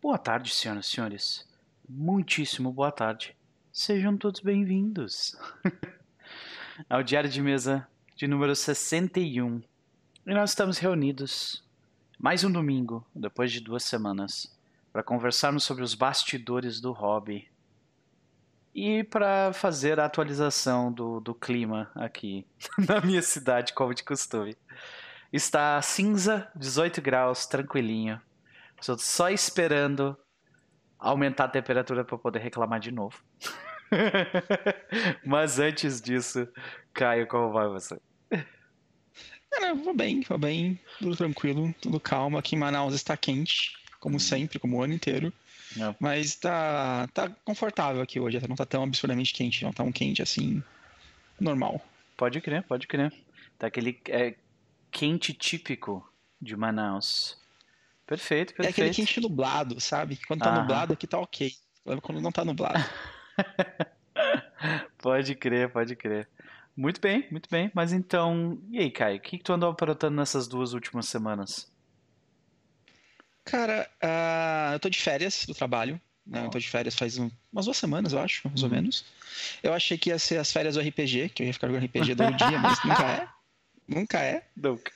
Boa tarde, senhoras e senhores. Muitíssimo boa tarde. Sejam todos bem-vindos ao Diário de Mesa de número 61. E nós estamos reunidos mais um domingo, depois de duas semanas, para conversarmos sobre os bastidores do hobby e para fazer a atualização do, do clima aqui na minha cidade, como de costume. Está cinza, 18 graus, tranquilinho. Estou só esperando aumentar a temperatura para poder reclamar de novo. Mas antes disso, Caio, como vai você? Cara, vou bem, vou bem, tudo tranquilo, tudo calmo. Aqui em Manaus está quente, como hum. sempre, como o ano inteiro. Não. Mas tá, tá confortável aqui hoje, não tá tão absurdamente quente, não tá um quente assim, normal. Pode crer, pode crer. Tá aquele é, quente típico de Manaus. Perfeito, perfeito. É aquele quente nublado, sabe? Quando tá Aham. nublado aqui tá ok. Quando não tá nublado. pode crer, pode crer. Muito bem, muito bem. Mas então, e aí, Caio? O que, que tu andou aprontando nessas duas últimas semanas? Cara, uh, eu tô de férias do trabalho. Né? Eu tô de férias faz um, umas duas semanas, eu acho, mais ou uhum. menos. Eu achei que ia ser as férias do RPG, que eu ia ficar jogando RPG todo dia, mas nunca é. Nunca é. Nunca.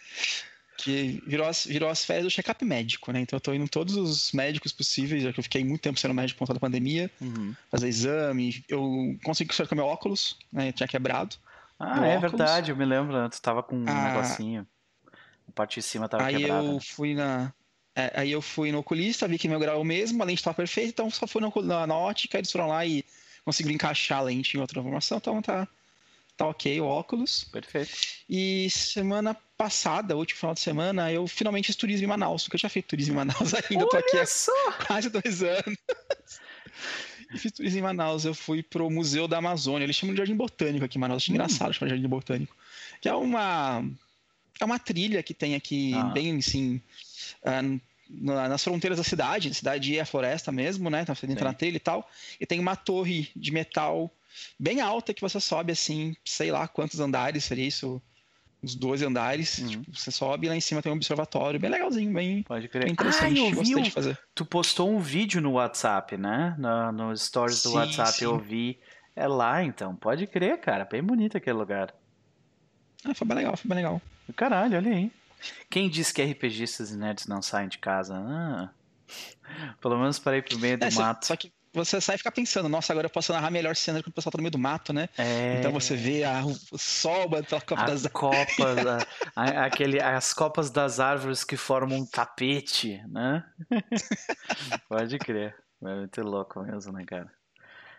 Que virou as, virou as férias do check-up médico, né? Então eu tô indo em todos os médicos possíveis, já que eu fiquei muito tempo sendo médico por conta da pandemia, uhum. fazer exame. Eu consegui consertar meu óculos, né? Eu tinha quebrado. Ah, é óculos. verdade, eu me lembro. Tu tava com um ah, negocinho. A parte de cima tava aí quebrada. Aí eu fui na, é, aí eu fui no oculista, vi que meu grau é o mesmo, a lente estava perfeita, então só fui na, na ótica, eles foram lá e conseguiram encaixar a lente em outra formação, então tá, tá ok o óculos. Perfeito. E semana passada, último final de semana, eu finalmente fiz turismo em Manaus, porque eu já fiz turismo em Manaus ainda, eu tô aqui há quase dois anos. e fiz turismo em Manaus, eu fui pro Museu da Amazônia, eles chamam de Jardim Botânico aqui em Manaus, acho hum. engraçado chamar de Jardim Botânico, que é uma é uma trilha que tem aqui ah. bem assim uh, nas fronteiras da cidade, a cidade é a floresta mesmo, né? Então você entra na trilha e tal. E tem uma torre de metal bem alta que você sobe assim, sei lá quantos andares seria isso, uns 12 andares. Uhum. Tipo, você sobe e lá em cima tem um observatório bem legalzinho, bem, Pode crer. bem interessante. Ah, eu vi, de fazer. Tu postou um vídeo no WhatsApp, né? No, no stories do sim, WhatsApp sim. eu vi. É lá então, pode crer, cara. Bem bonito aquele lugar. Ah, foi bem legal, foi bem legal. Caralho, olha aí. Quem disse que RPGistas e nerds não saem de casa? Ah, pelo menos para ir pro meio do é, mato. Só que você sai e fica pensando, nossa, agora eu posso narrar melhor cena quando o pessoal tá no meio do mato, né? É... Então você vê a, o sol batendo copa das copas, a, aquele, as copas das árvores que formam um tapete, né? Pode crer. É muito louco mesmo, né, cara?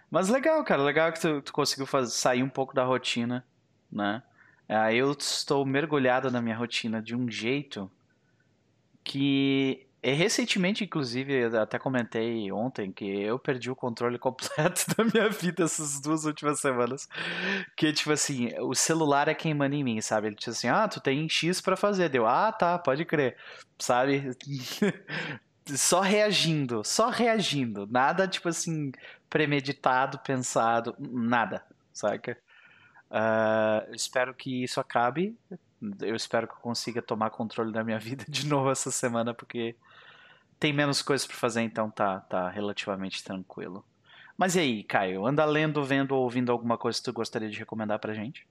Mas legal, cara. Legal que tu, tu conseguiu fazer, sair um pouco da rotina, né? Eu estou mergulhado na minha rotina de um jeito que é, recentemente, inclusive, até comentei ontem que eu perdi o controle completo da minha vida essas duas últimas semanas. Que, tipo assim, o celular é quem manda em mim, sabe? Ele diz assim, ah, tu tem X para fazer. Deu, ah, tá, pode crer. Sabe? só reagindo, só reagindo. Nada, tipo assim, premeditado, pensado, nada, saca? Uh, espero que isso acabe. Eu espero que eu consiga tomar controle da minha vida de novo essa semana, porque tem menos coisas para fazer, então tá, tá relativamente tranquilo. Mas e aí, Caio? Anda lendo, vendo ou ouvindo alguma coisa que tu gostaria de recomendar pra gente?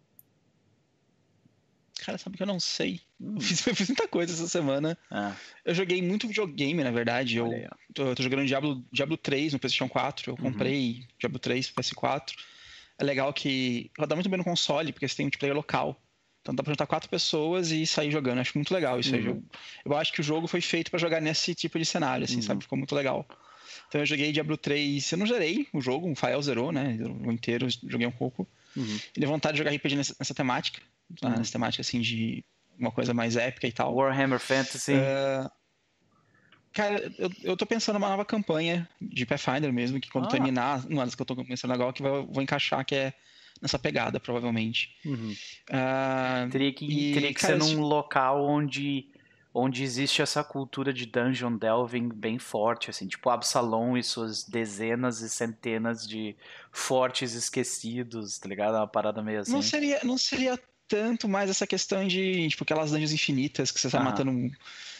Cara, sabe que eu não sei. Eu, fiz, eu, fiz, muita coisa essa semana. Ah. Eu joguei muito videogame, na verdade. Eu tô, tô, jogando Diablo, Diablo 3 no PlayStation 4. Eu uhum. comprei Diablo 3 pro PS4 é legal que roda muito bem no console, porque você tem multiplayer local. Então dá pra juntar quatro pessoas e sair jogando. Acho muito legal isso uhum. aí. Eu, eu, acho que o jogo foi feito para jogar nesse tipo de cenário, assim, uhum. sabe? Ficou muito legal. Então eu joguei Diablo 3, eu não gerei o jogo, o Fael zerou, né? O inteiro, joguei um pouco. Uhum. E deu vontade de jogar RPG nessa, nessa temática. Uhum. Nessa temática, assim, de uma coisa mais épica e tal. Warhammer Fantasy. Uh, Cara, eu, eu tô pensando numa nova campanha de Pathfinder mesmo, que quando ah. terminar, uma das que eu tô começando agora, que vou, vou encaixar, que é nessa pegada, provavelmente. Uhum. Uh, teria que, e, teria que cara, ser num local onde, onde existe essa cultura de dungeon delving bem forte, assim, tipo Absalom e suas dezenas e centenas de fortes esquecidos, tá ligado? Uma parada meio assim. Não seria, não seria tanto mais essa questão de, tipo, aquelas dungeons infinitas que você tá matando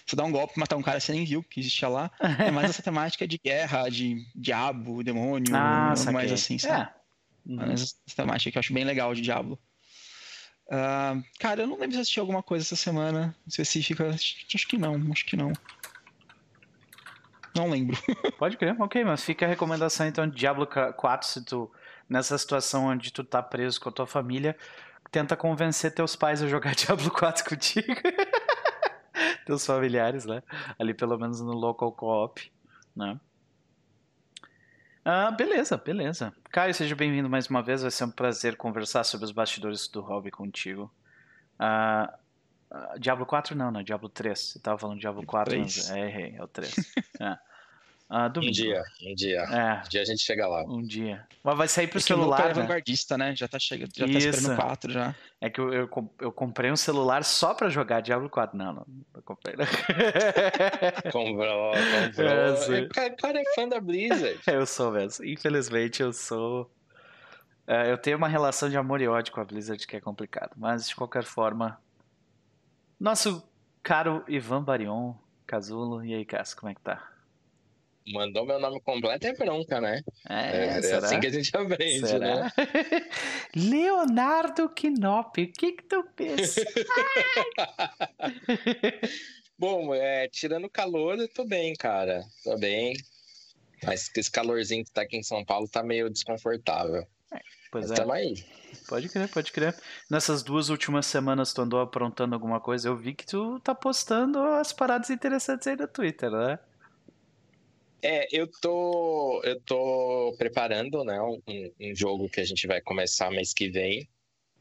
Você dá um golpe, matar um cara que você nem viu que existia lá. É mais essa temática de guerra, de diabo, demônio, ah, mais assim, sabe? É. Uhum. Essa temática que eu acho bem legal de Diablo. Uh, cara, eu não lembro se assisti alguma coisa essa semana específica. Acho que não, acho que não. Não lembro. Pode crer, ok, mas fica a recomendação então de Diablo 4 se tu, nessa situação onde tu tá preso com a tua família, tenta convencer teus pais a jogar Diablo 4 contigo. teus familiares, né? Ali pelo menos no local co-op, né? Ah, beleza, beleza. Caio, seja bem-vindo mais uma vez. Vai ser um prazer conversar sobre os bastidores do hobby contigo. Ah, ah Diablo 4 não, né? Diablo 3. Você tava falando Diablo 4, mas é, errei, é o 3. é. Ah, um dia, um dia. É. Um dia a gente chega lá. Um dia. Mas vai sair pro é celular. é vanguardista, né? Já tá chegando, já Isso. tá esperando 4 já. É que eu, eu, eu, comprei um celular só pra jogar Diablo 4. Não, não, não comprei. Comprou, comprou. É, o cara é fã da Blizzard. eu sou mesmo. Infelizmente eu sou. É, eu tenho uma relação de amor e ódio com a Blizzard que é complicado. Mas de qualquer forma. Nosso caro Ivan Barion, Casulo. E aí, Cássio, como é que tá? Mandou meu nome completo é bronca, né? É, é, é assim que a gente aprende, será? né? Leonardo Knop, o que que tu pensa? Bom, é, tirando o calor, eu tô bem, cara. Tô bem. Mas esse calorzinho que tá aqui em São Paulo tá meio desconfortável. É, pois Mas é. Tamo aí. Pode crer, pode crer. Nessas duas últimas semanas tu andou aprontando alguma coisa, eu vi que tu tá postando as paradas interessantes aí no Twitter, né? É, eu tô, eu tô preparando, né, um, um, jogo que a gente vai começar mês que vem,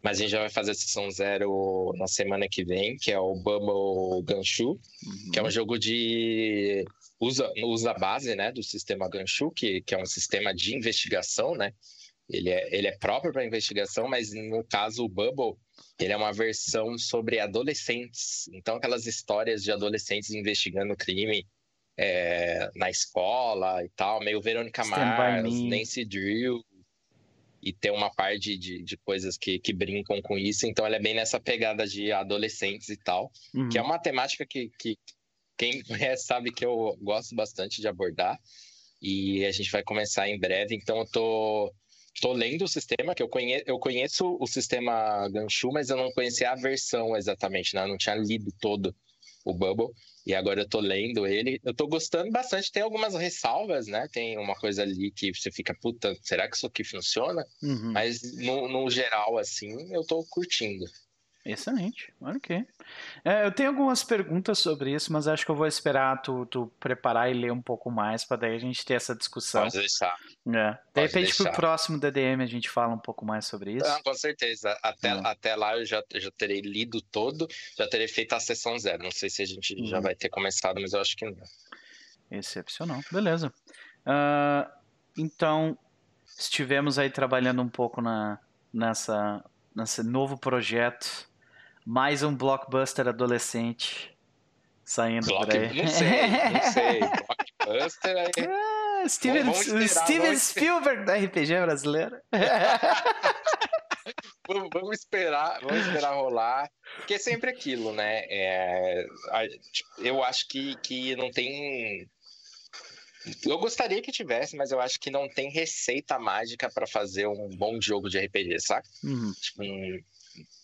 mas a gente já vai fazer a sessão zero na semana que vem, que é o Bubble Ganshu, uhum. que é um uhum. jogo de usa usa a base, né, do sistema Ganshu, que, que é um sistema de investigação, né? Ele é, ele é próprio para investigação, mas no caso o Bubble, ele é uma versão sobre adolescentes. Então aquelas histórias de adolescentes investigando crime é, na escola e tal, meio Verônica Mars, Nancy Drew, e tem uma parte de, de coisas que, que brincam com isso, então ela é bem nessa pegada de adolescentes e tal, uhum. que é uma temática que, que quem conhece sabe que eu gosto bastante de abordar, e a gente vai começar em breve, então eu tô tô lendo o sistema, que eu conheço, eu conheço o sistema Ganshu, mas eu não conhecia a versão exatamente, né? Eu não tinha lido todo o Bubble. E agora eu tô lendo ele. Eu tô gostando bastante. Tem algumas ressalvas, né? Tem uma coisa ali que você fica, puta, será que isso aqui funciona? Uhum. Mas no, no geral, assim, eu tô curtindo. Excelente, ok. É, eu tenho algumas perguntas sobre isso, mas acho que eu vou esperar tu, tu preparar e ler um pouco mais para daí a gente ter essa discussão. Pode deixar. É. De repente, deixar. pro próximo DDM a gente fala um pouco mais sobre isso. Não, com certeza. Até, é. até lá eu já, já terei lido todo, já terei feito a sessão zero. Não sei se a gente já uhum. vai ter começado, mas eu acho que não. Excepcional. Beleza. Uh, então, estivemos aí trabalhando um pouco na, nessa, nesse novo projeto mais um blockbuster adolescente saindo Block, por aí. Não sei, não sei. Blockbuster aí. Ah, Steven, vamos, vamos Steven Spielberg da RPG brasileira. vamos esperar, vamos esperar rolar. Porque é sempre aquilo, né? É, tipo, eu acho que, que não tem. Eu gostaria que tivesse, mas eu acho que não tem receita mágica para fazer um bom jogo de RPG, saca? Uhum. Tipo,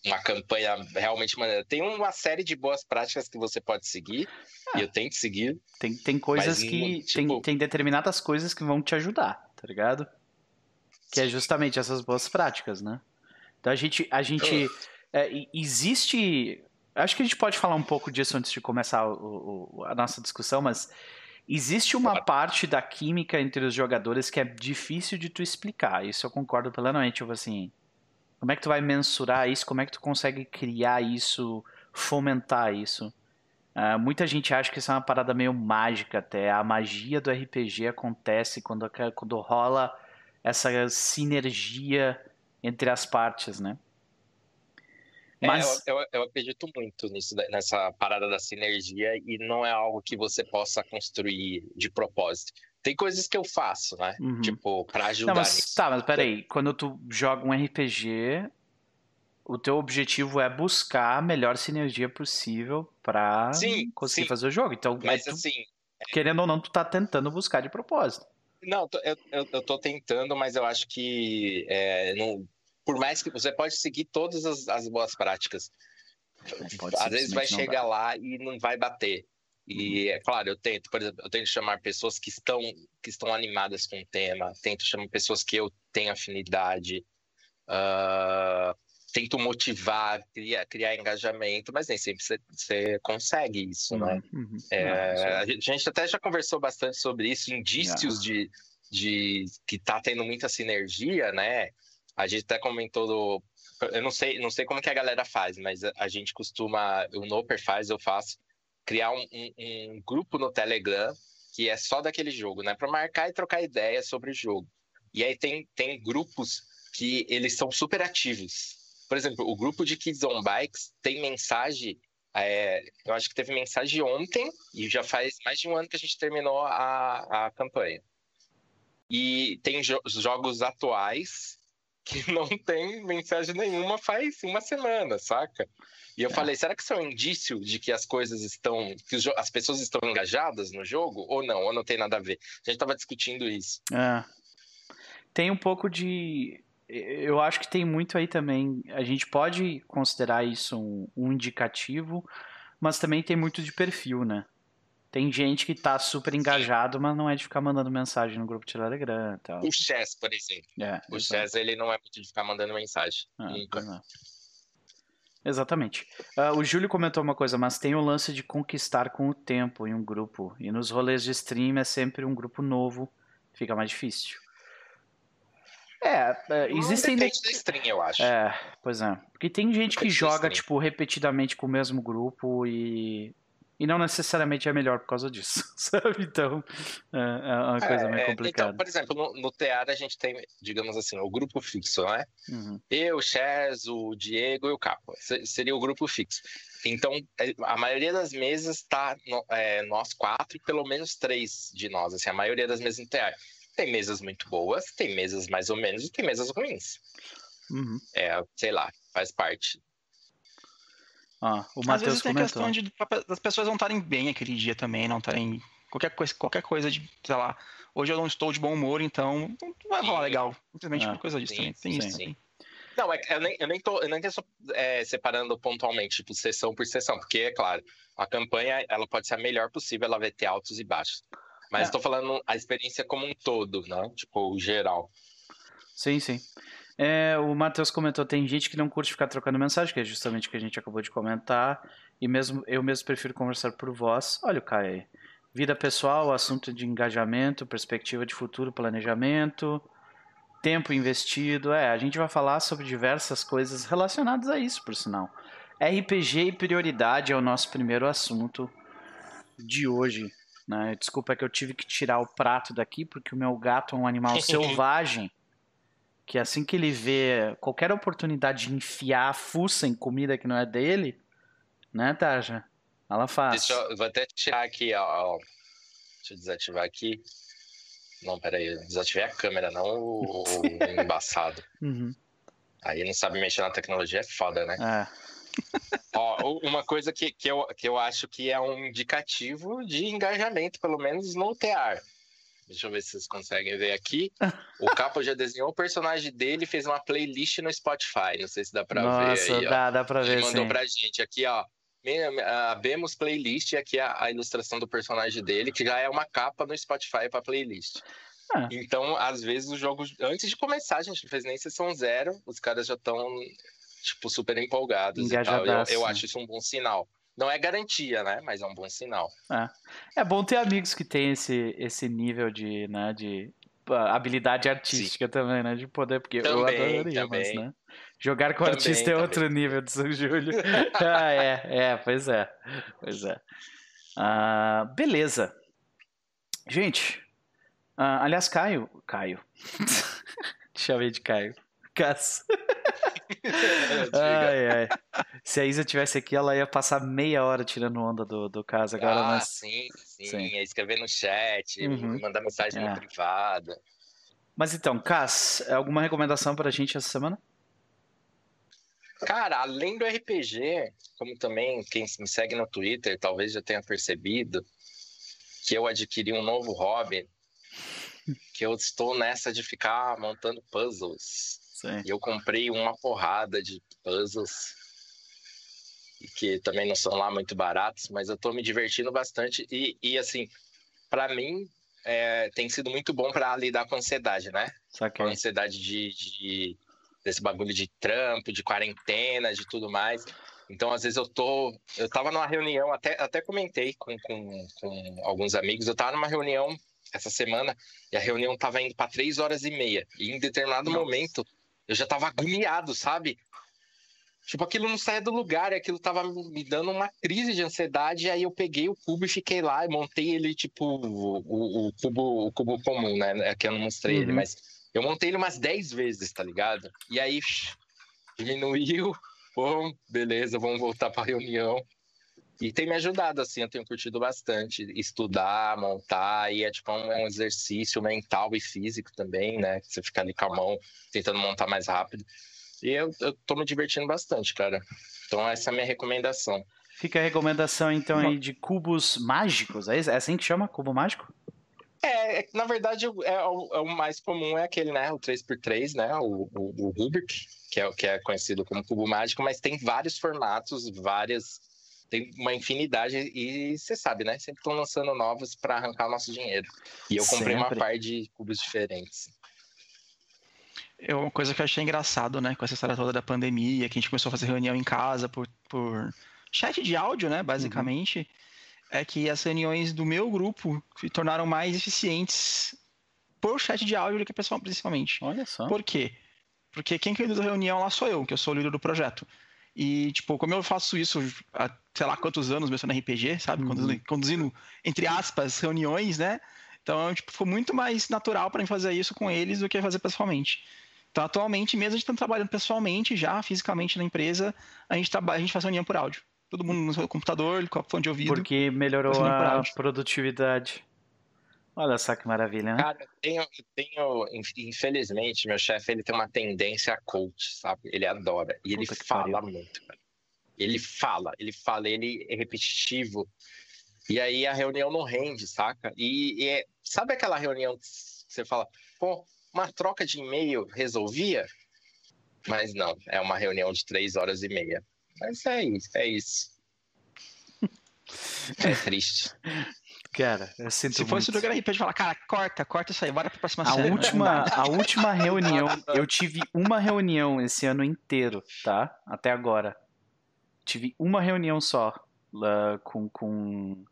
uma campanha realmente maneira. Tem uma série de boas práticas que você pode seguir, e eu tento seguir. Tem, tem coisas que. Tipo... Tem, tem determinadas coisas que vão te ajudar, tá ligado? Que é justamente essas boas práticas, né? Então a gente. A gente é, existe. Acho que a gente pode falar um pouco disso antes de começar o, o, a nossa discussão, mas existe uma parte da química entre os jogadores que é difícil de tu explicar. Isso eu concordo plenamente. Tipo assim, como é que tu vai mensurar isso? Como é que tu consegue criar isso, fomentar isso? Uh, muita gente acha que isso é uma parada meio mágica até. A magia do RPG acontece quando, quando rola essa sinergia entre as partes, né? Mas... É, eu, eu, eu, acredito muito nisso, nessa parada da sinergia e não é algo que você possa construir de propósito. Tem coisas que eu faço, né? Uhum. Tipo, pra ajudar Não, mas, nisso. Tá, mas peraí. Quando tu joga um RPG, o teu objetivo é buscar a melhor sinergia possível para conseguir sim. fazer o jogo. Então, mas tu, assim, querendo ou não, tu tá tentando buscar de propósito. Não, eu, eu, eu tô tentando, mas eu acho que é, não, por mais que você pode seguir todas as, as boas práticas, às vezes vai chegar lá e não vai bater. E é claro, eu tento, por exemplo, eu tento chamar pessoas que estão que estão animadas com o tema, tento chamar pessoas que eu tenho afinidade, uh, tento motivar, criar, criar engajamento, mas nem sempre você, consegue isso, né? uhum. né? Uhum. É, a gente até já conversou bastante sobre isso, indícios de, de que está tendo muita sinergia, né? A gente até comentou do, eu não sei, não sei como que a galera faz, mas a, gente costuma, o Noper faz, eu faço, criar um, um, um grupo no Telegram que é só daquele jogo, né? Para marcar e trocar ideias sobre o jogo. E aí tem, tem grupos que eles são super ativos. Por exemplo, o grupo de Kids on Bikes tem mensagem. É, eu acho que teve mensagem ontem e já faz mais de um ano que a gente terminou a, a campanha. E tem jo jogos atuais que não tem mensagem nenhuma faz uma semana, saca? E eu é. falei, será que isso é um indício de que as coisas estão, que as pessoas estão engajadas no jogo ou não? Ou não tem nada a ver? A gente estava discutindo isso. É. Tem um pouco de, eu acho que tem muito aí também. A gente pode considerar isso um, um indicativo, mas também tem muito de perfil, né? Tem gente que tá super engajado, mas não é de ficar mandando mensagem no grupo de Telegram e tal. O Chess, por exemplo. É, o Chess, ele não é muito de ficar mandando mensagem. É, nunca. É. Exatamente. Uh, o Júlio comentou uma coisa, mas tem o lance de conquistar com o tempo em um grupo. E nos rolês de stream é sempre um grupo novo, fica mais difícil. É, é existem. Depende da stream, eu acho. É, pois é. Porque tem gente que joga, tipo, repetidamente com o mesmo grupo e e não necessariamente é melhor por causa disso, sabe? Então, é, é uma coisa é, meio então, complicada. Então, por exemplo, no, no Teara a gente tem, digamos assim, o grupo fixo, né? Uhum. Eu, o Chaz, o Diego e o Capo. Seria o grupo fixo. Então, é, a maioria das mesas está é, nós quatro e pelo menos três de nós, assim, a maioria das mesas no Teara. Tem mesas muito boas, tem mesas mais ou menos e tem mesas ruins. Uhum. É, sei lá, faz parte ah, o Matheus Às vezes tem comentou. a questão de das pessoas não estarem bem aquele dia também, não estarem. Qualquer coisa, qualquer coisa de, sei lá, hoje eu não estou de bom humor, então não vai rolar legal. Simplesmente ah, por coisa disso sim, também. Tem sim, isso. Sim. Não, é, eu, nem, eu nem tô, eu nem tô é, separando pontualmente, tipo, sessão por sessão, porque, é claro, a campanha ela pode ser a melhor possível, ela vai ter altos e baixos. Mas estou é. falando a experiência como um todo, né? Tipo, geral. Sim, sim. É, o Matheus comentou, tem gente que não curte ficar trocando mensagem, que é justamente o que a gente acabou de comentar, e mesmo eu mesmo prefiro conversar por voz. Olha o Caio aí. Vida pessoal, assunto de engajamento, perspectiva de futuro, planejamento, tempo investido. É, a gente vai falar sobre diversas coisas relacionadas a isso, por sinal. RPG e prioridade é o nosso primeiro assunto de hoje. Né? Desculpa que eu tive que tirar o prato daqui, porque o meu gato é um animal selvagem que assim que ele vê qualquer oportunidade de enfiar a fuça em comida que não é dele, né, Taja? Ela faz. Deixa eu, vou até tirar aqui, ó. Deixa eu desativar aqui. Não, peraí, desativei a câmera, não o, o embaçado. Uhum. Aí não sabe mexer na tecnologia é foda, né? É. Ó, uma coisa que, que, eu, que eu acho que é um indicativo de engajamento, pelo menos no TEAR. Deixa eu ver se vocês conseguem ver aqui. O Capo já desenhou o personagem dele e fez uma playlist no Spotify. Não sei se dá pra Nossa, ver aí. Dá, ó. dá pra ver. Ele mandou sim. pra gente aqui, ó. Abemos playlist e aqui a, a, ilustração do personagem dele, que já é uma capa no Spotify pra playlist. Ah. Então, às vezes, os jogos. Antes de começar, a gente não fez nem sessão zero, os caras já estão, tipo, super empolgados e tal. Eu, eu acho isso um bom sinal. Não é garantia, né? Mas é um bom sinal. É, é bom ter amigos que têm esse, esse nível de, né, de habilidade artística Sim. também, né? De poder, porque também, eu adoraria, também. mas, né? Jogar com também, artista é também. outro nível de São Júlio. ah, é, é, pois é. Pois é. Uh, beleza. Gente, uh, aliás, Caio. Caio. Chamei de Caio. Cass. ai, ai. Se a Isa tivesse aqui, ela ia passar meia hora tirando onda do, do caso agora. Ah, mas... sim, sim, sim. Escrever no chat, uhum. mandar mensagem é. no privado. Mas então, Cass, alguma recomendação pra gente essa semana? Cara, além do RPG, como também quem me segue no Twitter talvez já tenha percebido, que eu adquiri um novo hobby, que eu estou nessa de ficar montando puzzles. Sim. E eu comprei uma porrada de puzzles, que também não são lá muito baratos, mas eu estou me divertindo bastante. E, e assim, para mim, é, tem sido muito bom para lidar com a ansiedade, né? Com a ansiedade de, de, desse bagulho de trampo, de quarentena, de tudo mais. Então, às vezes eu tô. Eu tava numa reunião, até, até comentei com, com, com alguns amigos, eu tava numa reunião essa semana e a reunião tava indo para três horas e meia. E em determinado Nossa. momento eu já tava agoniado, sabe? Tipo, aquilo não saia do lugar, aquilo tava me dando uma crise de ansiedade, aí eu peguei o cubo e fiquei lá e montei ele, tipo, o, o, o cubo, o cubo comum, né? Aqui eu não mostrei uhum. ele, mas eu montei ele umas 10 vezes, tá ligado? E aí diminuiu, bom, beleza, vamos voltar pra reunião. E tem me ajudado, assim, eu tenho curtido bastante estudar, montar, e é tipo um, um exercício mental e físico também, né? Você fica ali com a mão tentando montar mais rápido. E eu, eu tô me divertindo bastante, cara. Então essa é a minha recomendação. Fica a recomendação, então, aí de cubos mágicos. É, é assim que chama? Cubo mágico? É, é na verdade, é, é, o, é, o, mais comum é aquele, né? O 3x3, né? O, o, o Rubik, que é, que é conhecido como cubo mágico, mas tem vários formatos, várias. Tem uma infinidade e você sabe, né? Sempre estão lançando novos para arrancar o nosso dinheiro. E eu comprei Sempre. uma par de cubos diferentes. É uma coisa que eu achei engraçado, né? Com essa história toda da pandemia, que a gente começou a fazer reunião em casa por, por chat de áudio, né? Basicamente. Uhum. É que as reuniões do meu grupo se tornaram mais eficientes por chat de áudio do que pessoal, principalmente. Olha só. Por quê? Porque quem conduz a reunião lá sou eu, que eu sou o líder do projeto. E, tipo, como eu faço isso há sei lá quantos anos, no RPG, sabe? Uhum. Conduzindo, conduzindo, entre aspas, reuniões, né? Então, tipo, foi muito mais natural para mim fazer isso com eles do que fazer pessoalmente. Então, atualmente, mesmo a gente estando trabalhando pessoalmente, já fisicamente na empresa, a gente, trabalha, a gente faz reunião por áudio. Todo mundo no seu computador, com a fone de ouvido. Porque melhorou a produtividade. Olha só que maravilha, né? Cara, eu tenho, eu tenho infelizmente, meu chefe ele tem uma tendência a coach, sabe? Ele adora. E Puta ele fala pariu. muito, cara. Ele fala, ele fala, ele é repetitivo. E aí a reunião não rende, saca? E, e é, sabe aquela reunião que você fala, pô, uma troca de e-mail resolvia? Mas não, é uma reunião de três horas e meia. Mas é isso, é isso. É triste. Cara, eu sinto Se fosse muito. jogar RPG, falar, cara, corta, corta isso aí, bora pra próxima a série. Última, a última reunião, eu tive uma reunião esse ano inteiro, tá? Até agora. Tive uma reunião só lá, com, com,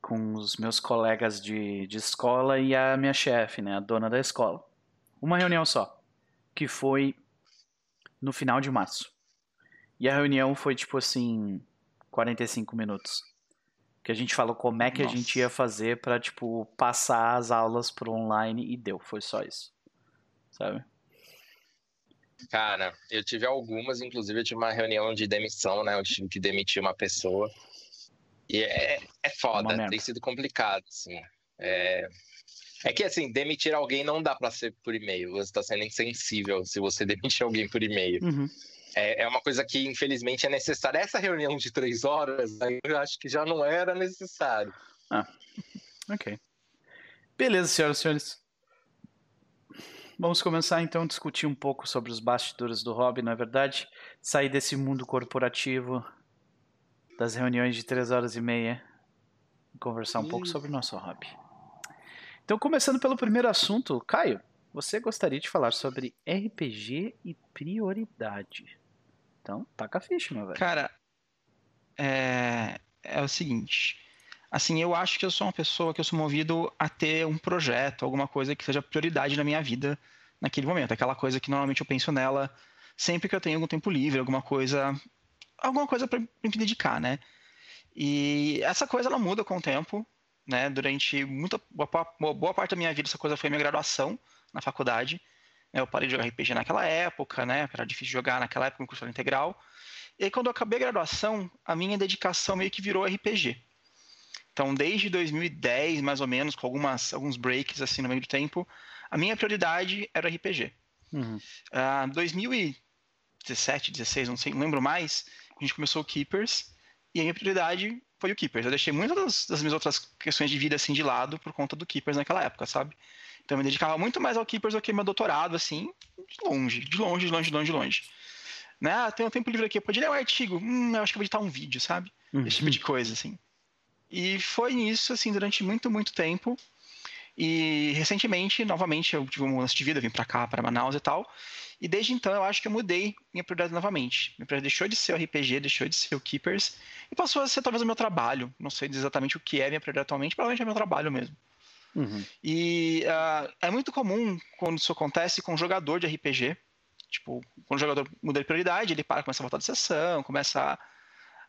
com os meus colegas de, de escola e a minha chefe, né? A dona da escola. Uma reunião só. Que foi no final de março. E a reunião foi tipo assim, 45 minutos. Que a gente falou como é que Nossa. a gente ia fazer para tipo, passar as aulas pro online e deu. Foi só isso. Sabe? Cara, eu tive algumas, inclusive eu tive uma reunião de demissão, né? Eu tive que demitir uma pessoa. E é, é foda, tem sido complicado, assim. É, é que, assim, demitir alguém não dá para ser por e-mail. Você está sendo insensível se você demitir alguém por e-mail. Uhum. É, é uma coisa que, infelizmente, é necessária. Essa reunião de três horas, eu acho que já não era necessário. Ah, ok. Beleza, senhoras e senhores. Vamos começar então a discutir um pouco sobre os bastidores do hobby, não é verdade? Sair desse mundo corporativo, das reuniões de três horas e meia, e conversar um pouco sobre o nosso hobby. Então, começando pelo primeiro assunto, Caio, você gostaria de falar sobre RPG e prioridade. Então, taca a ficha, meu velho. Cara, é, é o seguinte. Assim, eu acho que eu sou uma pessoa que eu sou movido a ter um projeto, alguma coisa que seja prioridade na minha vida naquele momento. Aquela coisa que normalmente eu penso nela sempre que eu tenho algum tempo livre, alguma coisa. Alguma coisa para me dedicar, né? E essa coisa ela muda com o tempo né? Durante muita boa, boa parte da minha vida essa coisa foi minha graduação na faculdade. Eu parei de jogar RPG naquela época, né? Era difícil jogar naquela época no curso integral. E aí, quando eu acabei a graduação, a minha dedicação meio que virou RPG. Então, desde 2010, mais ou menos, com algumas, alguns breaks assim no meio do tempo, a minha prioridade era RPG. Uhum. Uh, 2000 e 17, 16, não sei, não lembro mais, a gente começou o Keepers, e a minha prioridade foi o Keepers. Eu deixei muitas das, das minhas outras questões de vida assim de lado por conta do Keepers naquela época, sabe? Então eu me dedicava muito mais ao Keepers do que meu doutorado, assim, de longe, de longe, de longe, de longe, de longe. Né? Ah, tem um tempo livre aqui, eu podia ler um artigo, hum, eu acho que eu vou editar um vídeo, sabe? Uhum. Esse tipo de coisa, assim. E foi nisso, assim, durante muito, muito tempo. E recentemente, novamente, eu tive um mudança de vida, vim para cá, para Manaus e tal. E desde então eu acho que eu mudei minha prioridade novamente. Minha prioridade deixou de ser o RPG, deixou de ser o Keepers e passou a ser talvez o meu trabalho. Não sei exatamente o que é minha prioridade atualmente, provavelmente é meu trabalho mesmo. Uhum. E uh, é muito comum quando isso acontece com um jogador de RPG. Tipo, quando o jogador muda de prioridade, ele para, começa a voltar de sessão, começa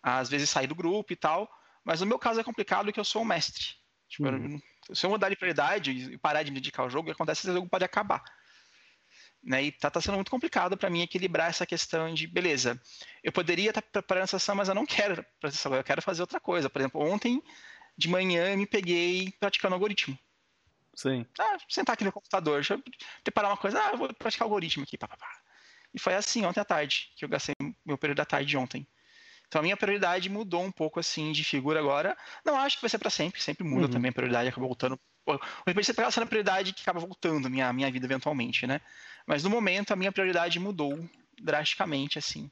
a, às vezes sair do grupo e tal. Mas no meu caso é complicado porque eu sou um mestre. Tipo, uhum. eu, se eu mudar de prioridade e parar de me dedicar ao jogo, acontece que o jogo pode acabar. Né? E tá, tá sendo muito complicado para mim equilibrar essa questão de, beleza, eu poderia estar tá preparando a sessão, mas eu não quero para sessão, eu quero fazer outra coisa. Por exemplo, ontem de manhã eu me peguei praticando algoritmo. Sim. Ah, sentar aqui no computador, deixa eu preparar uma coisa, ah, vou praticar algoritmo aqui, pá, pá, pá. E foi assim ontem à tarde, que eu gastei meu período da tarde de ontem. Então a minha prioridade mudou um pouco assim de figura agora. Não acho que vai ser para sempre, sempre muda uhum. também a prioridade, acaba voltando. O RPG acaba sendo a prioridade que acaba voltando a minha, minha vida eventualmente, né? Mas no momento a minha prioridade mudou drasticamente, assim.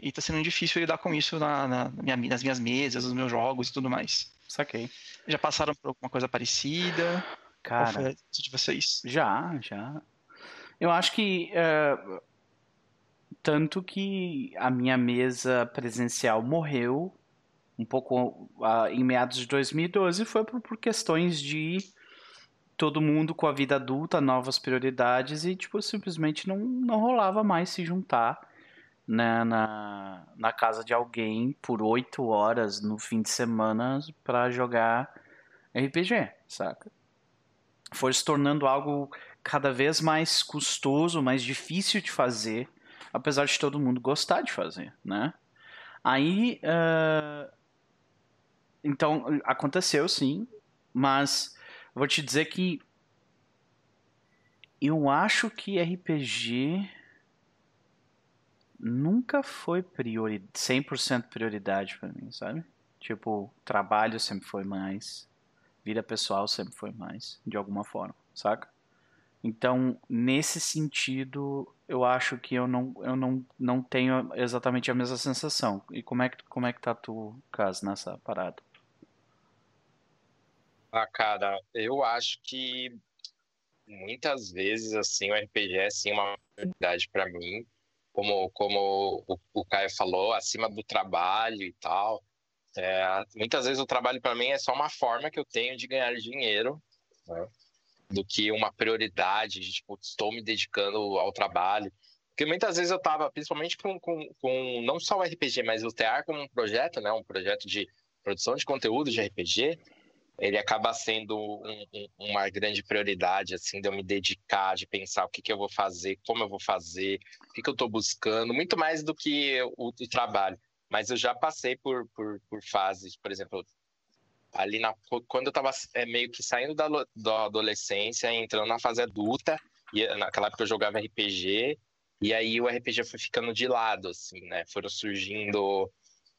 E tá sendo difícil lidar com isso na, na minha, nas minhas mesas, nos meus jogos e tudo mais. Saquei. Já passaram por alguma coisa parecida? Cara. Qual foi de vocês? Já, já. Eu acho que. Uh, tanto que a minha mesa presencial morreu um pouco uh, em meados de 2012 foi por, por questões de todo mundo com a vida adulta, novas prioridades e tipo simplesmente não, não rolava mais se juntar né, na, na casa de alguém por oito horas no fim de semana para jogar RPG, saca? Foi se tornando algo cada vez mais custoso, mais difícil de fazer, apesar de todo mundo gostar de fazer, né? Aí, uh... então aconteceu sim, mas Vou te dizer que eu acho que RPG nunca foi priori 100% prioridade para mim, sabe? Tipo, trabalho sempre foi mais, vida pessoal sempre foi mais, de alguma forma, saca? Então, nesse sentido, eu acho que eu não, eu não, não tenho exatamente a mesma sensação. E como é que, como é que tá tu, caso nessa parada? Ah, cara, eu acho que muitas vezes, assim, o RPG é, sim, uma verdade para mim. Como, como o, o Caio falou, acima do trabalho e tal. É, muitas vezes o trabalho para mim é só uma forma que eu tenho de ganhar dinheiro, né? do que uma prioridade de, tipo, estou me dedicando ao trabalho. Porque muitas vezes eu estava, principalmente com, com, com não só o RPG, mas o TEAR como um projeto, né? Um projeto de produção de conteúdo de RPG ele acaba sendo um, um, uma grande prioridade, assim, de eu me dedicar, de pensar o que, que eu vou fazer, como eu vou fazer, o que, que eu estou buscando, muito mais do que o, o, trabalho. Mas eu já passei por, por, por fases, por exemplo, ali na, quando eu estava é, meio que saindo da, da adolescência, entrando na fase adulta, e naquela época eu jogava RPG, e aí o RPG foi ficando de lado, assim, né? Foram surgindo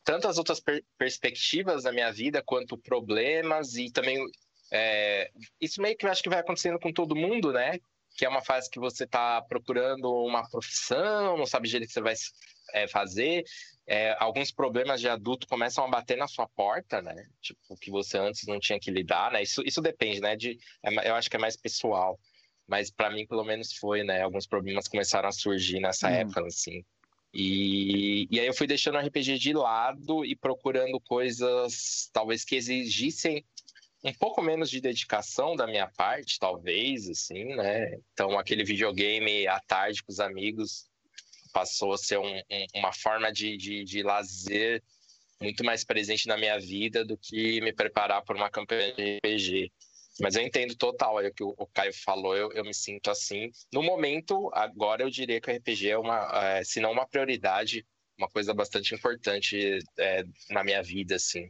tanto as outras per perspectivas da minha vida quanto problemas e também é, isso meio que eu acho que vai acontecendo com todo mundo, né? Que é uma fase que você está procurando uma profissão, não sabe o que você vai é, fazer. É, alguns problemas de adulto começam a bater na sua porta, né? Tipo, que você antes não tinha que lidar, né? Isso, isso depende, né? De, é, eu acho que é mais pessoal. Mas para mim, pelo menos, foi, né? Alguns problemas começaram a surgir nessa hum. época, assim. E, e aí eu fui deixando o RPG de lado e procurando coisas talvez que exigissem um pouco menos de dedicação da minha parte, talvez, assim, né? Então, aquele videogame à tarde com os amigos passou a ser um, um, uma forma de, de, de, lazer muito mais presente na minha vida do que me preparar para uma campanha de RPG. Mas eu entendo total é o que o Caio falou, eu, eu me sinto assim. No momento, agora eu diria que o RPG é uma, é, se não uma prioridade, uma coisa bastante importante é, na minha vida, assim.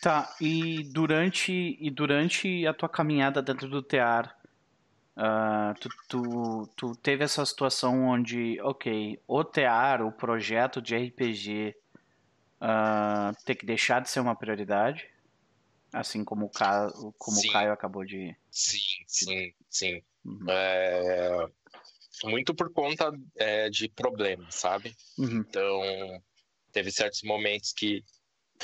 Tá, e durante, e durante a tua caminhada dentro do TEAR, Uh, tu, tu, tu, teve essa situação onde, ok, o TEAR, o projeto de RPG, uh, ah, ter que deixar de ser uma prioridade? Assim como o, Ca... como o Caio acabou de. Sim, sim, sim. Uhum. É... Muito por conta é, de problemas, sabe? Uhum. Então, teve certos momentos que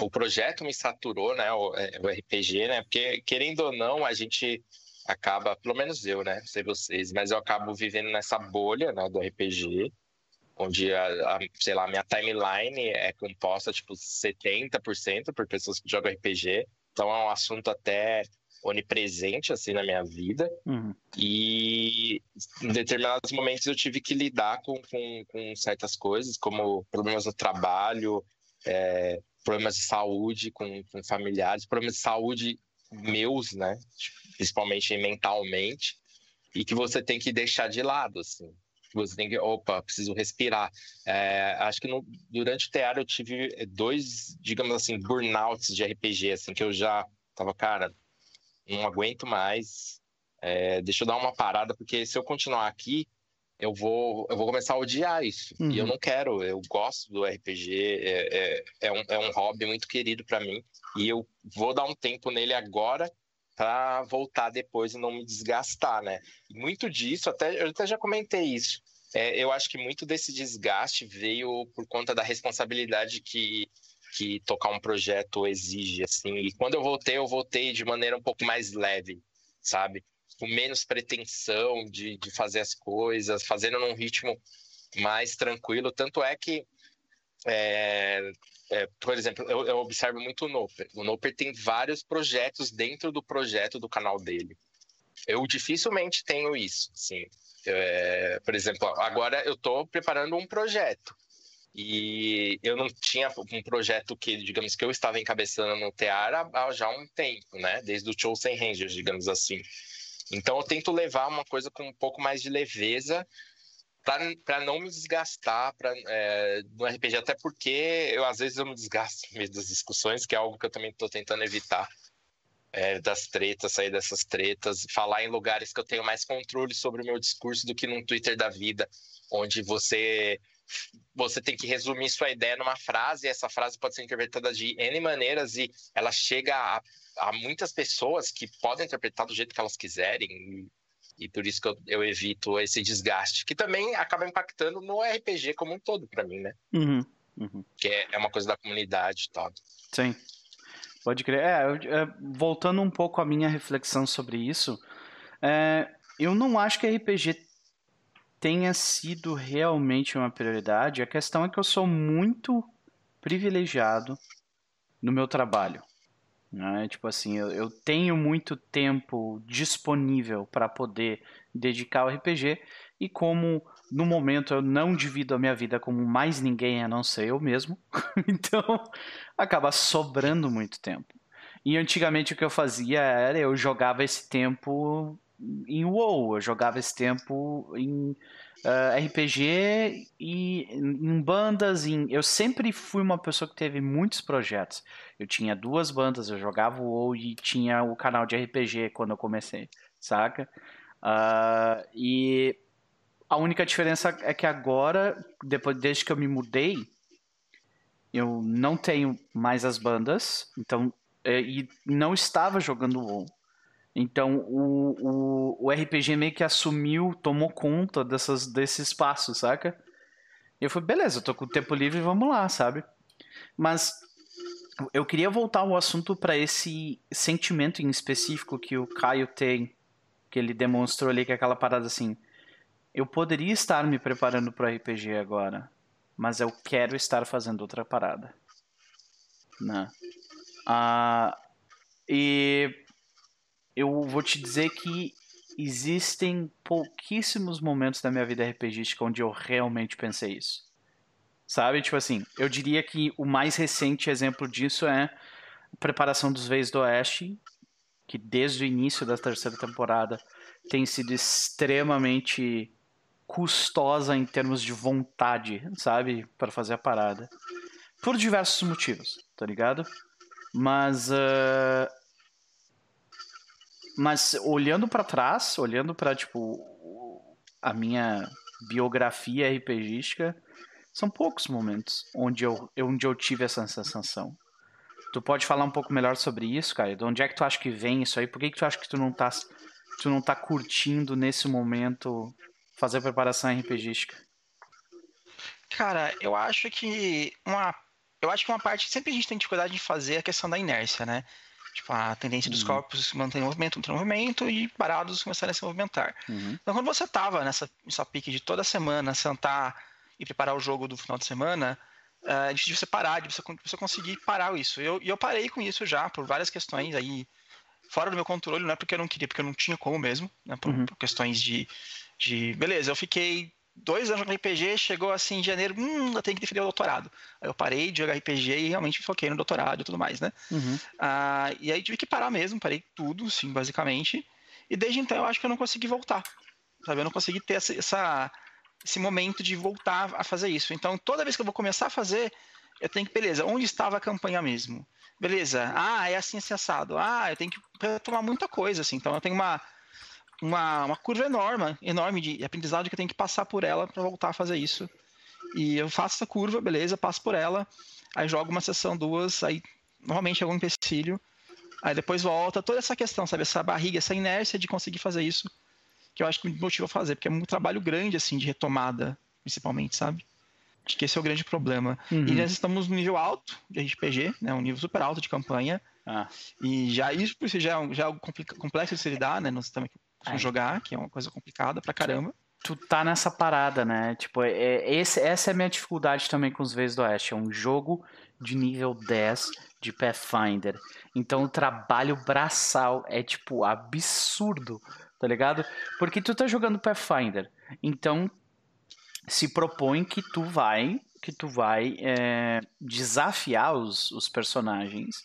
o projeto me saturou, né? O, é, o RPG, né? Porque, querendo ou não, a gente acaba, pelo menos eu, né? Não sei vocês, mas eu acabo vivendo nessa bolha né, do RPG, onde, a, a, sei lá, minha timeline é composta, tipo, 70% por pessoas que jogam RPG. Então é um assunto até onipresente, assim, na minha vida. Uhum. E em determinados momentos eu tive que lidar com, com, com certas coisas, como problemas no trabalho, é, problemas de saúde com, com familiares, problemas de saúde meus, né? Principalmente mentalmente, e que você tem que deixar de lado, assim. Você tem que, opa, preciso respirar. É, acho que no, durante o teatro eu tive dois, digamos assim, burnouts de RPG, assim, que eu já tava, cara, não aguento mais. É, deixa eu dar uma parada, porque se eu continuar aqui, eu vou, eu vou começar a odiar isso. Uhum. E eu uhum. não quero, eu gosto do RPG, é, é, é, um, é um hobby muito querido para mim. E eu vou dar um tempo nele agora para voltar depois e não me desgastar, né? Muito disso, até, eu até já comentei isso. É, eu acho que muito desse desgaste veio por conta da responsabilidade que, que tocar um projeto exige, assim. E quando eu voltei, eu voltei de maneira um pouco mais leve, sabe? com menos pretensão de, de fazer as coisas, fazendo num ritmo mais tranquilo. Tanto é que, é, é, por exemplo, eu, eu, observo muito o Noper. O Noper tem vários projetos dentro do projeto do canal dele. Eu dificilmente tenho isso, sim. É, por exemplo, agora eu estou preparando um projeto. E eu não tinha um projeto que, digamos, que eu estava encabeçando no Teara há já um tempo, né? Desde o Chosen Rangers, digamos assim. Então eu tento levar uma coisa com um pouco mais de leveza para não me desgastar pra, é, no RPG, até porque eu às vezes eu me desgasto no meio das discussões, que é algo que eu também estou tentando evitar. É, das tretas, sair dessas tretas, falar em lugares que eu tenho mais controle sobre o meu discurso do que num Twitter da vida, onde você você tem que resumir sua ideia numa frase, e essa frase pode ser interpretada de N maneiras e ela chega a há muitas pessoas que podem interpretar do jeito que elas quiserem. E, por isso que eu, eu, evito esse desgaste, que também acaba impactando no RPG como um todo, para mim, né? Uhum, uhum. Que é, é, uma coisa da comunidade e tal. Sim. Pode crer. É, é, voltando um pouco à minha reflexão sobre isso, é, eu não acho que RPG tenha sido realmente uma prioridade. A questão é que eu sou muito privilegiado no meu trabalho. Né? Tipo assim, eu, eu tenho muito tempo disponível para poder dedicar ao RPG e como no momento eu não divido a minha vida com mais ninguém a não ser eu mesmo, então acaba sobrando muito tempo. E antigamente o que eu fazia era eu jogava esse tempo em WoW, eu jogava esse tempo em uh, ah, RPG e em bandas. Em... Eu sempre fui uma pessoa que teve muitos projetos. Eu tinha duas bandas, eu jogava WoW e tinha o canal de RPG quando eu comecei, saca? Uh, e a única diferença é que agora, depois desde que eu me mudei, eu não tenho mais as bandas, então é, e não estava jogando WoW. Então o, o, o RPG meio que assumiu, tomou conta dessas, desse espaço, saca? E eu falei, beleza, eu tô com o tempo livre, vamos lá, sabe? Mas eu queria voltar ao assunto para esse sentimento em específico que o Caio tem, que ele demonstrou ali, que é aquela parada assim. Eu poderia estar me preparando para RPG agora, mas eu quero estar fazendo outra parada. Né? Ah, e eu vou te dizer que existem pouquíssimos momentos da minha vida RPGística onde eu realmente pensei isso. Sabe? Tipo assim, eu diria que o mais recente exemplo disso é a preparação dos Veios do Oeste, que desde o início da terceira temporada tem sido extremamente custosa em termos de vontade, sabe? Para fazer a parada. Por diversos motivos, tá ligado? Mas uh, Mas olhando para trás, olhando para tipo a minha biografia RPGística, são poucos momentos onde eu, onde eu tive essa sensação. Tu pode falar um pouco melhor sobre isso, cara? De onde é que tu acha que vem isso aí? Por que, que tu acha que tu não tá, tu não tá curtindo nesse momento fazer preparação RPGística? Cara, eu acho que uma eu acho que uma parte que sempre a gente tem dificuldade de fazer é a questão da inércia, né? Tipo, a tendência dos uhum. corpos se manter em movimento, não movimento, e parados começarem a se movimentar. Uhum. Então, quando você tava nessa, nessa pique de toda semana sentar e preparar o jogo do final de semana, uh, é difícil você parar, de você, você conseguir parar isso. E eu, eu parei com isso já, por várias questões aí, fora do meu controle, não é porque eu não queria, porque eu não tinha como mesmo, né, por, uhum. por questões de, de. Beleza, eu fiquei dois anos no RPG, chegou assim em janeiro, hum, eu tenho que defender o doutorado. Aí eu parei de jogar RPG e realmente foquei no doutorado e tudo mais, né? Uhum. Ah, e aí tive que parar mesmo, parei tudo, sim, basicamente. E desde então eu acho que eu não consegui voltar. Sabe? Eu não consegui ter essa, essa esse momento de voltar a fazer isso. Então, toda vez que eu vou começar a fazer, eu tenho que, beleza, onde estava a campanha mesmo? Beleza, ah, é assim, assim, assado. Ah, eu tenho que tomar muita coisa, assim. Então, eu tenho uma, uma, uma curva enorme, enorme de aprendizado que eu tenho que passar por ela para voltar a fazer isso. E eu faço essa curva, beleza, passo por ela, aí jogo uma sessão, duas, aí normalmente algum empecilho, aí depois volta, toda essa questão, sabe, essa barriga, essa inércia de conseguir fazer isso que eu acho que me motiva a fazer, porque é um trabalho grande, assim, de retomada, principalmente, sabe? Acho que esse é o grande problema. Uhum. E nós estamos no nível alto de RPG, né? Um nível super alto de campanha. Ah. E já isso por si já é, um, já é algo complexo de se lidar, né? No sistema eu jogar, que é uma coisa complicada pra caramba. Tu tá nessa parada, né? Tipo, é, é, esse, essa é a minha dificuldade também com os Vezes do Oeste. É um jogo de nível 10 de Pathfinder. Então o trabalho braçal é, tipo, absurdo tá ligado? Porque tu tá jogando Pathfinder, então se propõe que tu vai que tu vai é, desafiar os, os personagens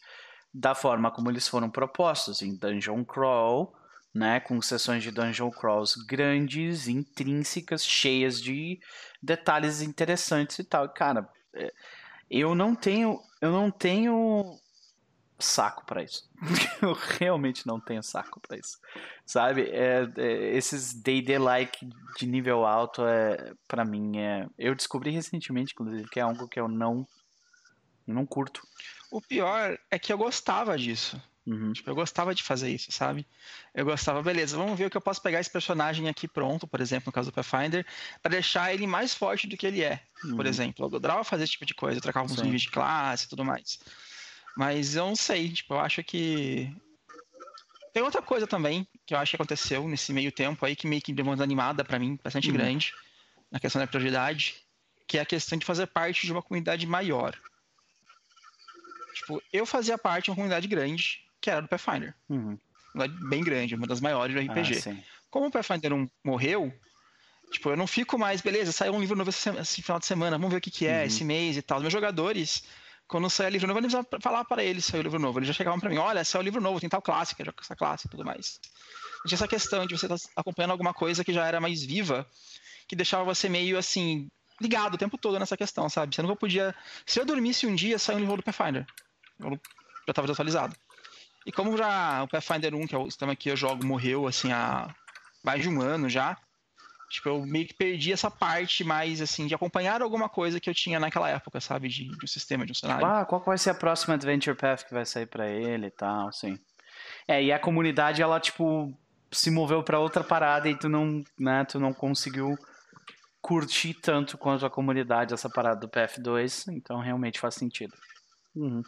da forma como eles foram propostos em Dungeon Crawl, né, com sessões de Dungeon Crawls grandes, intrínsecas, cheias de detalhes interessantes e tal. Cara, é, eu não tenho, eu não tenho saco para isso. eu realmente não tenho saco para isso. Sabe? É, é, esses D&D-like de nível alto, é, para mim, é... Eu descobri recentemente, inclusive, que é algo que eu não, não curto. O pior é que eu gostava disso. Uhum. Tipo, eu gostava de fazer isso, sabe? Eu gostava, beleza, vamos ver o que eu posso pegar esse personagem aqui pronto, por exemplo, no caso do Pathfinder, para deixar ele mais forte do que ele é, uhum. por exemplo. Eu adorava fazer esse tipo de coisa, trocar uns níveis de classe e tudo mais. Mas eu não sei, tipo, eu acho que. Tem outra coisa também que eu acho que aconteceu nesse meio tempo aí que meio que deu uma animada para mim, bastante uhum. grande, na questão da prioridade, que é a questão de fazer parte de uma comunidade maior. Tipo, eu fazia parte de uma comunidade grande, que era do Pathfinder. Uhum. Bem grande, uma das maiores do RPG. Ah, Como o Pathfinder 1 morreu, tipo, eu não fico mais, beleza, saiu um livro novo esse, esse final de semana, vamos ver o que, que é, uhum. esse mês e tal. Os meus jogadores quando saia livro novo, eu não precisava falar para eles saiu livro novo. Eles já chegavam para mim, olha, saiu livro novo, tem tal classe, que essa classe e tudo mais. Tinha essa questão de você estar tá acompanhando alguma coisa que já era mais viva, que deixava você meio assim, ligado o tempo todo nessa questão, sabe? Você nunca podia. Se eu dormisse um dia, saiu um livro do Pathfinder. Eu já estava desatualizado. E como já o Pathfinder 1, que é o sistema que eu jogo, morreu assim há mais de um ano já, Tipo, eu meio que perdi essa parte mais, assim, de acompanhar alguma coisa que eu tinha naquela época, sabe? De, de um sistema, de um cenário. Ah, qual vai ser a próxima Adventure Path que vai sair para ele e tal, assim. É, e a comunidade, ela, tipo, se moveu para outra parada e tu não, né, tu não conseguiu curtir tanto quanto a comunidade essa parada do PF2, então realmente faz sentido. Uhum.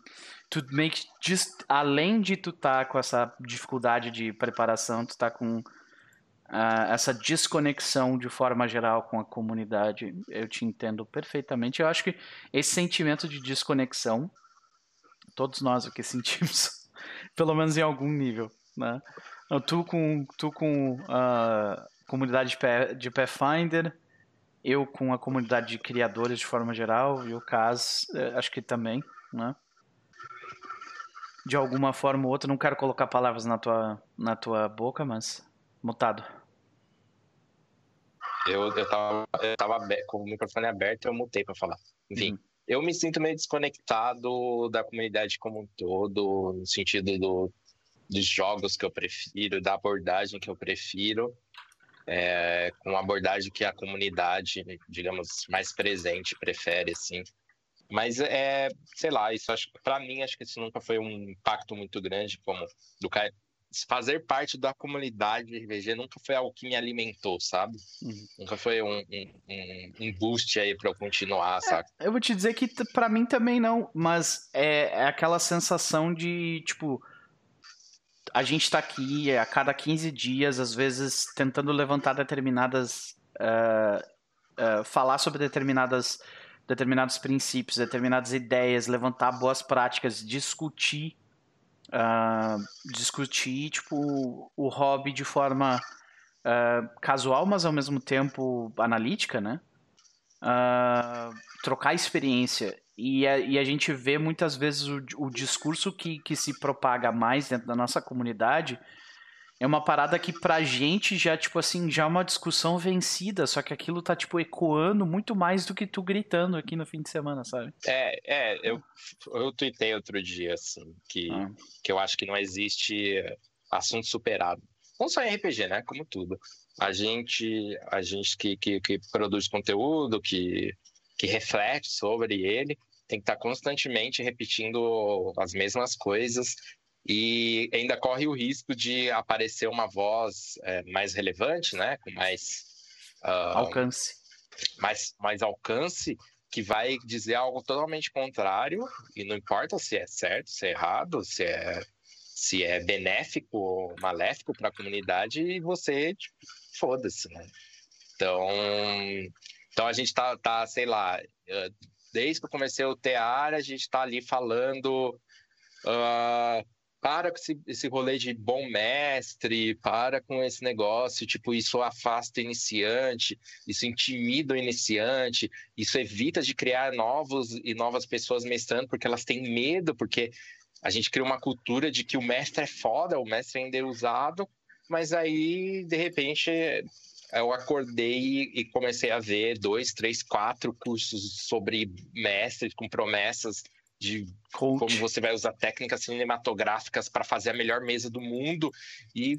Tu meio que, além de tu tá com essa dificuldade de preparação, tu tá com uh, essa desconexão de forma geral com a comunidade. Eu te entendo perfeitamente. Eu acho que esse sentimento de desconexão, todos nós aqui sentimos, pelo menos em algum nível, né? Tu com, tu com a comunidade de Pathfinder, eu com a comunidade de criadores de forma geral, e o Cas, eh, acho que também, né? De alguma forma ou outra, não quero colocar palavras na tua, na tua boca, mas mutado. Eu, eu, tava, eu tava com o microfone aberto e eu mutei para falar. Enfim, uhum. eu me sinto meio desconectado da comunidade como um todo, no sentido do, dos jogos que eu prefiro, da abordagem que eu prefiro, é, com a abordagem que a comunidade, digamos, mais presente prefere, assim. Mas é, sei lá, isso acho para mim acho que isso nunca foi um impacto muito grande como do fazer parte da comunidade RPG nunca foi algo que me alimentou, sabe? Uhum. Nunca foi um, um, um, boost aí para eu continuar, é, sabe? Eu vou te dizer que para mim também não, mas é, é, aquela sensação de, tipo, a gente tá aqui a cada 15 dias, às vezes tentando levantar determinadas. Uh, uh, falar sobre determinadas determinados princípios, determinadas ideias, levantar boas práticas, discutir uh, discutir tipo o hobby de forma uh, casual, mas ao mesmo tempo analítica, né? Uh, trocar experiência e a, e a, gente vê muitas vezes o, o discurso que, que se propaga mais dentro da nossa comunidade é uma parada que pra gente já, tipo assim, já é uma discussão vencida, só que aquilo tá, tipo, ecoando muito mais do que tu gritando aqui no fim de semana, sabe? É, é, eu, eu tuitei outro dia, assim, que, ah. que eu acho que não existe assunto superado. Não só em RPG, né? Como tudo. A gente, a gente que, que, que produz conteúdo, que, que reflete sobre ele, tem que estar tá constantemente repetindo as mesmas coisas e ainda corre o risco de aparecer uma voz é, mais relevante, né, com mais uh, alcance, mais, mais alcance, que vai dizer algo totalmente contrário e não importa se é certo, se é errado, se é se é benéfico ou maléfico para a comunidade e você tipo, foda-se, né? Então, então a gente tá, tá, sei lá, desde que eu comecei o TEAR, a gente está ali falando uh, para com esse, esse rolê de bom mestre, para com esse negócio, tipo, isso afasta o iniciante, isso intimida o iniciante, isso evita de criar novos e novas pessoas mestrando, porque elas têm medo, porque a gente cria uma cultura de que o mestre é foda, o mestre é endeusado, mas aí, de repente, eu acordei e comecei a ver dois, três, quatro cursos sobre mestres com promessas de Coach. como você vai usar técnicas cinematográficas para fazer a melhor mesa do mundo e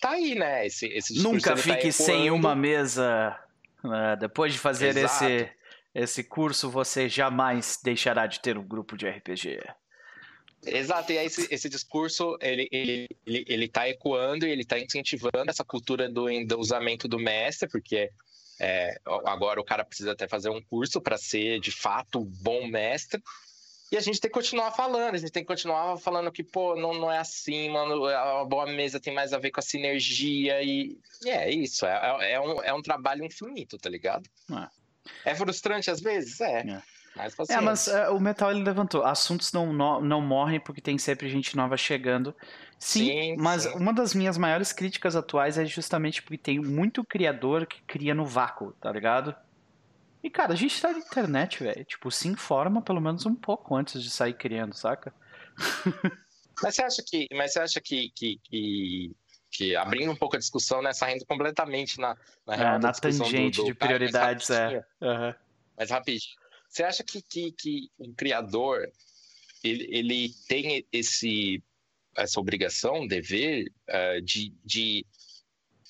tá aí, né? Esse, esse Nunca tá fique tá sem uma mesa. Uh, depois de fazer esse, esse curso, você jamais deixará de ter um grupo de RPG. Exato, e aí esse, esse discurso, ele, ele, ele, ele tá ecoando e ele tá incentivando essa cultura do endeusamento do mestre, porque é, agora o cara precisa até fazer um curso para ser, de fato, bom mestre, e a gente tem que continuar falando, a gente tem que continuar falando que, pô, não, não é assim, mano, a boa mesa tem mais a ver com a sinergia e, e é isso, é, é, é, um, é um trabalho infinito, tá ligado? É, é frustrante às vezes? É. é. Mas é, mas uh, o Metal ele levantou. Assuntos não, não, não morrem porque tem sempre gente nova chegando. Sim, sim mas sim. uma das minhas maiores críticas atuais é justamente porque tem muito criador que cria no vácuo, tá ligado? E, cara, a gente tá na internet, velho. Tipo, se informa pelo menos um pouco antes de sair criando, saca? mas você acha que. Mas você acha que, que, que, que abrindo um pouco a discussão, né? Saindo completamente na, na, é, na tangente do, do, de prioridades, é. Uhum. Mas rapidinho. Você acha que, que, que um criador ele, ele tem esse, essa obrigação, dever uh, de, de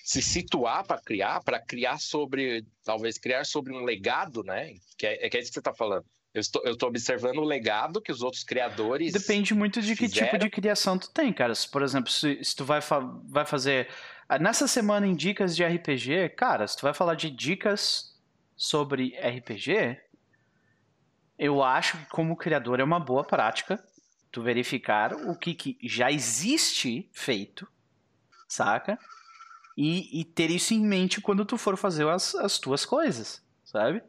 se situar para criar, para criar sobre, talvez criar sobre um legado, né? Que é, é, que é isso que você está falando. Eu estou, eu estou observando o legado que os outros criadores. Depende muito de fizeram. que tipo de criação tu tem, cara. Se, por exemplo, se, se tu vai, fa vai fazer. Ah, nessa semana em dicas de RPG, cara, se tu vai falar de dicas sobre RPG, eu acho que como criador é uma boa prática tu verificar o que, que já existe feito, saca? E, e ter isso em mente quando tu for fazer as, as tuas coisas, sabe?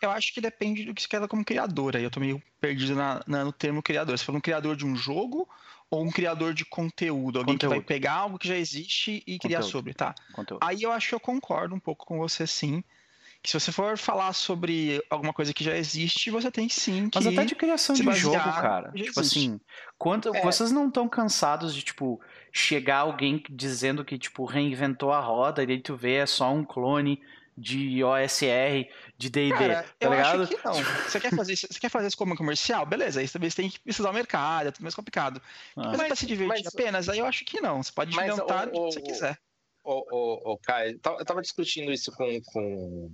Eu acho que depende do que você quer como criador. Aí eu tô meio perdido na, na, no termo criador. Você falou um criador de um jogo ou um criador de conteúdo? Alguém conteúdo. que vai pegar algo que já existe e criar sobre, tá? Conteúdo. Aí eu acho que eu concordo um pouco com você sim. Que se você for falar sobre alguma coisa que já existe, você tem sim que. Mas até de criação de jogo, cara. Tipo existe. assim, quanto, é. vocês não estão cansados de, tipo, chegar alguém dizendo que, tipo, reinventou a roda e aí tu vê é só um clone de OSR, de D&D, tá eu ligado? Acho que não. Você quer fazer isso, você quer fazer isso como comercial? Beleza, aí talvez tem que precisar do mercado, é tudo mais complicado. Ah. Mas, mas pra se divertir mas, apenas, aí eu acho que não. Você pode inventar o, o, o que você quiser. O, o, o Caio, eu tava discutindo isso com, com,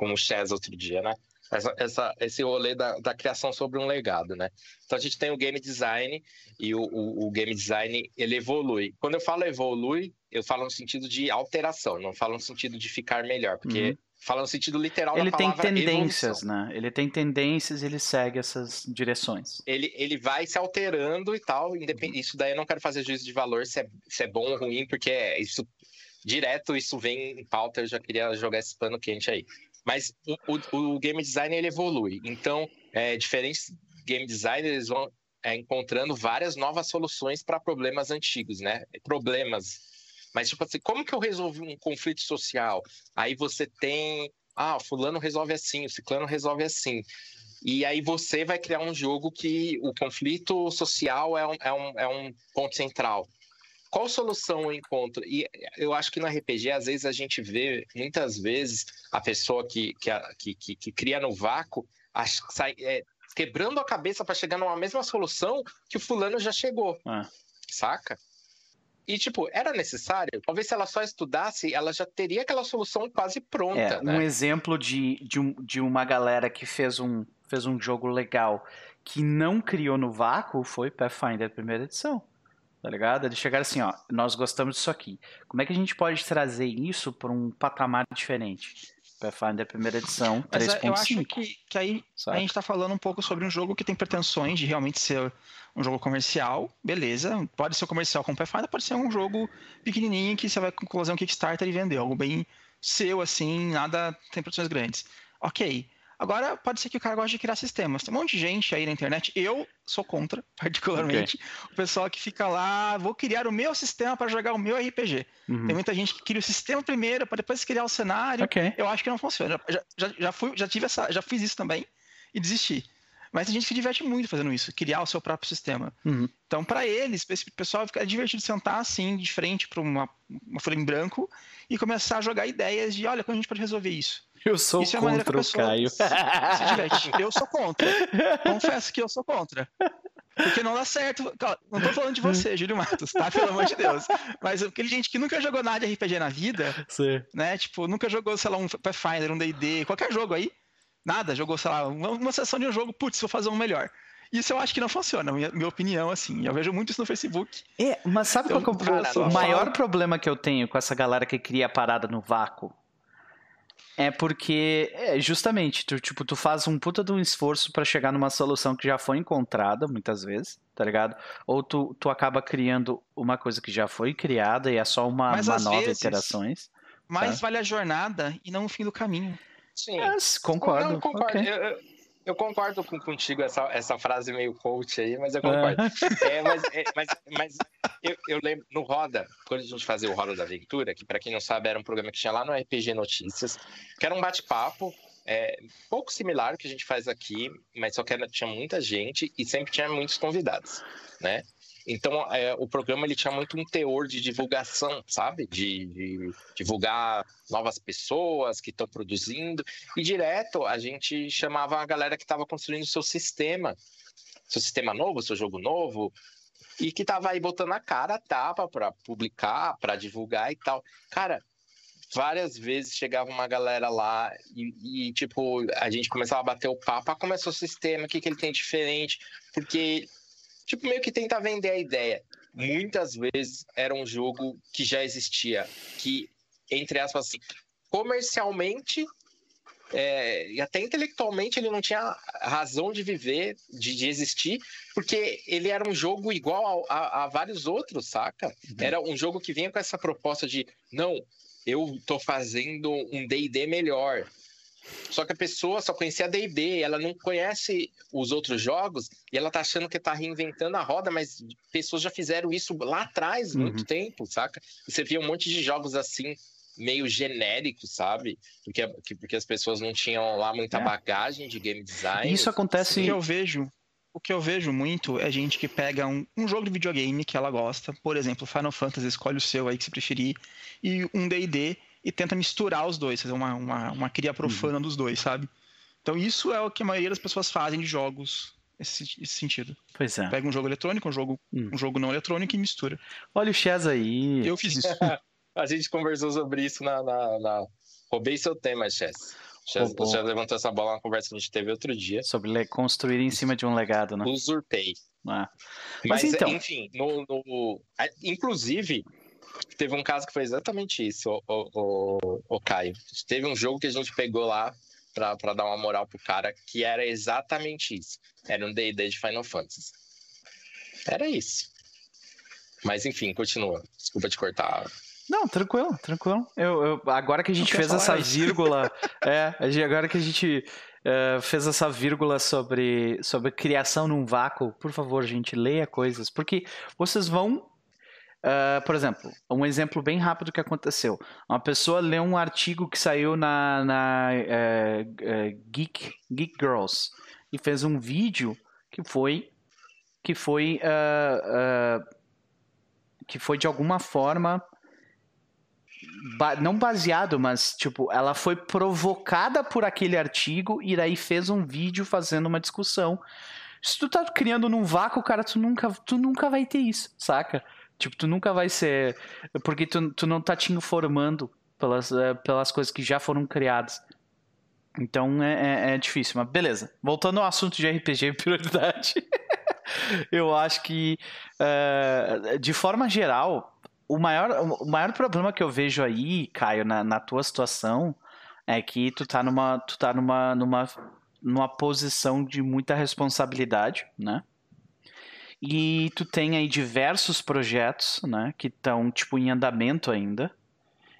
com o Chess outro dia, né? essa, essa, esse rolê da, da, criação sobre um legado, né? Então a gente tem o game design e o, o, o, game design ele evolui. Quando eu falo evolui, eu falo no sentido de alteração, não falo no sentido de ficar melhor, porque uhum. fala no sentido literal ele da palavra tem tendências, evolução. né? Ele tem tendências, ele segue essas direções. Ele, ele vai se alterando e tal. Independ... Isso daí eu não quero fazer juízo de valor se é, se é bom ou ruim, porque isso direto isso vem em pauta. Eu já queria jogar esse pano quente aí. Mas o, o, o game design ele evolui. Então, é, diferentes game designers vão é, encontrando várias novas soluções para problemas antigos, né? Problemas. Mas, tipo assim, como que eu resolvi um conflito social? Aí você tem. Ah, fulano resolve assim, o ciclano resolve assim. E aí você vai criar um jogo que o conflito social é um, é um, é um ponto central. Qual solução eu encontro? E eu acho que no RPG, às vezes, a gente vê, muitas vezes, a pessoa que, que, que, que cria no vácuo sai, é, quebrando a cabeça para chegar numa mesma solução que o fulano já chegou. Ah. Saca? E, tipo, era necessário? Talvez se ela só estudasse, ela já teria aquela solução quase pronta. É, né? Um exemplo de, de, um, de uma galera que fez um, fez um jogo legal que não criou no vácuo foi Pathfinder primeira edição tá ligado? Eles chegaram assim, ó, nós gostamos disso aqui. Como é que a gente pode trazer isso para um patamar diferente? Pathfinder primeira edição 3.5. Mas eu acho que, que aí a gente está falando um pouco sobre um jogo que tem pretensões de realmente ser um jogo comercial, beleza. Pode ser comercial com Pathfinder, pode ser um jogo pequenininho que você vai fazer um Kickstarter e vender. Algo bem seu, assim, nada, tem produções grandes. Ok. Agora, pode ser que o cara goste de criar sistemas. Tem um monte de gente aí na internet, eu sou contra, particularmente, okay. o pessoal que fica lá, vou criar o meu sistema para jogar o meu RPG. Uhum. Tem muita gente que cria o sistema primeiro, para depois criar o cenário. Okay. Eu acho que não funciona. Já, já, já, fui, já, tive essa, já fiz isso também e desisti. Mas tem gente que se diverte muito fazendo isso, criar o seu próprio sistema. Uhum. Então, para eles, para esse pessoal, fica divertido sentar assim, de frente para uma, uma folha em branco e começar a jogar ideias de: olha, como a gente pode resolver isso? Eu sou isso contra é o Caio. Se, se diverte. Eu sou contra. Confesso que eu sou contra. Porque não dá certo. Não tô falando de você, Júlio Matos, tá? Pelo amor de Deus. Mas aquele gente que nunca jogou nada de RPG na vida, Sim. né? Tipo, nunca jogou, sei lá, um Pathfinder, um D&D, qualquer jogo aí. Nada, jogou, sei lá, uma, uma sessão de um jogo, putz, vou fazer um melhor. Isso eu acho que não funciona, minha, minha opinião, assim. Eu vejo muito isso no Facebook. É, mas sabe então, qual é o, o maior problema que eu tenho com essa galera que cria a parada no vácuo? É porque, é, justamente, tu, tipo, tu faz um puta de um esforço para chegar numa solução que já foi encontrada, muitas vezes, tá ligado? Ou tu, tu acaba criando uma coisa que já foi criada e é só uma, uma nova vezes, iterações. Mais tá? vale a jornada e não o fim do caminho. Sim. É, concordo. Não, concordo. Okay. Eu, eu concordo com, contigo essa, essa frase meio coach aí, mas eu concordo. É. É, mas, é, mas, mas eu, eu, lembro, no Roda, quando a gente fazia o Roda da Aventura, que para quem não sabe era um programa que tinha lá no RPG Notícias, que era um bate-papo é, pouco similar ao que a gente faz aqui, mas só que era, tinha muita gente e sempre tinha muitos convidados, né? Então, é, o programa ele tinha muito um teor de divulgação, sabe? De, de divulgar novas pessoas que estão produzindo. E direto a gente chamava a galera que estava construindo seu sistema, seu sistema novo, seu jogo novo, e que estava aí botando a cara a tapa para publicar, para divulgar e tal. Cara, várias vezes chegava uma galera lá e, e, tipo, a gente começava a bater o papo, ah, como é seu sistema, o que, que ele tem diferente, porque tipo, meio que tentar vender a ideia. Muitas vezes era um jogo que já existia, que, entre aspas, assim, comercialmente é, e até intelectualmente ele não tinha razão de viver, de, de existir, porque ele era um jogo igual a, a, a vários outros, saca? Uhum. Era um jogo que vinha com essa proposta de não, eu tô fazendo um D&D melhor, só que a pessoa só conhecia a D&D, ela não conhece os outros jogos e ela tá achando que tá reinventando a roda, mas pessoas já fizeram isso lá atrás, uhum. muito tempo, saca? Você via um monte de jogos assim, meio genéricos, sabe? Porque, porque as pessoas não tinham lá muita é. bagagem de game design. Isso acontece... O que eu vejo, o que eu vejo muito é gente que pega um, um jogo de videogame que ela gosta, por exemplo, Final Fantasy, escolhe o seu aí que você preferir, e um D&D e tenta misturar os dois, fazer uma, uma, uma cria profana uhum. dos dois, sabe? Então isso é o que a maioria das pessoas fazem de jogos nesse, nesse sentido. Pois é. Pega um jogo eletrônico, um jogo, hum. um jogo não eletrônico e mistura. Olha o Chaz aí. Eu fiz isso. a gente conversou sobre isso na. na, na... Roubei seu tema, Chess. O Chess levantou essa bola na conversa que a gente teve outro dia. Sobre construir em cima de um legado, né? Usurpei. Ah. Mas, Mas, então... enfim, no, no, inclusive, teve um caso que foi exatamente isso, o, o, o, Caio. Teve um jogo que a gente pegou lá pra, pra dar uma moral pro cara, que era exatamente isso. Era um D&D de Final Fantasy. Era isso. Mas enfim, continua. Desculpa te cortar. Não, tranquilo, tranquilo. Eu, eu agora que a gente fez essa isso. vírgula, é, agora que a gente uh, fez essa vírgula sobre, sobre criação num vácuo, por favor, gente, leia coisas, porque vocês vão Uh, por exemplo, um exemplo bem rápido que aconteceu. Uma pessoa leu um artigo que saiu na, na uh, uh, Geek, Geek Girls e fez um vídeo que foi que foi que foi de alguma forma ba não baseado, mas tipo, ela foi provocada por aquele artigo e daí fez um vídeo fazendo uma discussão. Se tu tá criando num vácuo, cara, tu nunca, tu nunca vai ter isso, saca? Tipo, tu nunca vai ser. Porque tu, tu não tá te informando pelas, é, pelas coisas que já foram criadas. Então é, é, é difícil, mas beleza. Voltando ao assunto de RPG prioridade. eu acho que, uh, de forma geral, o maior, o maior problema que eu vejo aí, Caio, na, na tua situação, é que tu tá numa. Tu tá numa, numa, numa posição de muita responsabilidade, né? E tu tem aí diversos projetos, né, que estão tipo em andamento ainda.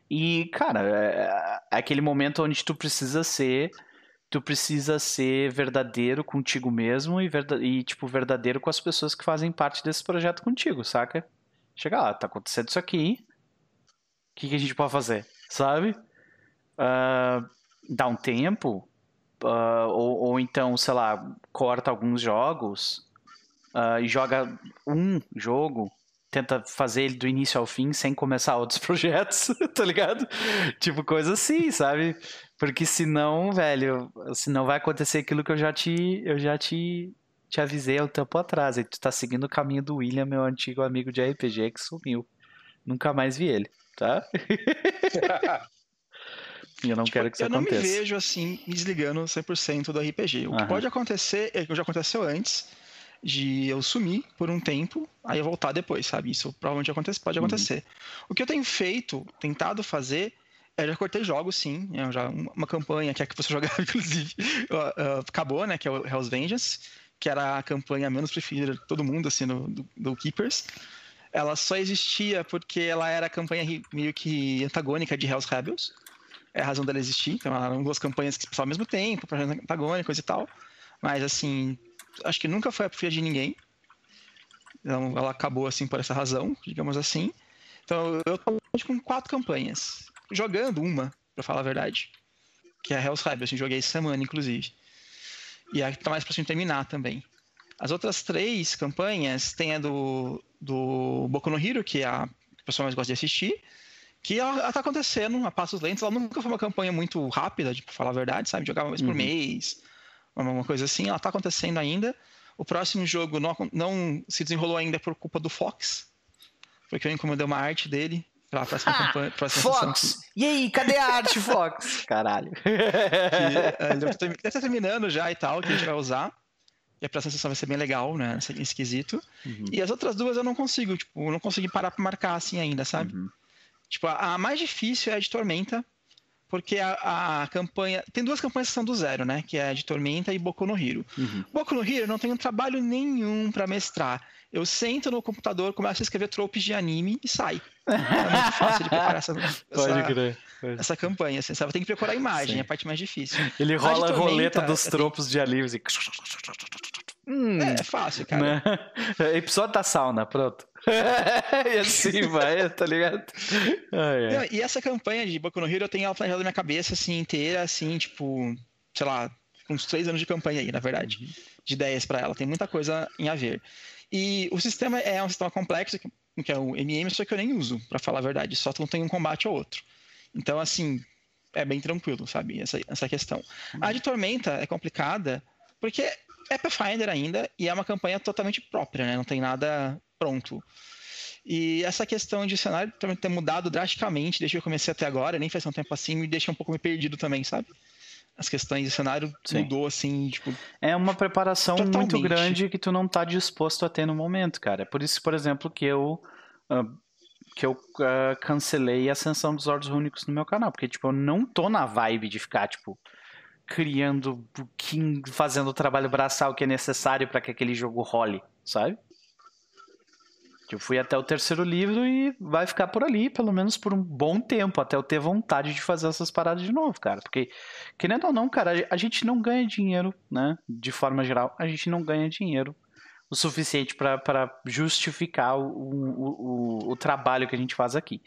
E, cara, é, é aquele momento onde tu precisa ser tu precisa ser verdadeiro contigo mesmo e, e, tipo verdadeiro com as pessoas que fazem parte desse projeto contigo, saca? Chega lá, tá acontecendo isso aqui. O que, que a gente pode fazer? Sabe? Uh, dá um tempo. Uh, ou, ou então, sei lá, corta alguns jogos uh, e joga um jogo, tenta fazer ele do início ao fim sem começar outros projetos, tá ligado? Tipo, coisa assim, sabe? Porque senão, velho, senão vai acontecer aquilo que eu já te, eu já te, te avisei há um tempo atrás. E tu tá seguindo o caminho do William, meu antigo amigo de RPG que sumiu. Nunca mais vi ele, tá? E eu não tipo, quero que isso eu aconteça. Eu não me vejo assim, desligando 100% do RPG. O que pode acontecer é que já aconteceu antes, de eu sumir por um tempo, aí eu voltar depois, sabe? Isso provavelmente acontece, pode uhum. acontecer. Uhum. O que eu tenho feito, tentado fazer, é já cortei jogos, sim. Eu já, uma campanha que é que você jogava, inclusive, acabou, né? Que é o Hell's Vengeance, que era a campanha menos preferida de todo mundo, assim, do, do, do Keepers. Ela só existia porque ela era a campanha meio que antagônica de Hell's Rebels. É a razão dela existir. Então, eram duas campanhas que passavam ao mesmo tempo, antagônicas e tal. Mas, assim, acho que nunca foi a preferida de ninguém. Então, ela acabou assim por essa razão, digamos assim. Então, eu tô com quatro campanhas. Jogando uma, para falar a verdade. Que é a Hell's Rebel, assim, joguei essa semana, inclusive. E a que tá mais próximo de terminar também. As outras três campanhas tem a do, do Boku no Hero, que é a que o pessoal mais gosta de assistir. Que ela, ela tá acontecendo a passos lentos. Ela nunca foi uma campanha muito rápida, pra falar a verdade, sabe? Jogava uma vez por uhum. mês uma coisa assim. Ela está acontecendo ainda. O próximo jogo não, não, se desenrolou ainda por culpa do Fox, porque eu encomendei uma arte dele para a próxima ah, campanha. Próxima Fox! Que... E aí, cadê a arte, Fox? Caralho. Que, é, deve estar terminando já e tal, que a gente vai usar. E a próxima sessão vai ser bem legal, né? Esquisito. Uhum. E as outras duas eu não consigo, tipo, eu não consegui parar para marcar assim ainda, sabe? Uhum. Tipo, a, a mais difícil é a de Tormenta, porque a, a, campanha. Tem duas campanhas que são do zero, né? Que é a de Tormenta e Boku no Hero. Uhum. Boku no Hero não tenho trabalho nenhum para mestrar. Eu sento no computador, começo a escrever tropes de anime e sai. É muito fácil de preparar essa, essa, essa campanha. Assim, sabe? Tem que preparar a imagem, Sim. é a parte mais difícil. Ele rola a, a roleta dos tropos de anime. E... Hum, é, é fácil, cara. Né? Episódio da sauna, pronto. e assim vai, tá ligado? Não, e essa campanha de Boku no Hero eu tenho ela planejada na minha cabeça, assim, inteira, assim, tipo, sei lá, uns três anos de campanha aí, na verdade, uhum. de ideias para ela. Tem muita coisa em a ver. E o sistema é um sistema complexo, que é o MM, só que eu nem uso, para falar a verdade. Só não tem um combate ou outro. Então, assim, é bem tranquilo, sabe? Essa, essa questão. A de Tormenta é complicada porque é Pathfinder ainda e é uma campanha totalmente própria, né? Não tem nada pronto. E essa questão de cenário também ter mudado drasticamente desde que eu comecei até agora, nem faz tanto tempo assim, me deixa um pouco me perdido também, sabe? As questões de cenário Sim. mudou assim, tipo. É uma preparação totalmente. muito grande que tu não tá disposto a ter no momento, cara. É por isso, por exemplo, que eu. Uh, que eu uh, cancelei a ascensão dos Ordos Únicos no meu canal. Porque, tipo, eu não tô na vibe de ficar, tipo, criando, fazendo o trabalho braçal que é necessário para que aquele jogo role, sabe? Eu fui até o terceiro livro e vai ficar por ali, pelo menos por um bom tempo, até eu ter vontade de fazer essas paradas de novo, cara. Porque, querendo ou não, cara, a gente não ganha dinheiro, né? De forma geral, a gente não ganha dinheiro o suficiente para justificar o, o, o, o trabalho que a gente faz aqui.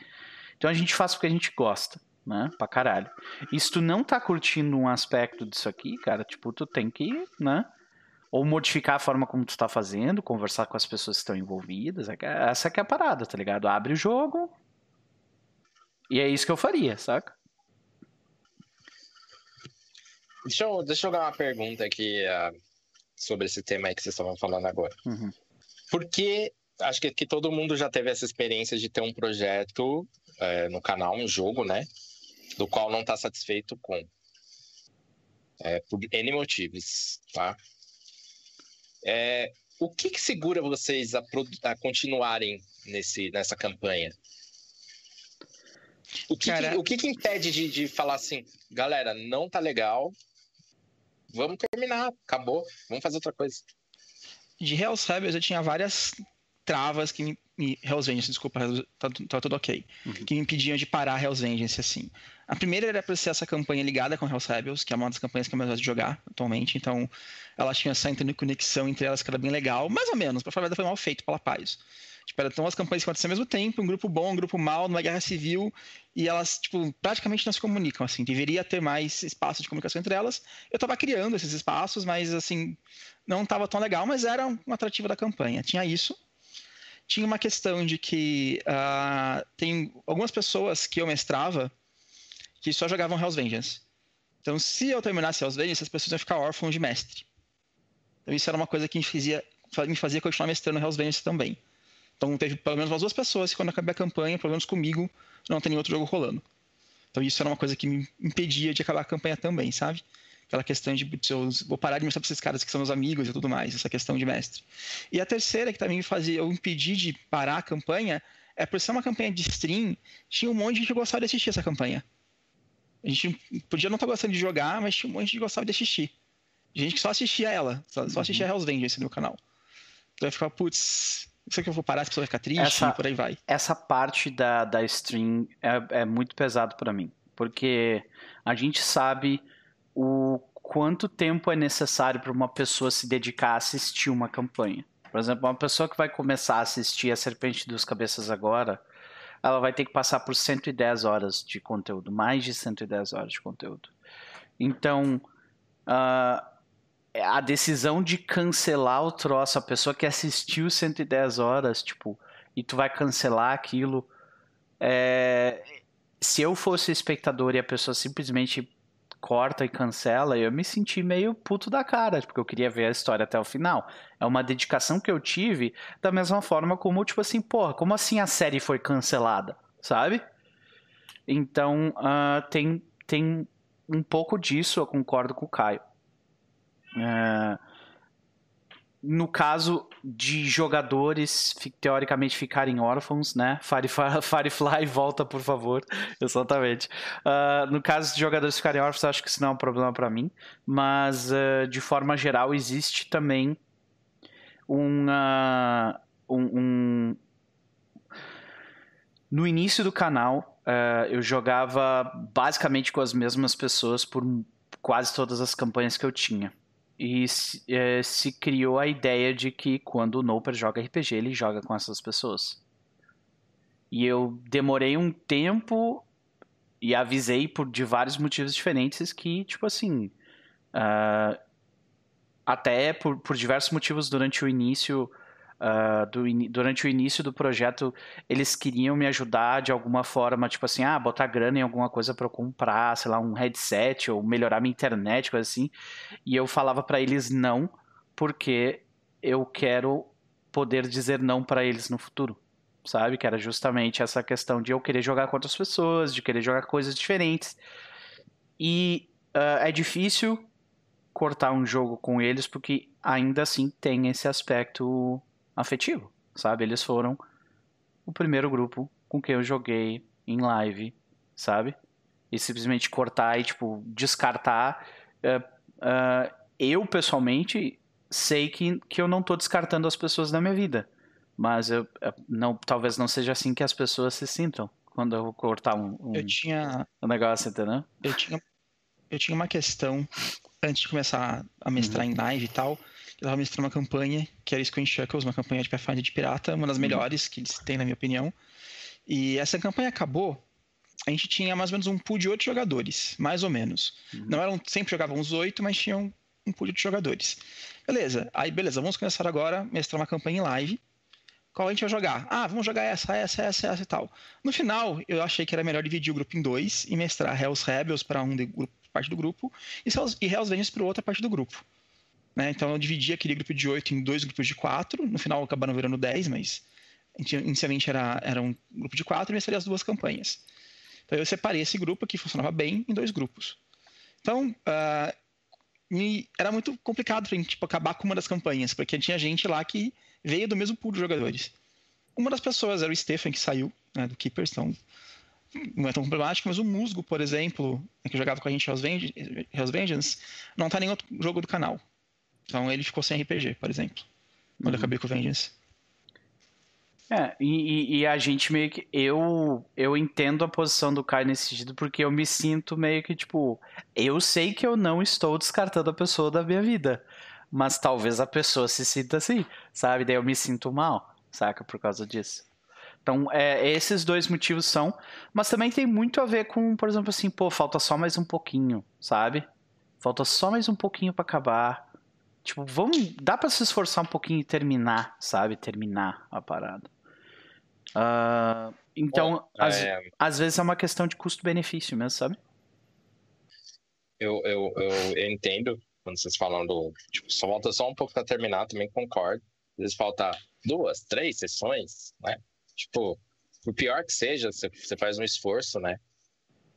Então a gente faz porque a gente gosta, né? Pra caralho. E se tu não tá curtindo um aspecto disso aqui, cara, tipo, tu tem que, né? ou modificar a forma como tu está fazendo, conversar com as pessoas que estão envolvidas. É essa que é a parada, tá ligado? Abre o jogo e é isso que eu faria, saca? Deixa eu, deixa eu jogar uma pergunta aqui uh, sobre esse tema aí que vocês estavam falando agora. Uhum. Porque acho que, que todo mundo já teve essa experiência de ter um projeto é, no canal, um jogo, né? Do qual não está satisfeito com. É, por N motivos, tá? É, o que, que, segura vocês a, a, continuarem nesse, nessa campanha? O que, Cara... que o que, que, impede de, de falar assim, galera, não tá legal, vamos terminar, acabou, vamos fazer outra coisa? De Hell's Rebels eu tinha várias travas que me, me Hell's Vengeance, desculpa, tá, tá tudo ok, uhum. que me impediam de parar Hell's Vengeance assim. A primeira era para ser essa campanha ligada com Hell's Rebels, que é uma das campanhas que eu mais gosto de jogar atualmente, então ela tinha essa interconexão entre elas que era bem legal, mais ou menos, para falar verdade foi mal feito pela Paz. Tipo, eram as campanhas que acontecem ao mesmo tempo, um grupo bom, um grupo mal, numa guerra civil, e elas, tipo, praticamente não se comunicam, assim. Deveria ter mais espaço de comunicação entre elas. Eu estava criando esses espaços, mas, assim, não estava tão legal, mas era um atrativo da campanha. Tinha isso tinha uma questão de que uh, tem algumas pessoas que eu mestrava que só jogavam Hell's Vengeance. Então, se eu terminasse Hell's Vengeance, as pessoas iam ficar órfãos de mestre. Então, isso era uma coisa que me fazia, me fazia continuar mestrando Hell's Vengeance também. Então, teve pelo menos umas duas pessoas que, quando acabei a campanha, pelo menos comigo, não tem nenhum outro jogo rolando. Então, isso era uma coisa que me impedia de acabar a campanha também, sabe? aquela questão de eu vou parar de mostrar para esses caras que são meus amigos e tudo mais, essa questão de mestre. E a terceira que também me fazia eu impedir de parar a campanha é por ser uma campanha de stream, tinha um monte de gente que gostava de assistir essa campanha. A gente podia não estar gostando de jogar, mas tinha um monte de gostava de assistir. Gente que só assistia ela, só, só assistia uhum. Hell's Vengeance no canal. Então eu ficava, putz, isso que eu vou parar, as pessoas vão ficar tristes essa, e por aí vai. Essa parte da, da stream é, é muito pesado para mim. Porque a gente sabe o quanto tempo é necessário para uma pessoa se dedicar a assistir uma campanha. Por exemplo, uma pessoa que vai começar a assistir a Serpente dos Cabeças agora, ela vai ter que passar por 110 horas de conteúdo, mais de 110 horas de conteúdo. Então, uh, a decisão de cancelar o troço, a pessoa que assistiu 110 horas, tipo, e tu vai cancelar aquilo. É, se eu fosse espectador e a pessoa simplesmente corta e cancela, eu me senti meio puto da cara, porque eu queria ver a história até o final. É uma dedicação que eu tive da mesma forma como, tipo assim, porra, como assim a série foi cancelada, sabe? Então, uh, tem, tem um pouco disso, eu concordo com o Caio. Uh, no caso de jogadores teoricamente ficarem órfãos, né? Firefly, volta, por favor. Exatamente. Uh, no caso de jogadores ficarem órfãos, acho que isso não é um problema para mim. Mas, uh, de forma geral, existe também uma, um, um... No início do canal, uh, eu jogava basicamente com as mesmas pessoas por quase todas as campanhas que eu tinha. E se, é, se criou a ideia de que quando o Noper joga RPG, ele joga com essas pessoas. E eu demorei um tempo e avisei por de vários motivos diferentes que, tipo assim. Uh, até por, por diversos motivos durante o início, uh, do, durante o início do projeto, eles queriam me ajudar de alguma forma, tipo assim, ah, botar grana em alguma coisa para eu comprar, sei lá, um headset ou melhorar minha internet, coisa assim. E eu falava para eles não, porque eu quero poder dizer não para eles no futuro, sabe? Que era justamente essa questão de eu querer jogar com outras pessoas, de querer jogar coisas diferentes. E uh, é difícil cortar um jogo com eles porque ainda assim tem esse aspecto afetivo, sabe? Eles foram o primeiro grupo com quem eu joguei em live, sabe? E simplesmente cortar e, tipo, descartar. Uh, uh, eu, pessoalmente, sei que, que eu não tô descartando as pessoas da minha vida. Mas eu, não, talvez não seja assim que as pessoas se sintam quando eu cortar um, um, eu tinha, um negócio, entendeu? Eu tinha, eu tinha uma questão antes de começar a mestrar uhum. em live e tal eu tava mestrando uma campanha, que era Squint Chuckles, uma campanha de Pathfinder de pirata, uma das uhum. melhores que eles têm, na minha opinião. E essa campanha acabou, a gente tinha mais ou menos um pool de oito jogadores, mais ou menos. Uhum. Não eram, sempre jogavam uns oito, mas tinham um pool de jogadores. Beleza, aí beleza, vamos começar agora a mestrar uma campanha em live. Qual a gente vai jogar? Ah, vamos jogar essa, essa, essa, essa e tal. No final, eu achei que era melhor dividir o grupo em dois e mestrar Hells Rebels para um de, parte do grupo e Hells Vengeance para outra parte do grupo. Né? Então eu dividi aquele grupo de oito em dois grupos de quatro. No final acabaram virando dez, mas inicialmente era, era um grupo de quatro e eu as duas campanhas. Então eu separei esse grupo que funcionava bem em dois grupos. Então uh, me, era muito complicado para tipo, acabar com uma das campanhas, porque tinha gente lá que veio do mesmo pool de jogadores. Uma das pessoas era o Stephen, que saiu né, do Keepers, então não é tão problemático, mas o Musgo, por exemplo, que jogava com a gente Hell's Vengeance, não está em nenhum outro jogo do canal. Então ele ficou sem RPG, por exemplo. Quando uhum. eu acabei com o Vengeance. É, e, e, a gente meio que. Eu, eu entendo a posição do Kai nesse sentido, porque eu me sinto meio que, tipo. Eu sei que eu não estou descartando a pessoa da minha vida. Mas talvez a pessoa se sinta assim, sabe? Daí eu me sinto mal, saca? Por causa disso. Então, é, esses dois motivos são. Mas também tem muito a ver com, por exemplo, assim, pô, falta só mais um pouquinho, sabe? Falta só mais um pouquinho para acabar. Tipo, vamos. Dá pra se esforçar um pouquinho e terminar, sabe? Terminar a parada. Uh, então, às, é... às vezes é uma questão de custo-benefício mesmo, sabe? Eu, eu, eu entendo quando vocês falam do. Tipo, só falta só um pouco pra terminar, também concordo. Às vezes falta duas, três sessões, né? Tipo, por pior que seja, você faz um esforço, né?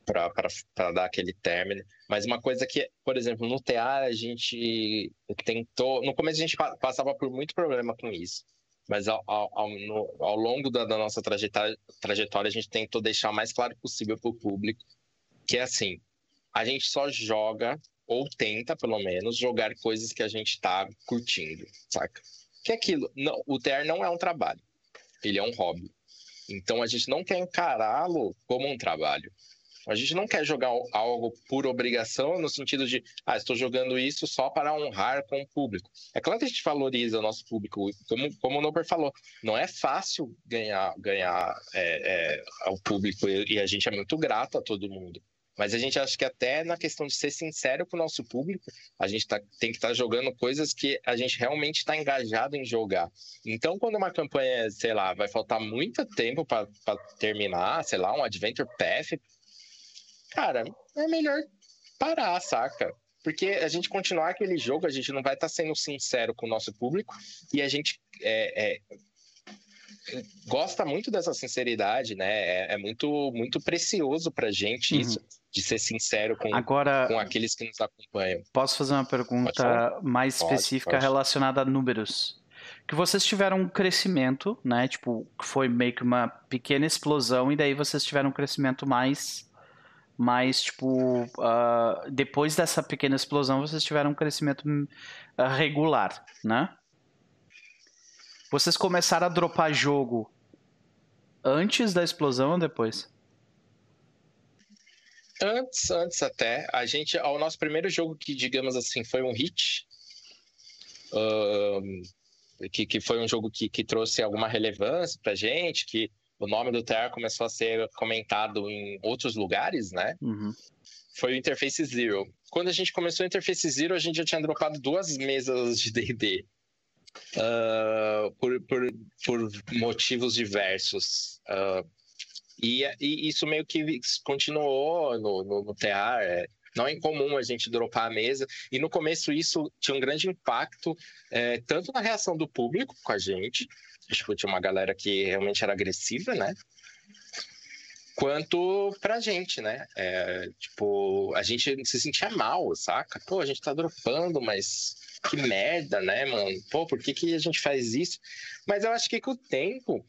Para dar aquele término. Mas uma coisa que, por exemplo, no TA a gente tentou. No começo a gente passava por muito problema com isso. Mas ao, ao, no, ao longo da, da, nossa trajetória, trajetória, a gente tentou deixar o mais claro possível para o público que é assim: a gente só joga, ou tenta pelo menos, jogar coisas que a gente está curtindo, saca? Que é aquilo. Não, o TR não é um trabalho, ele é um hobby. Então a gente não quer encará-lo como um trabalho. A gente não quer jogar algo por obrigação, no sentido de, ah, estou jogando isso só para honrar com o público. É claro que a gente valoriza o nosso público, como, como o Nober falou, não é fácil ganhar, ganhar é, é, público e a gente é muito grato a todo mundo. Mas a gente acha que até na questão de ser sincero com o nosso público, a gente tá, tem que estar tá jogando coisas que a gente realmente está engajado em jogar. Então, quando uma campanha, sei lá, vai faltar muito tempo para terminar, sei lá, um Adventure Path, cara, é melhor parar, saca? Porque a gente continuar aquele jogo, a gente não vai estar tá sendo sincero com o nosso público e a gente é, é, gosta muito dessa sinceridade, né? É, é, muito, muito precioso pra gente uhum. isso, de ser sincero com, Agora, com aqueles que nos acompanham. Posso fazer uma pergunta mais específica pode. relacionada a números? Que vocês tiveram um crescimento, né? Tipo, que foi meio que uma pequena explosão, e daí vocês tiveram um crescimento mais mas tipo uh, depois dessa pequena explosão vocês tiveram um crescimento uh, regular, né? Vocês começaram a dropar jogo antes da explosão ou depois? Antes, antes até. A gente, o nosso primeiro jogo que, digamos assim, foi um hit, que, que foi um jogo que, que trouxe alguma relevância pra gente, que o nome do TR começou a ser comentado em outros lugares, né? Uhum. Foi o Interface Zero. Quando a gente começou o Interface Zero, a gente já tinha dropado duas mesas de D&D. uh, por, por, por motivos diversos. Uh, e, e, isso meio que continuou no, no, no TEAR. É, não é incomum a gente dropar a mesa. E no começo isso tinha um grande impacto, é, tanto na reação do público com a gente, tipo, tinha uma galera que realmente era agressiva, né? Quanto pra gente, né? É, tipo, a gente se sentia mal, saca? Pô, a gente tá dropando, mas que merda, né, mano? Pô, por que, que a gente faz isso? Mas eu acho que com o tempo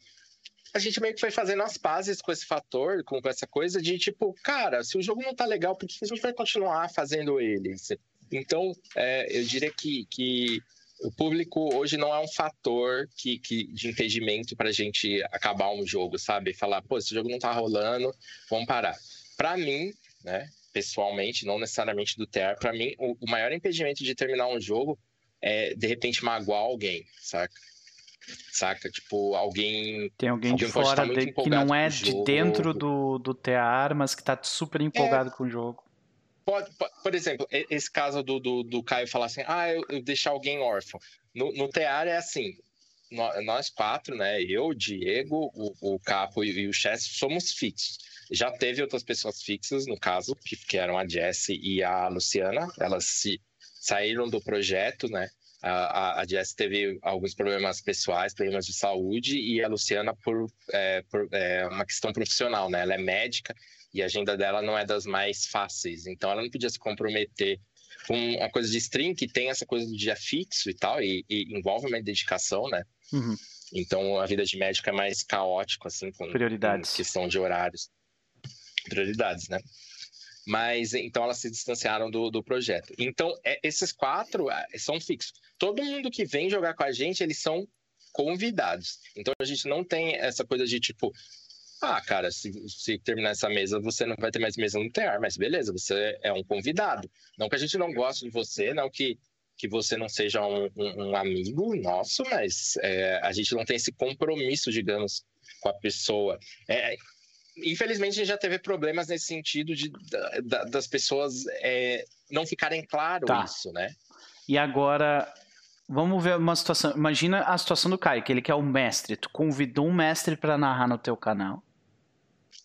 a gente meio que foi fazendo as pazes com esse fator, com essa coisa de tipo, cara, se o jogo não tá legal, por que a gente vai continuar fazendo ele? Então, é, eu diria que, que o público hoje não é um fator que, que, de impedimento para a gente acabar um jogo, sabe? Falar, pô, esse jogo não tá rolando, vamos parar. Para mim, né, pessoalmente, não necessariamente do TR, para mim, o, o maior impedimento de terminar um jogo é, de repente, magoar alguém, saca? Saca? Tipo, alguém. Tem alguém, alguém de fora de, que não é de dentro do, do TR, mas que tá super empolgado é, com o jogo. Pode, pode, por exemplo, esse caso do, do, do Caio falar assim: ah, eu, eu deixar alguém órfão. No, no TR é assim: nós quatro, né? Eu, Diego, o, o Capo e, e o Chess somos fixos. Já teve outras pessoas fixas, no caso, que, que eram a Jessie e a Luciana. Elas se saíram do projeto, né? A, a, Jess teve alguns problemas pessoais, problemas de saúde, e a Luciana por, é, por é, uma questão profissional, né? Ela é médica e a agenda dela não é das mais fáceis, então ela não podia se comprometer com uma coisa de stream que tem essa coisa do dia fixo e tal, e, e envolve uma dedicação, né? Uhum. Então a vida de médico é mais caótico, assim, com, Prioridades. com questão de horários. Prioridades, né? Mas então elas se distanciaram do, do projeto. Então, é, esses quatro é, são fixos. Todo mundo que vem jogar com a gente, eles são convidados. Então a gente não tem essa coisa de tipo, ah, cara, se, se terminar essa mesa, você não vai ter mais mesa no TR, mas beleza, você é um convidado. Não que a gente não goste de você, não que, que você não seja um, um, um amigo nosso, mas é, a gente não tem esse compromisso, digamos, com a pessoa. É, infelizmente, a gente já teve problemas nesse sentido de, da, das pessoas é, não ficarem claro tá. isso, né? E agora, vamos ver uma situação. Imagina a situação do Caio, que ele quer o um mestre. Tu convidou um mestre para narrar no teu canal.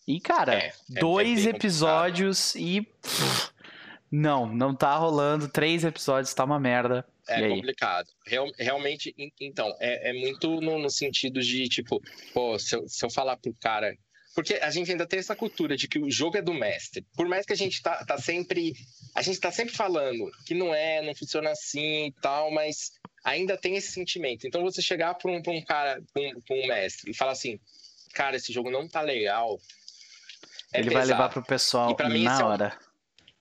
E, cara, é, é dois é episódios e. Pff, não, não tá rolando. Três episódios, tá uma merda. É complicado. Real, realmente, então, é, é muito no, no, sentido de, tipo, pô, se eu, se eu falar pro cara porque a gente ainda tem essa cultura de que o jogo é do mestre. Por mais que a gente tá, tá sempre. A gente tá sempre falando que não é, não funciona assim e tal, mas ainda tem esse sentimento. Então você chegar para um, pra um cara, para um, um, mestre, e falar assim, cara, esse jogo não tá legal. É Ele pesado. vai levar pro pessoal na mim, hora.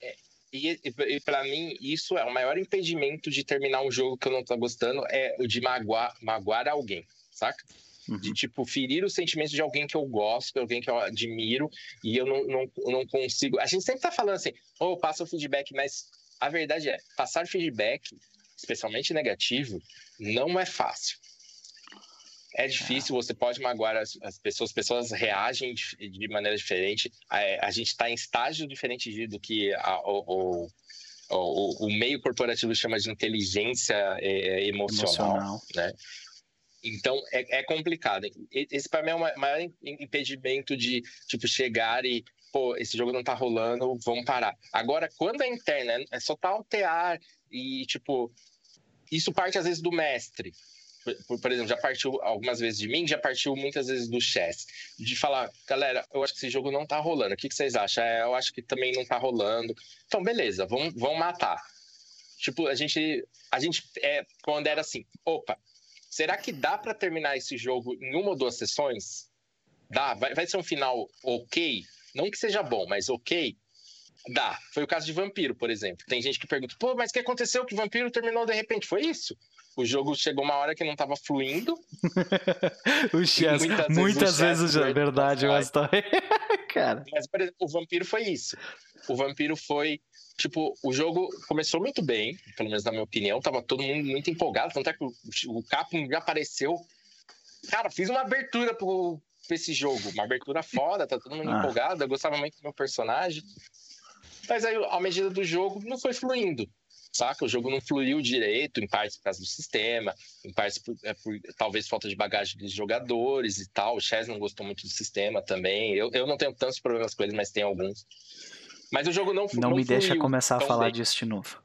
É, é, e, e, e para mim, isso é o maior impedimento de terminar um jogo que eu não tô gostando, é o de magoar, magoar alguém, saca? Uhum. De, tipo, ferir os sentimentos de alguém que eu gosto, alguém que eu admiro, e eu não, não, não consigo. A gente sempre tá falando assim, ou oh, passa o feedback, mas a verdade é, passar feedback, especialmente negativo, não é fácil. É difícil, você pode magoar as, as pessoas, as pessoas reagem de, de maneira diferente. A, a gente está em estágio diferente do que a, o, o, o, meio corporativo chama de inteligência é, emocional, emocional, né? Então é, é complicado. Esse para mim é o maior impedimento de tipo chegar e pô, esse jogo não tá rolando, vamos parar. Agora, quando é interna, é só altear e tipo isso parte às vezes do mestre. Por, por, exemplo, já partiu algumas vezes de mim, já partiu muitas vezes do chess. De falar, galera, eu acho que esse jogo não tá rolando. O que, que vocês acham? É, eu acho que também não tá rolando. Então, beleza, vamos, vamos matar. Tipo, a gente, a gente é, quando era assim, opa, Será que dá para terminar esse jogo em uma ou duas sessões? Dá? Vai, vai ser um final ok? Não que seja bom, mas ok? Dá. Foi o caso de Vampiro, por exemplo. Tem gente que pergunta, pô, mas o que aconteceu que Vampiro terminou de repente? Foi isso. O jogo chegou uma hora que não estava fluindo. o chess, muitas, muitas vezes, já, é verdade, uma história. Cara. Mas, por exemplo, o Vampiro foi isso. O Vampiro foi tipo, o jogo começou muito bem, pelo menos na minha opinião, tava todo mundo muito empolgado, tanto é que o, o Capcom já apareceu. Cara, fiz uma abertura pro, pra esse jogo, uma abertura foda, tá todo mundo ah. empolgado, eu gostava muito do meu personagem. Mas aí, à medida do jogo, não foi fluindo. Saca? O jogo não fluiu direito, em parte por causa do sistema, em parte por, é, por talvez falta de bagagem dos jogadores e tal. O Chess não gostou muito do sistema também. Eu, eu não tenho tantos problemas com ele, mas tem alguns. Mas o jogo não Não, não me deixa começar a falar bem. disso de novo.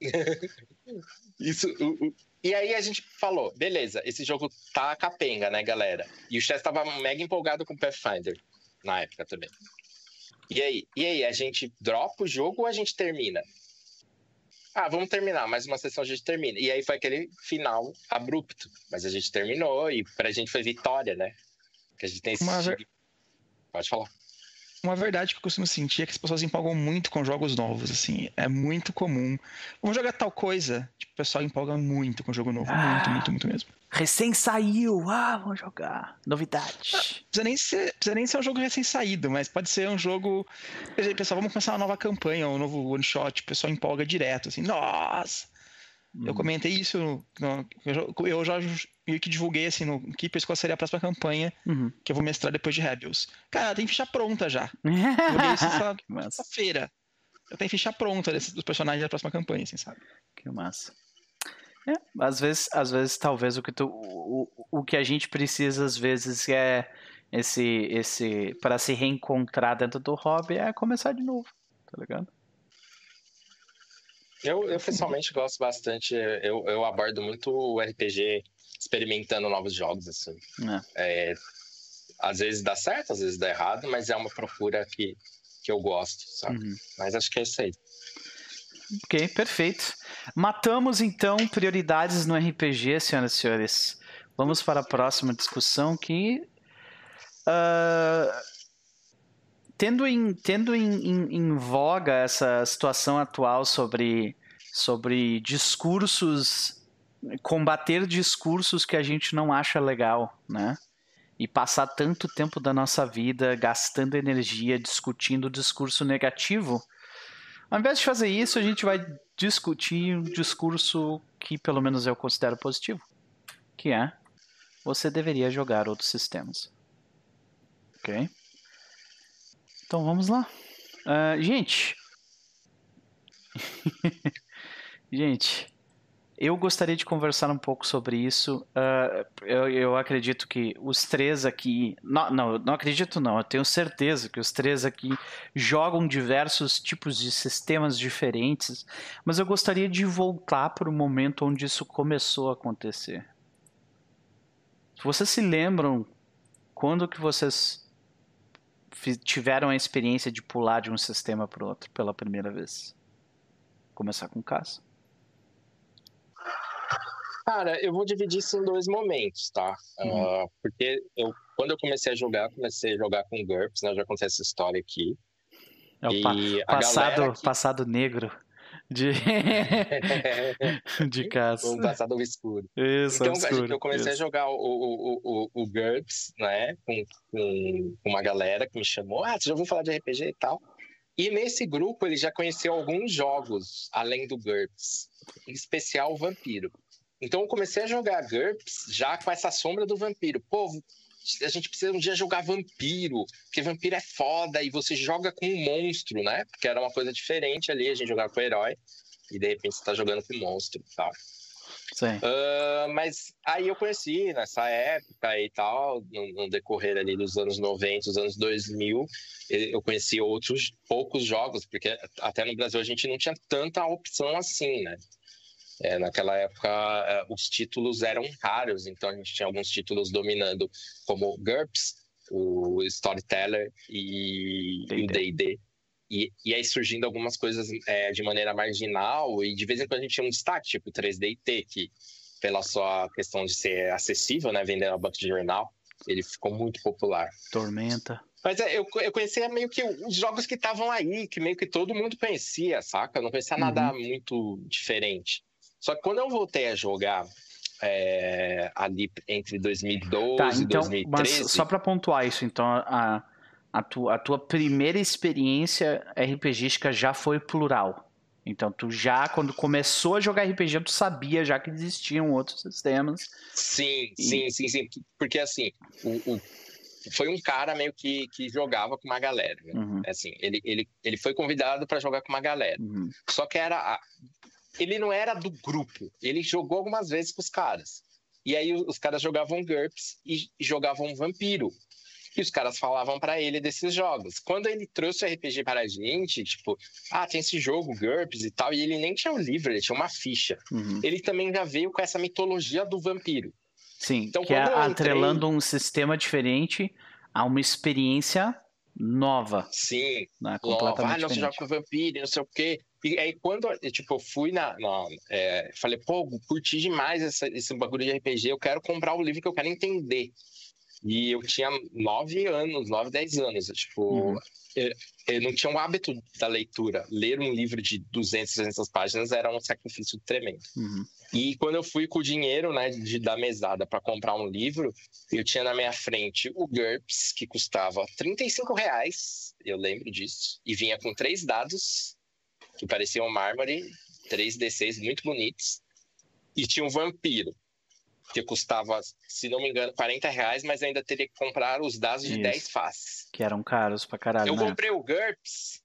Isso, o, o, e aí a gente falou, beleza, esse jogo tá capenga, né, galera? E o Chess tava mega empolgado com o Pathfinder na época também. E aí? E aí, a gente dropa o jogo ou a gente termina? Ah, vamos terminar, mais uma sessão a gente termina. E aí foi aquele final abrupto, mas a gente terminou e pra gente foi vitória, né? Que a gente tem esse. Uma... Pode falar. Uma verdade que eu costumo sentir é que as pessoas empolgam muito com jogos novos, assim. É muito comum. Vamos jogar tal coisa. Tipo, o pessoal empolga muito com jogo novo. Ah, muito, muito, muito mesmo. Recém saiu. Ah, vamos jogar. Novidade. Não, precisa, nem ser, precisa nem ser um jogo recém saído, mas pode ser um jogo. Pessoal, vamos começar uma nova campanha, um novo one shot. O pessoal empolga direto, assim. Nossa! Hum. Eu comentei isso, no, eu já meio que divulguei assim no Keepers qual seria a próxima campanha uhum. que eu vou mestrar depois de Rebels. Cara, tem ficha pronta já. Divulguei isso feira. Eu tenho ficha pronta desses, dos personagens da próxima campanha, assim, sabe? Que massa. É, às vezes, às vezes, talvez o que tu, o, o que a gente precisa às vezes é esse, esse para se reencontrar dentro do hobby é começar de novo, tá ligado? Eu, eu pessoalmente gosto bastante, eu, eu abordo muito o RPG experimentando novos jogos, assim. É. É, às vezes dá certo, às vezes dá errado, mas é uma procura que, que eu gosto, sabe? Uhum. Mas acho que é isso aí. Ok, perfeito. Matamos então prioridades no RPG, senhoras e senhores. Vamos para a próxima discussão que. Uh, tendo em, tendo em, em, em, voga essa situação atual sobre, sobre discursos, combater discursos que a gente não acha legal, né? E passar tanto tempo da nossa vida gastando energia discutindo discurso negativo, ao invés de fazer isso, a gente vai discutir um discurso que pelo menos eu considero positivo, que é você deveria jogar outros sistemas. Ok? Então vamos lá. Uh, gente. gente, eu gostaria de conversar um pouco sobre isso. Uh, eu, eu, acredito que os três aqui. Não, não, não acredito, não. Eu tenho certeza que os três aqui jogam diversos tipos de sistemas diferentes. Mas eu gostaria de voltar para o momento onde isso começou a acontecer. Vocês se lembram quando que vocês tiveram a experiência de pular de um sistema para o outro pela primeira vez? Começar com caça. Cara, eu vou dividir isso em dois momentos, tá? Uhum. Uh, porque eu, quando eu comecei a jogar, comecei a jogar com GURPS, né? Eu já contei essa história aqui. É o pa passado, que... passado negro de, de caça. Um passado obscuro. Isso, então, obscuro. eu comecei isso. a jogar o, o, o, o GURPS, né? Com, com uma galera que me chamou. Ah, você já ouviu falar de RPG e tal? E nesse grupo ele já conheceu alguns jogos além do GURPS, em especial o Vampiro. Então eu comecei a jogar GURPS já com essa sombra do Vampiro. Pô, a gente precisa um dia jogar Vampiro, porque Vampiro é foda e você joga com um monstro, né? Porque era uma coisa diferente ali, a gente jogava com o herói e de repente você tá jogando com um monstro, tá? Sim. Uh, mas aí eu conheci nessa época e tal, no, no, decorrer ali dos anos 90, dos anos 2000, eu conheci outros poucos jogos, porque até no Brasil a gente não tinha tanta opção assim, né? É, naquela época é, os títulos eram raros, então a gente tinha alguns títulos dominando, como GURPS, o Storyteller e, e o D&D. E, e aí surgindo algumas coisas é, de maneira marginal, e de vez em quando a gente tinha um destaque, tipo 3DT, que pela sua questão de ser acessível, né, vendendo a banco de jornal, ele ficou muito popular. Tormenta. Mas é, eu, eu conhecia meio que os jogos que estavam aí, que meio que todo mundo conhecia, saca? Eu não conhecia uhum. nada muito diferente. Só que quando eu voltei a jogar é, ali entre 2012 tá, então, e 2013... Mas só para pontuar isso, então, a, a, tua, a tua primeira experiência RPGística já foi plural. Então, tu já, quando começou a jogar RPG, tu sabia já que existiam outros sistemas. Sim, e... sim, sim, sim. Porque, assim, o, o, foi um cara meio que, que jogava com uma galera. Né? Uhum. Assim, ele, ele, ele foi convidado para jogar com uma galera. Uhum. Só que era. Ele não era do grupo. Ele jogou algumas vezes com os caras. E aí os caras jogavam GURPS e jogavam Vampiro. E os caras falavam para ele desses jogos. Quando ele trouxe o RPG para a gente, tipo, ah, tem esse jogo, GURPS e tal, e ele nem tinha o um livro, ele tinha uma ficha. Uhum. Ele também já veio com essa mitologia do vampiro. Sim, então, que é atrelando entrei... um sistema diferente a uma experiência nova. Sim, né? completamente nova. Ah, não, você joga com vampiro, não sei o quê. E aí, quando tipo, eu fui na. na é, falei, pô, curti demais essa, esse bagulho de RPG, eu quero comprar o livro que eu quero entender. E eu tinha nove anos, nove, dez anos. Tipo, uhum. eu, eu, não tinha o hábito da leitura. Ler um livro de 200, 300 páginas era um sacrifício tremendo. Uhum. E quando eu fui com o dinheiro né, de, da mesada para comprar um livro, eu tinha na minha frente o GURPS, que custava 35 reais, eu lembro disso, e vinha com três dados, que pareciam mármore, três D6 muito bonitos, e tinha um vampiro, que custava, se não me engano, 40 reais, mas ainda teria que comprar os dados de Isso. 10 faces. Que eram caros pra caralho. Eu né? comprei o GURPS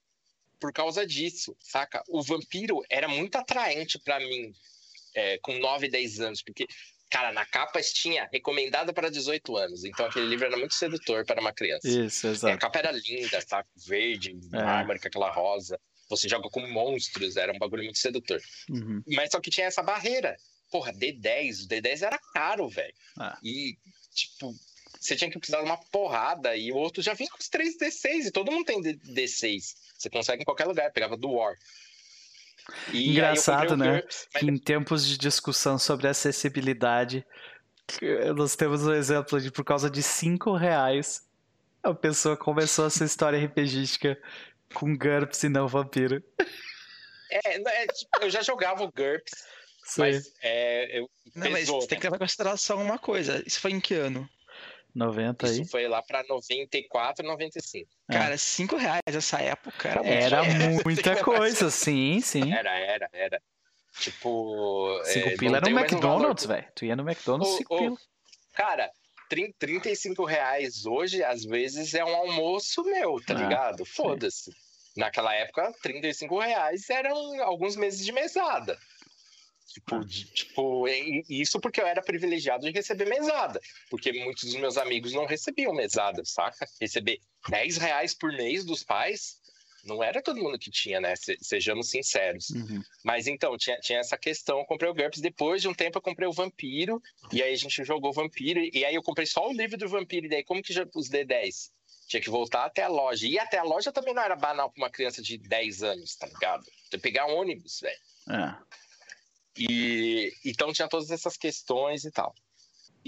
por causa disso, saca? O vampiro era muito atraente para mim é, com 9, 10 anos, porque, cara, na capa tinha recomendado para 18 anos, então aquele livro era muito sedutor para uma criança. Isso, exato. É, a capa era linda, tá? Verde, é. mármore com aquela rosa. Você joga com monstros, era um bagulho muito sedutor. Uhum. Mas só que tinha essa barreira. Porra, D10, o D10 era caro, velho. Ah. E, tipo, você tinha que precisar de uma porrada e o outro já vinha com os 3 D6 e todo mundo tem D6. Você consegue em qualquer lugar, pegava do War. E Engraçado, né? GURPS, mas... Em tempos de discussão sobre acessibilidade, nós temos um exemplo de por causa de 5 reais a pessoa começou a sua história RPGística com GURPS e não vampiro. É, é tipo, eu já jogava o GURPS, Sim. mas é, eu, não, mas você tem que levar em consideração uma coisa. Isso foi em que ano? 90 aí. Isso foi lá pra 94, 95. É. Cara, 5 reais essa época era, era muita coisa, sim, sim. Era, era, era. Tipo. 5 é, pila era no McDonald's, velho. Tu ia no McDonald's, 5 pila. Cara, 35 reais hoje, às vezes, é um almoço meu, tá ah, ligado? Foda-se. Naquela época, 35 reais eram alguns meses de mesada. Tipo, de, tipo, isso porque eu era privilegiado de receber mesada. Porque muitos dos meus amigos não recebiam mesada, saca? Receber 10 reais por mês dos pais não era todo mundo que tinha, né? Sejamos sinceros. Uhum. Mas então, tinha, tinha essa questão. Eu comprei o GURPS. Depois de um tempo, eu comprei o Vampiro. E aí a gente jogou o Vampiro. E aí eu comprei só o livro do Vampiro. E daí, como que os D10? Tinha que voltar até a loja. E até a loja também não era banal para uma criança de 10 anos, tá ligado? Tem que pegar um ônibus, velho. É. E então tinha todas essas questões e tal.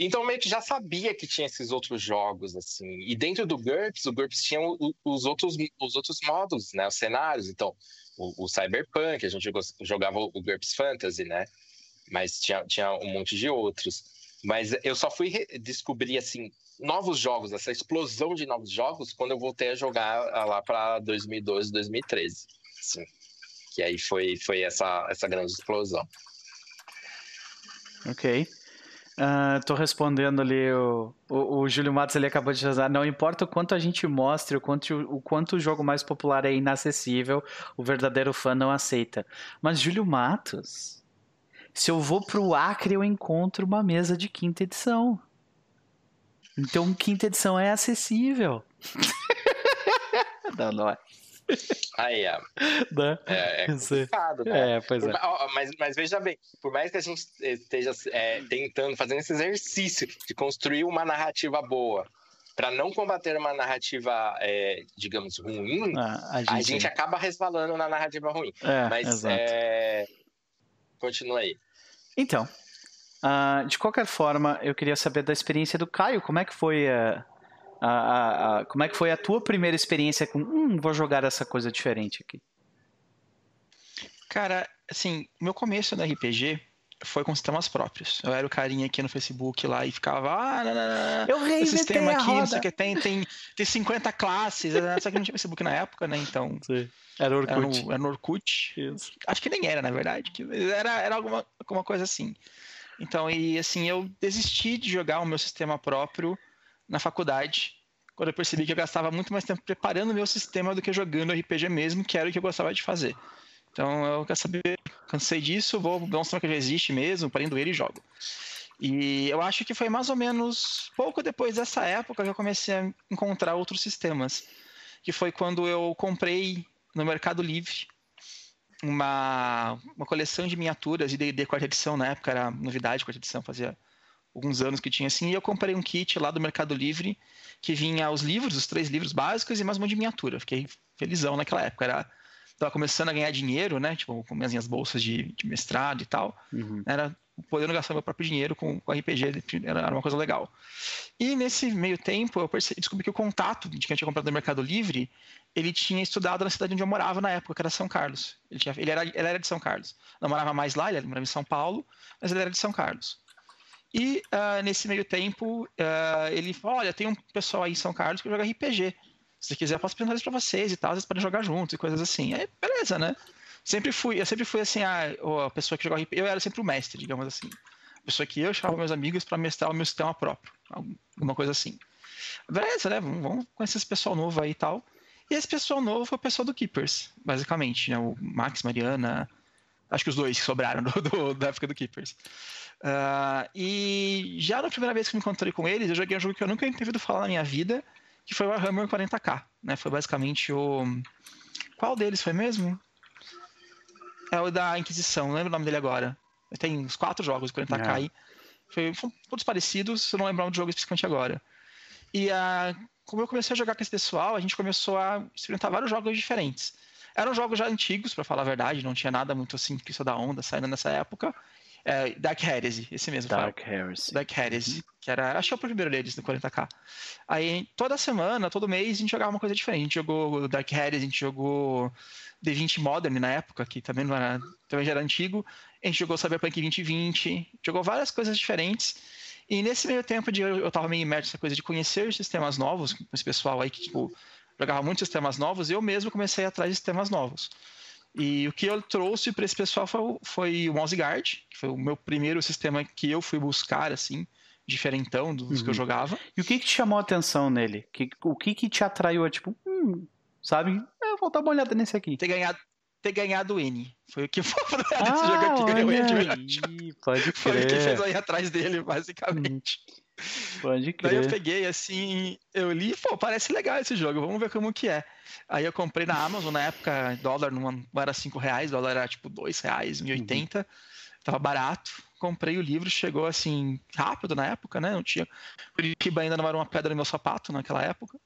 Então meio que já sabia que tinha esses outros jogos assim. E dentro do GURPS, o GURPS tinha os outros os outros modos, né, os cenários. Então, o, o Cyberpunk, a gente jogava o GURPS Fantasy, né? Mas tinha, tinha um monte de outros. Mas eu só fui descobrir assim novos jogos, essa explosão de novos jogos quando eu voltei a jogar lá para 2012, 2013. Assim. Que aí foi foi essa essa grande explosão. Ok. Estou uh, respondendo ali, o, o, o, Júlio Matos ele acabou de dizer, não importa o quanto a gente mostre, o quanto, o quanto o jogo mais popular é inacessível, o verdadeiro fã não aceita. Mas Júlio Matos, se eu vou pro Acre eu encontro uma mesa de quinta edição. Então quinta edição é acessível. não, não é. Aí, é. Né? É, é complicado, né? É, pois é. Mas, mas veja bem, por mais que a gente esteja é, tentando, fazendo esse exercício de construir uma narrativa boa, para não combater uma narrativa, é, digamos, ruim, ah, a, gente... a, gente... acaba resvalando na narrativa ruim. É, mas. É... continua aí. Então, uh, de qualquer forma, eu queria saber da experiência do Caio. Como é que foi uh, a, a, a, como é que foi a tua primeira experiência com, hum, vou jogar essa coisa diferente aqui? Cara, assim, meu começo no RPG foi com sistemas próprios. Eu era o carinha aqui no Facebook lá e ficava, ah, não, não, não. Eu reinventei sistema aqui, não sei o que, tem, tem, tem 50 classes, né? só que não tinha Facebook na época, né? Então. Sim. Era Orkut. Era no, era no Orkut. Isso. Acho que nem era, na verdade. Era, era alguma, alguma coisa assim. Então, e assim, eu desisti de jogar o meu sistema próprio na faculdade, quando eu percebi que eu gastava muito mais tempo preparando o meu sistema do que jogando RPG mesmo, que era o que eu gostava de fazer. Então eu quero saber, cansei disso, vou dar um sistema que já existe mesmo, prendo ele e jogo. E eu acho que foi mais ou menos pouco depois dessa época que eu comecei a encontrar outros sistemas. Que foi quando eu comprei no Mercado Livre uma, uma coleção de miniaturas de D&D quarta edição, na época era novidade quarta edição, fazia alguns anos que tinha assim, e eu comprei um kit lá do Mercado Livre que vinha os livros, os três livros básicos e mais um monte de miniatura. Fiquei felizão naquela época, era tava começando a ganhar dinheiro, né, tipo, com minhas bolsas de, de mestrado e tal, uhum. era podendo gastar meu próprio dinheiro com, com RPG, era uma coisa legal. E nesse meio tempo, eu percebi, descobri que o contato de quem tinha comprado no Mercado Livre, ele tinha estudado na cidade onde eu morava na época, que era São Carlos. Ele, tinha, ele, era, ele era de São Carlos. Não morava mais lá, ele morava em São Paulo, mas ele era de São Carlos. E uh, nesse meio tempo, uh, ele falou: Olha, tem um pessoal aí em São Carlos que joga RPG. Se quiser, eu posso apresentar isso pra vocês e tal, vocês podem jogar juntos e coisas assim. Aí, beleza, né? Sempre fui, eu sempre fui assim, a, a pessoa que jogava RPG. Eu era sempre o mestre, digamos assim. A pessoa que eu chamava meus amigos para mestrar o meu sistema próprio. Alguma coisa assim. Beleza, né? Vamos, vamos conhecer esse pessoal novo aí e tal. E esse pessoal novo foi o pessoal do Keepers, basicamente, né? O Max, Mariana, acho que os dois que sobraram do, do, da época do Keepers. Uh, e já na primeira vez que me encontrei com eles, eu joguei um jogo que eu nunca tinha ouvido falar na minha vida, que foi o Warhammer 40k, né? Foi basicamente o... Qual deles foi mesmo? É o da Inquisição, não lembro o nome dele agora. Tem uns quatro jogos de 40k é. aí. Foi, foram todos parecidos, eu não lembro o jogo especificamente agora. E a, como eu comecei a jogar com esse pessoal, a gente começou a experimentar vários jogos diferentes. Eram jogos já antigos, para falar a verdade, não tinha nada muito assim que isso da onda saindo nessa época. É, Dark Heresy, esse mesmo. Dark fala. Heresy. Dark Heresy, que era, acho que é o primeiro deles no 40k. Aí toda semana, todo mês, a gente jogava uma coisa diferente. A gente jogou Dark Heresy, a gente jogou D20 Modern na época, que também não era, também já era antigo. A gente jogou Cyberpunk 2020, jogou várias coisas diferentes. E nesse meio tempo de eu, eu tava meio imerso nessa coisa de conhecer sistemas novos, com esse pessoal aí que tipo jogava muitos sistemas novos, eu mesmo comecei a atrás de sistemas novos. E o que eu trouxe para esse pessoal foi, foi o Mouse Guard, que foi o meu primeiro sistema que eu fui buscar, assim, diferentão dos uhum. que eu uhum. jogava. E o que, que te chamou a atenção nele? O que, que te atraiu? Tipo, hum, sabe? Eu vou dar uma olhada nesse aqui. Ter ganhado, ter ganhado o N. Foi o que foi ah, desse jogo aqui, ganhou o N. Pode crer. Foi o que fez ir atrás dele, basicamente. Pode crer. Daí eu peguei assim, eu li, pô, parece legal esse jogo, vamos ver como que é. Aí eu comprei na Amazon, na época, dólar não era 5 reais, dólar era tipo 2 reais, 1,80. Uhum. Tava barato. Comprei o livro, chegou assim, rápido na época, né? Não tinha. Curitiba ainda não era uma pedra no meu sapato naquela época.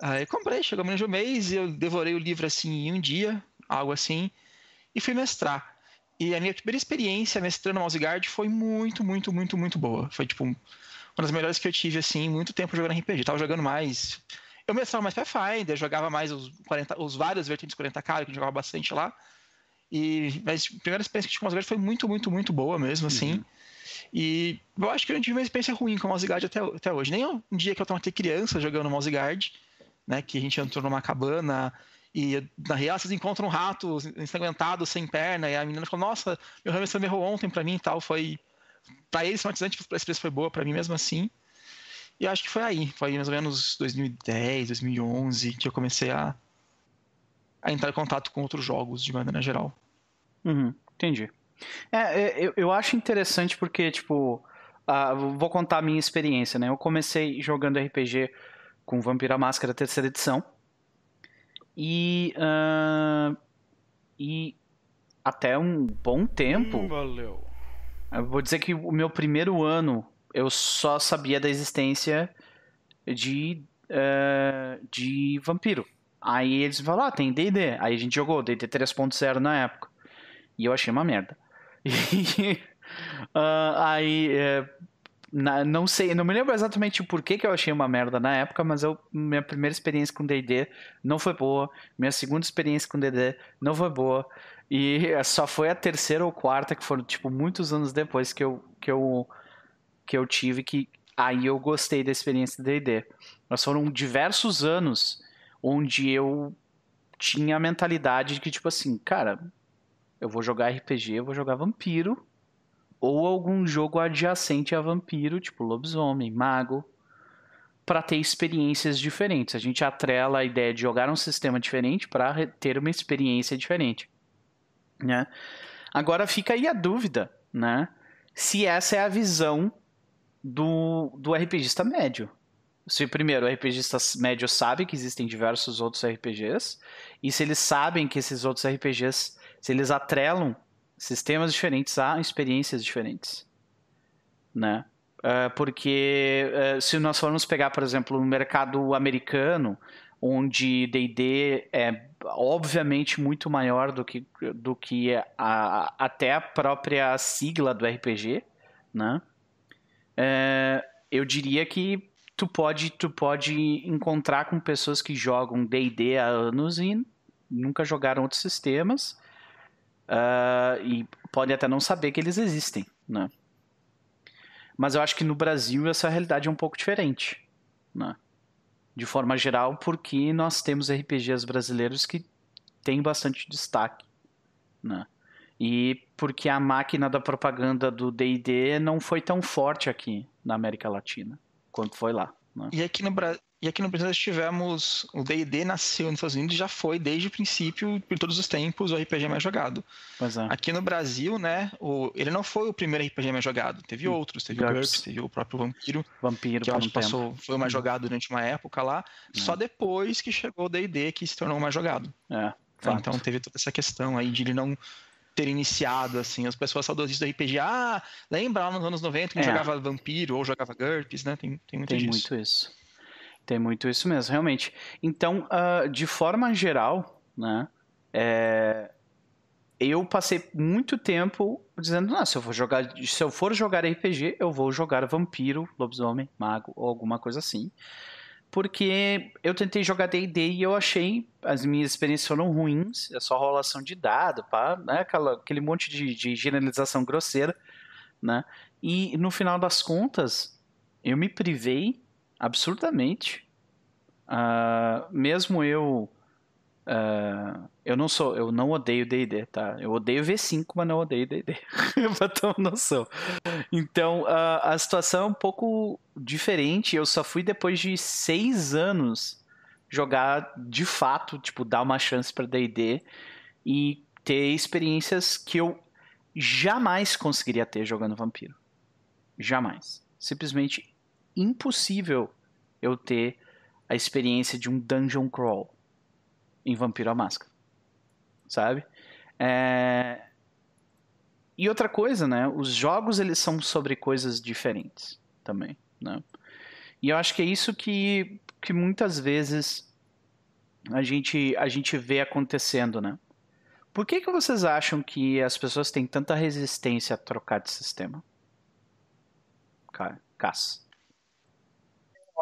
Aí comprei, chegou menos de um mês e eu devorei o livro assim em um dia, algo assim, e fui mestrar. E a minha primeira experiência mestrando Mouse Guard foi muito, muito, muito, muito boa. Foi tipo uma das melhores que eu tive assim, muito tempo jogando RPG. tava jogando mais. Eu mestrava mais Pathfinder, jogava mais os, 40, os vários vertentes 40k, que eu jogava bastante lá. E, mas a primeira experiência que tive com Mouse Guard foi muito, muito, muito boa mesmo, assim. Uhum. E eu acho que eu não tive uma experiência ruim com o Mouse Guard até, até hoje. Nem um dia que eu ter criança jogando Mouse Guard, né? Que a gente entrou numa cabana e na real vocês encontram um rato ensanguentado, sem perna, e a menina falou, nossa, meu hamster errou ontem pra mim e tal. Foi. Pra eles, traumatizante, a experiência foi boa, pra mim mesmo assim. E acho que foi aí, foi mais ou menos 2010, 2011 que eu comecei a, a entrar em contato com outros jogos de maneira geral. Uhum, entendi. É, é eu, eu acho interessante porque, tipo, uh, vou contar a minha experiência, né? Eu comecei jogando RPG com Vampira Máscara terceira edição. E, uh, e até um bom tempo. Hum, valeu. Eu vou dizer que o meu primeiro ano eu só sabia da existência de, uh, de vampiro. Aí eles falaram, ah, tem D&D. Aí a gente jogou D&D 3.0 na época. E eu achei uma merda. Uh, aí, uh, na, não sei, não me lembro exatamente o porquê que eu achei uma merda na época, mas eu, minha primeira experiência com D&D não foi boa, minha segunda experiência com D&D não foi boa, e só foi a terceira ou quarta, que foram, tipo, muitos anos depois que eu, que eu, que eu tive, que aí eu gostei da experiência de D&D. Mas foram diversos anos onde eu tinha a mentalidade de que, tipo assim, cara, eu vou jogar RPG, eu vou jogar vampiro, ou algum jogo adjacente a vampiro, tipo lobisomem, mago, para ter experiências diferentes. A gente atrela a ideia de jogar um sistema diferente para ter uma experiência diferente. Né? Agora fica aí a dúvida, né? Se essa é a visão do, do RPGista médio. Se primeiro o RPGista médio sabe que existem diversos outros RPGs, e se eles sabem que esses outros RPGs, se eles atrelam sistemas diferentes a experiências diferentes, né? Uh, porque uh, se nós formos pegar, por exemplo, o mercado americano, onde D&D é obviamente muito maior do que, do que a, até a própria sigla do RPG, né? Uh, eu diria que tu pode, tu pode encontrar com pessoas que jogam D&D há anos e nunca jogaram outros sistemas e podem até não saber que eles existem, né? Mas eu acho que no Brasil essa realidade é um pouco diferente, né? De forma geral, porque nós temos RPGs brasileiros que têm bastante destaque, né? E porque a máquina da propaganda do D&D não foi tão forte aqui na América Latina quanto foi lá. Né? E aqui no Brasil e aqui no Brasil nós tivemos. O DD nasceu nos Estados Unidos e já foi, desde o princípio, por todos os tempos, o RPG mais jogado. É. Aqui no Brasil, né, o, ele não foi o primeiro RPG mais jogado. Teve hum. outros, teve GURPS. o GURPS, teve o próprio Vampiro. Vampiro, que eu acho que passou, foi o mais hum. jogado durante uma época lá. Hum. Só depois que chegou o DD que se tornou o mais jogado. É, então teve toda essa questão aí de ele não ter iniciado, assim, as pessoas saudosistas do RPG, ah, lembra lá nos anos 90 que é. jogava Vampiro ou jogava GURPS, né? Tem, tem muito tem disso. muito isso. Tem muito isso mesmo, realmente. Então, uh, de forma geral, né, é, eu passei muito tempo dizendo, não, se eu for jogar, se eu for jogar RPG, eu vou jogar vampiro, lobisomem, mago ou alguma coisa assim. Porque eu tentei jogar D&D e eu achei as minhas experiências foram ruins, é só rolação de dado, pá, né, aquela, aquele monte de, de generalização grosseira, né? E no final das contas, eu me privei absurdamente. Uh, mesmo eu. Uh, eu não sou. Eu não odeio DD, tá? Eu odeio V5, mas não odeio DD. pra ter uma noção. Então, uh, a situação é um pouco diferente. Eu só fui depois de seis anos jogar de fato, tipo, dar uma chance pra DD e ter experiências que eu jamais conseguiria ter jogando Vampiro. Jamais. Simplesmente impossível eu ter a experiência de um dungeon crawl em Vampiro à Máscara. Sabe? É... E outra coisa, né? Os jogos eles são sobre coisas diferentes também, né? E eu acho que é isso que, que muitas vezes a gente, a gente vê acontecendo, né? Por que, que vocês acham que as pessoas têm tanta resistência a trocar de sistema? Cara,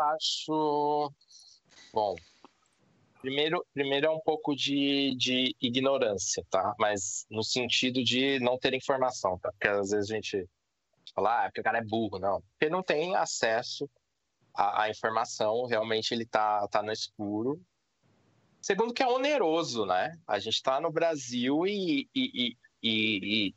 acho. Bom, primeiro, primeiro é um pouco de, de ignorância, tá? Mas no sentido de não ter informação, tá? Porque às vezes a gente fala, ah, é porque o cara é burro, não. Porque não tem acesso à, à informação, realmente ele tá, tá no escuro. Segundo que é oneroso, né? A gente está no Brasil e, e, e, e,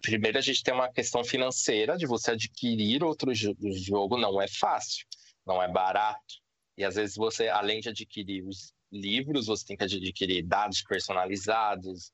primeiro a gente tem uma questão financeira de você adquirir outro jogo não é fácil não é barato. E às vezes você, além de adquirir os livros, você tem que adquirir dados personalizados.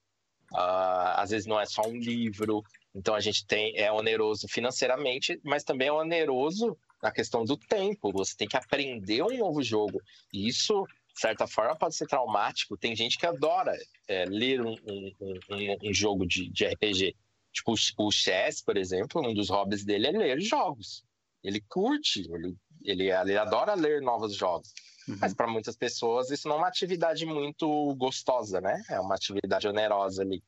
Uh, às vezes não é só um livro. Então a gente tem é oneroso financeiramente, mas também é oneroso na questão do tempo. Você tem que aprender um novo jogo. E isso, de certa forma, pode ser traumático. Tem gente que adora é, ler um, um, um, um, jogo de, de RPG. Tipo, o Chess, por exemplo, um dos hobbies dele é ler jogos. Ele curte, ele ele, ele adora ler novos jogos. Uhum. Mas para muitas pessoas isso não é uma atividade muito gostosa, né? É uma atividade onerosa ali.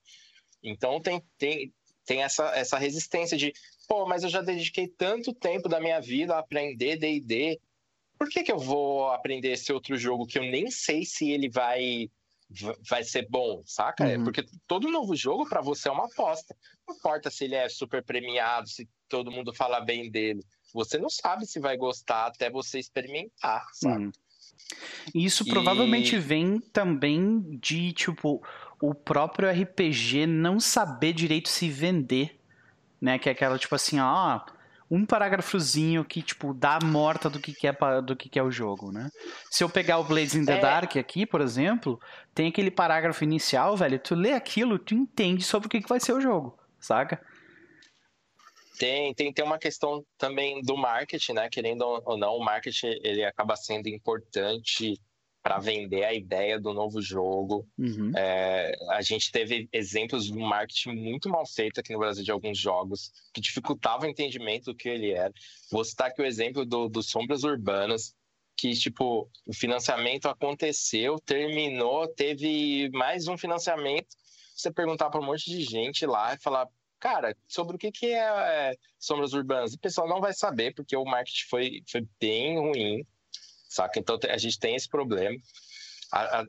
Então tem, tem, tem essa, essa resistência de, pô, mas eu já dediquei tanto tempo da minha vida a aprender D&D, por que, que eu vou aprender esse outro jogo que eu nem sei se ele vai vai ser bom, saca? É, uhum. Porque todo novo jogo para você é uma aposta. Não importa se ele é super premiado, se todo mundo fala bem dele você não sabe se vai gostar até você experimentar, sabe? Hum. Isso e... provavelmente vem também de, tipo, o próprio RPG não saber direito se vender, né? Que é aquela, tipo assim, ó, um parágrafozinho que, tipo, dá a morta do que, que, é, do que, que é o jogo, né? Se eu pegar o Blades in the é. Dark aqui, por exemplo, tem aquele parágrafo inicial, velho, tu lê aquilo, tu entende sobre o que, que vai ser o jogo, saca? Tem, tem, tem uma questão também do marketing, né? Querendo ou não, o marketing ele acaba sendo importante para vender a ideia do novo jogo. Uhum. É, a gente teve exemplos de um marketing muito mal feito aqui no Brasil de alguns jogos que dificultavam o entendimento do que ele era. Vou citar aqui o exemplo do, do Sombras Urbanas, que tipo o financiamento aconteceu, terminou, teve mais um financiamento. Você perguntar para um monte de gente lá e falar, cara, sobre o que, que é, é Sombras Urbanas, o pessoal não vai saber porque o marketing foi, foi bem ruim saca? Então a gente tem esse problema.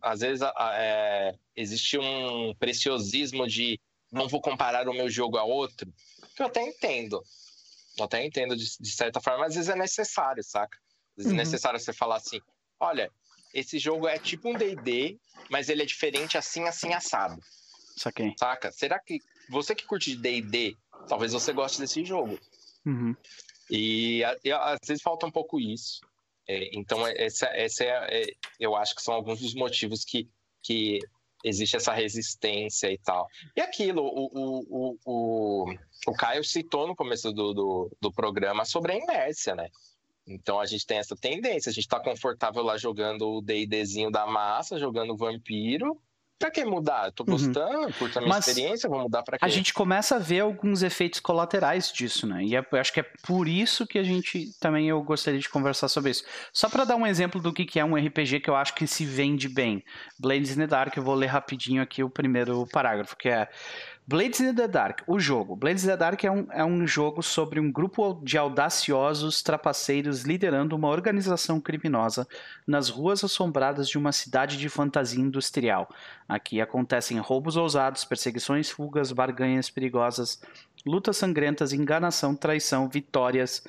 Às vezes é, existe um preciosismo de não vou comparar o meu jogo a outro, que eu até entendo. Eu até entendo de, de certa forma, mas às vezes é necessário, saca? Às vezes uhum. é necessário você falar assim: olha, esse jogo é tipo um DD, mas ele é diferente assim, assim, assado. Saquei. Saca? Será que você que curte DD, talvez você goste desse jogo? Uhum. E, e às vezes falta um pouco isso. É, então, é, essa, essa é, é, eu acho que são alguns dos motivos que, que existe essa resistência e tal. E aquilo, o, o, o, o, o Caio citou no começo do, do, do programa sobre a inércia, né? Então a gente tem essa tendência, a gente está confortável lá jogando o D&Dzinho da massa, jogando vampiro, Pra que mudar? tô uhum. gostando, uhum. curto a minha Mas experiência, vou mudar pra quê? A gente começa a ver alguns efeitos colaterais disso, né? E é, eu acho que é por isso que a gente também eu gostaria de conversar sobre isso. Só para dar um exemplo do que é um RPG que eu acho que se vende bem. Blades in the Dark, eu vou ler rapidinho aqui o primeiro parágrafo, que é Blades in the Dark, o jogo. Blades in the Dark é um, é um jogo sobre um grupo de audaciosos trapaceiros liderando uma organização criminosa nas ruas assombradas de uma cidade de fantasia industrial. Aqui acontecem roubos ousados, perseguições, fugas, barganhas perigosas, lutas sangrentas, enganação, traição, vitórias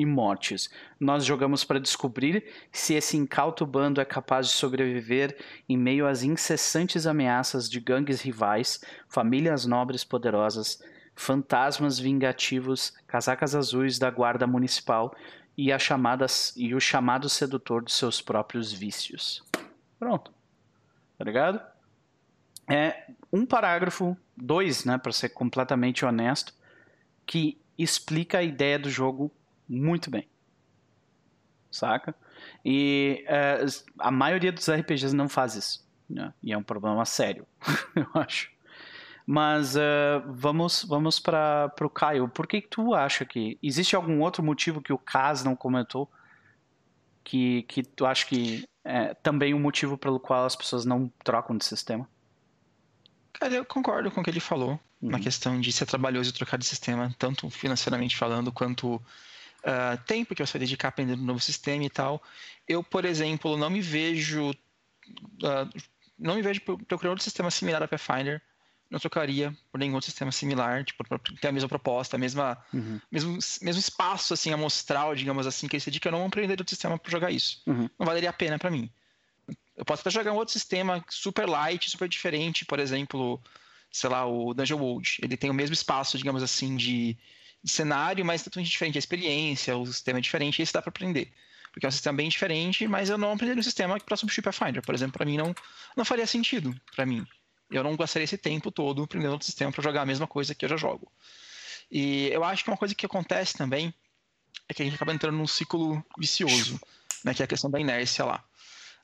e mortes. Nós jogamos para descobrir se esse incauto bando é capaz de sobreviver em meio às incessantes ameaças de gangues rivais, famílias nobres poderosas, fantasmas vingativos, casacas azuis da guarda municipal e, as chamadas, e o chamado sedutor dos seus próprios vícios. Pronto. Tá ligado? É um parágrafo, dois, né, para ser completamente honesto, que explica a ideia do jogo muito bem. Saca? E é, a maioria dos RPGs não faz isso. Né? E é um problema sério, eu acho. Mas uh, vamos, vamos para o Caio. Por que, que tu acha que. Existe algum outro motivo que o Kaz não comentou? Que, que tu acha que é também um motivo pelo qual as pessoas não trocam de sistema? Cara, eu concordo com o que ele falou. Uhum. Na questão de ser trabalhoso trocar de sistema, tanto financeiramente falando, quanto uh, tem, porque você vai dedicar a aprender um novo sistema e tal. Eu, por exemplo, não me vejo. Uh, não me vejo procurando outro sistema similar a Pathfinder. Não trocaria por nenhum outro sistema similar, tipo, ter a mesma proposta, a mesma, uhum. mesmo, mesmo espaço assim, amostral, digamos assim, que ele se dedica, eu não aprender outro sistema para jogar isso. Uhum. Não valeria a pena para mim. Eu posso até jogar um outro sistema super light, super diferente, por exemplo, sei lá, o Dungeon World. Ele tem o mesmo espaço, digamos assim, de cenário, mas totalmente diferente. A experiência, o sistema é diferente, esse dá para aprender. Porque é um sistema bem diferente, mas eu não aprendi um sistema para substituir Pathfinder. Por exemplo, para mim não, não faria sentido. para mim. Eu não gastaria esse tempo todo aprendendo outro sistema para jogar a mesma coisa que eu já jogo. E eu acho que uma coisa que acontece também é que a gente acaba entrando num ciclo vicioso, né, que é a questão da inércia lá.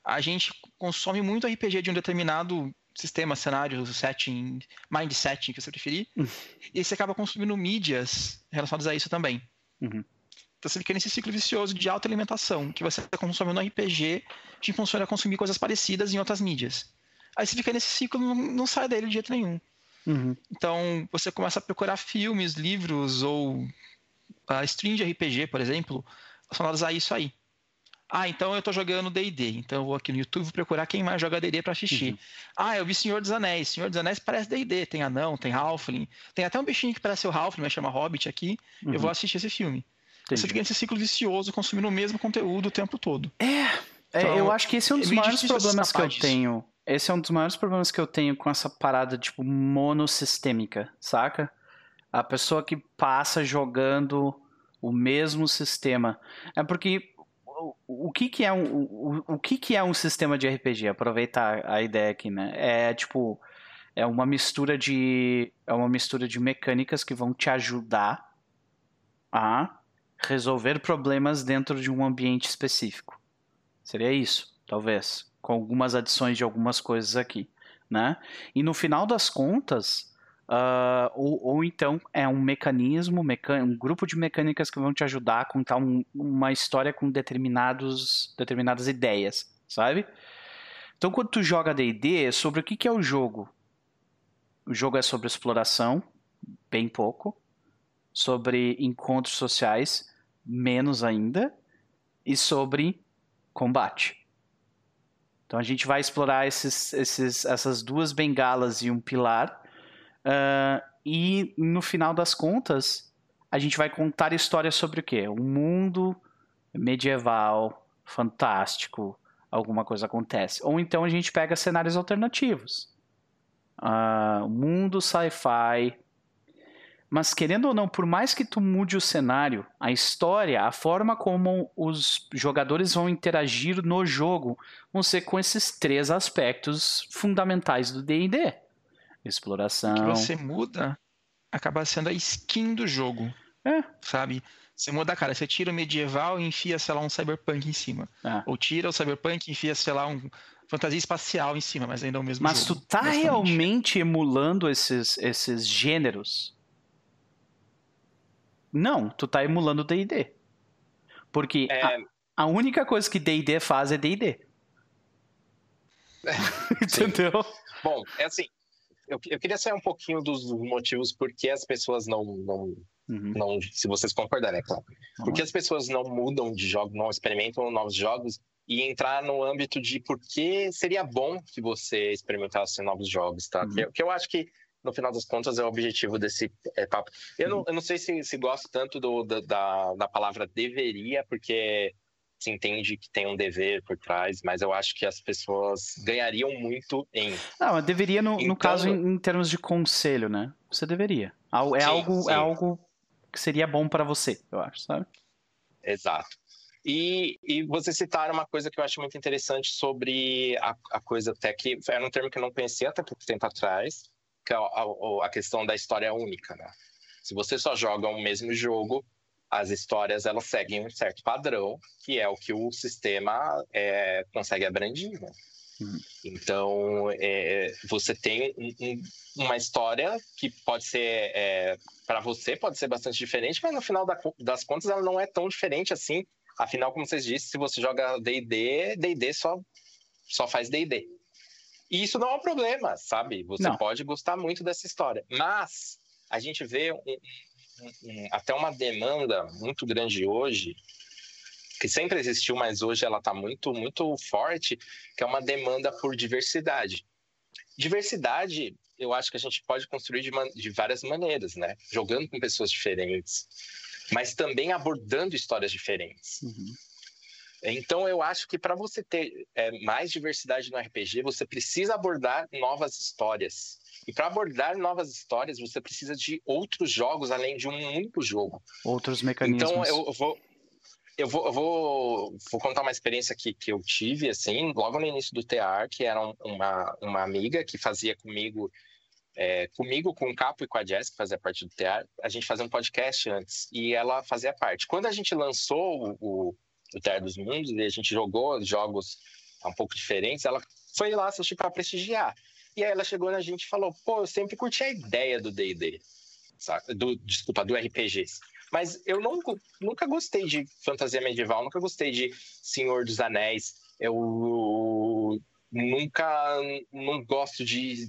A gente consome muito RPG de um determinado sistema, cenário, setting, mind setting, que você preferir, uhum. e você acaba consumindo mídias relacionadas a isso também. Uhum. Então você fica nesse ciclo vicioso de autoalimentação, que você consome no RPG, te funciona a consumir coisas parecidas em outras mídias. Aí você fica nesse ciclo não, não sai dele de jeito nenhum. Uhum. Então você começa a procurar filmes, livros ou a stream de RPG, por exemplo, relacionados a isso aí. Ah, então eu tô jogando D&D. Então eu vou aqui no YouTube procurar quem mais joga D&D para assistir. Uhum. Ah, eu vi Senhor dos Anéis. Senhor dos Anéis parece D&D. Tem anão, tem Halfling. Tem até um bichinho que parece o Halfling, mas chama Hobbit aqui. Uhum. Eu vou assistir esse filme. Entendi. Você fica nesse ciclo vicioso, consumindo o mesmo conteúdo o tempo todo. É, é então, eu acho que esse é um dos é maiores problemas que eu disso. tenho. Esse é um dos maiores problemas que eu tenho com essa parada, tipo, monossistêmica, saca? A pessoa que passa jogando o mesmo sistema. É porque o, que que é um o, o que que é um sistema de RPG? Aproveitar a ideia aqui, né? É tipo é uma mistura de é uma mistura de mecânicas que vão te ajudar a resolver problemas dentro de um ambiente específico. Seria isso, talvez, com algumas adições de algumas coisas aqui, né? E no final das contas, uh, ou, ou, então é um mecanismo, um grupo de mecânicas que vão te ajudar a contar um, uma história com determinados, determinadas ideias, sabe? Então, quando tu joga D&D, sobre o que, que é o jogo? O jogo é sobre exploração, bem pouco sobre encontros sociais, menos ainda, e sobre combate. Então a gente vai explorar esses, esses, essas duas bengalas e um pilar, uh, e no final das contas, a gente vai contar histórias sobre o quê? Um mundo medieval, fantástico, alguma coisa acontece. Ou então a gente pega cenários alternativos. Uh, mundo sci-fi, mas querendo ou não, por mais que tu mude o cenário, a história, a forma como os jogadores vão interagir no jogo, vão ser com esses três aspectos fundamentais do D&D. Exploração. O que você muda acaba sendo a skin do jogo. É. Sabe? Você muda, cara, você tira o medieval e enfia, sei lá, um cyberpunk em cima. É. Ou tira o cyberpunk e enfia, sei lá, um fantasia espacial em cima, mas ainda é o mesmo mas jogo. Mas tu tá realmente emulando esses, esses gêneros não, tu tá emulando o D&D. Porque é... a, a, única coisa que D&D faz é D&D. Entendeu? Bom, é assim, eu, eu queria saber um pouquinho dos motivos por que as pessoas não, não, uhum. não se vocês concordarem, é claro. Uhum. Por que as pessoas não mudam de jogo, não experimentam novos jogos e entrar no âmbito de por que seria bom que você experimentasse novos jogos, tá? Uhum. Que, que eu acho que no final das contas, é o objetivo desse é, papo. Eu não, eu não sei se, se gosto tanto do, da, da palavra deveria, porque se entende que tem um dever por trás, mas eu acho que as pessoas ganhariam muito em. Não, deveria no, então, no caso em, em, termos de conselho, né? Você deveria. É sim, algo, sim. é algo que seria bom para você, eu acho, sabe? Exato. E, e você citar uma coisa que eu acho muito interessante sobre a, a coisa até que era um termo que eu não conhecia até pouco tempo atrás, que é a, a questão da história única, né? Se você só joga o mesmo jogo, as histórias elas seguem um certo padrão, que é o que o sistema é, consegue abranger. Né? Hum. Então, é, você tem um, um, uma história que pode ser, é, para você, pode ser bastante diferente, mas no final da, das contas ela não é tão diferente assim. Afinal, como vocês disseram, se você joga DD, DD só, só faz DD. E isso não é um problema, sabe? Você não. pode gostar muito dessa história. Mas a gente vê um, até uma demanda muito grande hoje, que sempre existiu, mas hoje ela está muito, muito forte, que é uma demanda por diversidade. Diversidade, eu acho que a gente pode construir de, de várias maneiras, né? Jogando com pessoas diferentes, mas também abordando histórias diferentes. Uhum. Então, eu acho que para você ter é, mais diversidade no RPG, você precisa abordar novas histórias. E para abordar novas histórias, você precisa de outros jogos além de um único jogo. Outros mecanismos. Então, eu vou, eu vou, eu vou, vou contar uma experiência que, que eu tive, assim, logo no início do TR, que era uma, uma amiga que fazia comigo, é, comigo, com o Capo e com a Jess, que fazia parte do TR, a gente fazia um podcast antes, e ela fazia parte. Quando a gente lançou o, do Terra dos Mundos e a gente jogou jogos um pouco diferentes, ela foi lá assistir para prestigiar. E aí ela chegou na gente e falou: pô, eu sempre curti a ideia do DD, do, desculpa, do RPG. Mas eu não, nunca gostei de fantasia medieval, nunca gostei de Senhor dos Anéis. Eu nunca não gosto de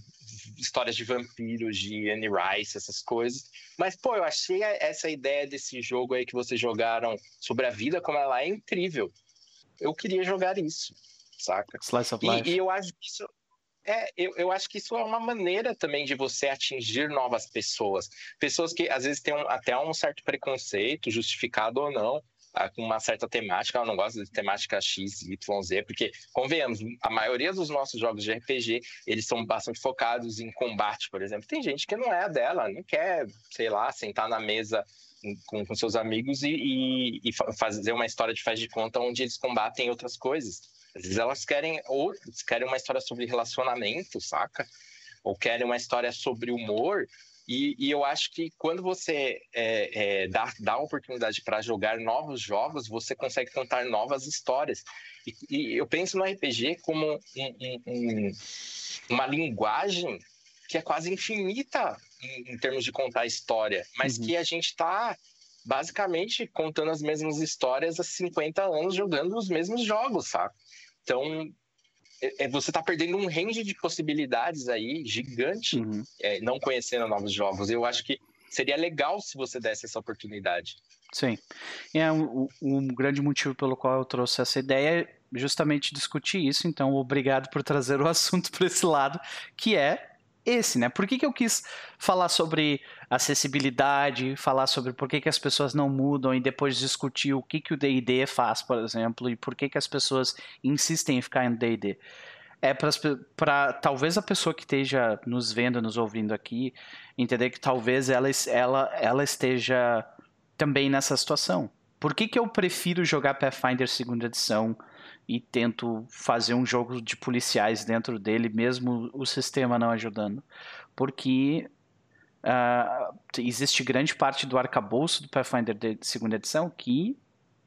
histórias de vampiros, de Anne Rice, essas coisas. Mas, pô, eu achei essa ideia desse jogo aí que vocês jogaram sobre a vida, como ela é incrível. Eu queria jogar isso, saca? Slice of Life. E, e eu acho que isso. É, eu, eu acho que isso é uma maneira também de você atingir novas pessoas. Pessoas que às vezes têm um, até um certo preconceito, justificado ou não, com uma certa temática, eu não gosto de temática X, Y, Z, porque, convenhamos, a maioria dos nossos jogos de RPG, eles são bastante focados em combate, por exemplo. Tem gente que não é dela, não quer, sei lá, sentar na mesa com, com seus amigos e, e, e, fazer uma história de faz de conta onde eles combatem outras coisas. Às vezes elas querem ou querem uma história sobre relacionamento, saca? Ou querem uma história sobre humor. E, e eu acho que quando você é, é, dá, dá oportunidade para jogar novos jogos, você consegue contar novas histórias. E, e eu penso no RPG como um, um, um, uma linguagem que é quase infinita em, em termos de contar história, mas uhum. que a gente está basicamente contando as mesmas histórias há 50 anos jogando os mesmos jogos, sabe? Então, é, é você está perdendo um range de possibilidades aí gigante, uhum. é, não conhecendo novos jogos. Eu acho que seria legal se você desse essa oportunidade. Sim. É um, um grande motivo pelo qual eu trouxe essa ideia é justamente discutir isso. Então, obrigado por trazer o assunto para esse lado, que é esse, né? Por que, que eu quis falar sobre acessibilidade, falar sobre por que, que as pessoas não mudam e depois discutir o que, que o D&D faz, por exemplo, e por que, que as pessoas insistem em ficar no D&D. É para talvez a pessoa que esteja nos vendo, nos ouvindo aqui, entender que talvez ela, ela, ela esteja também nessa situação. Por que, que eu prefiro jogar Pathfinder segunda edição e tento fazer um jogo de policiais dentro dele, mesmo o sistema não ajudando. Porque uh, existe grande parte do arcabouço do Pathfinder de segunda edição que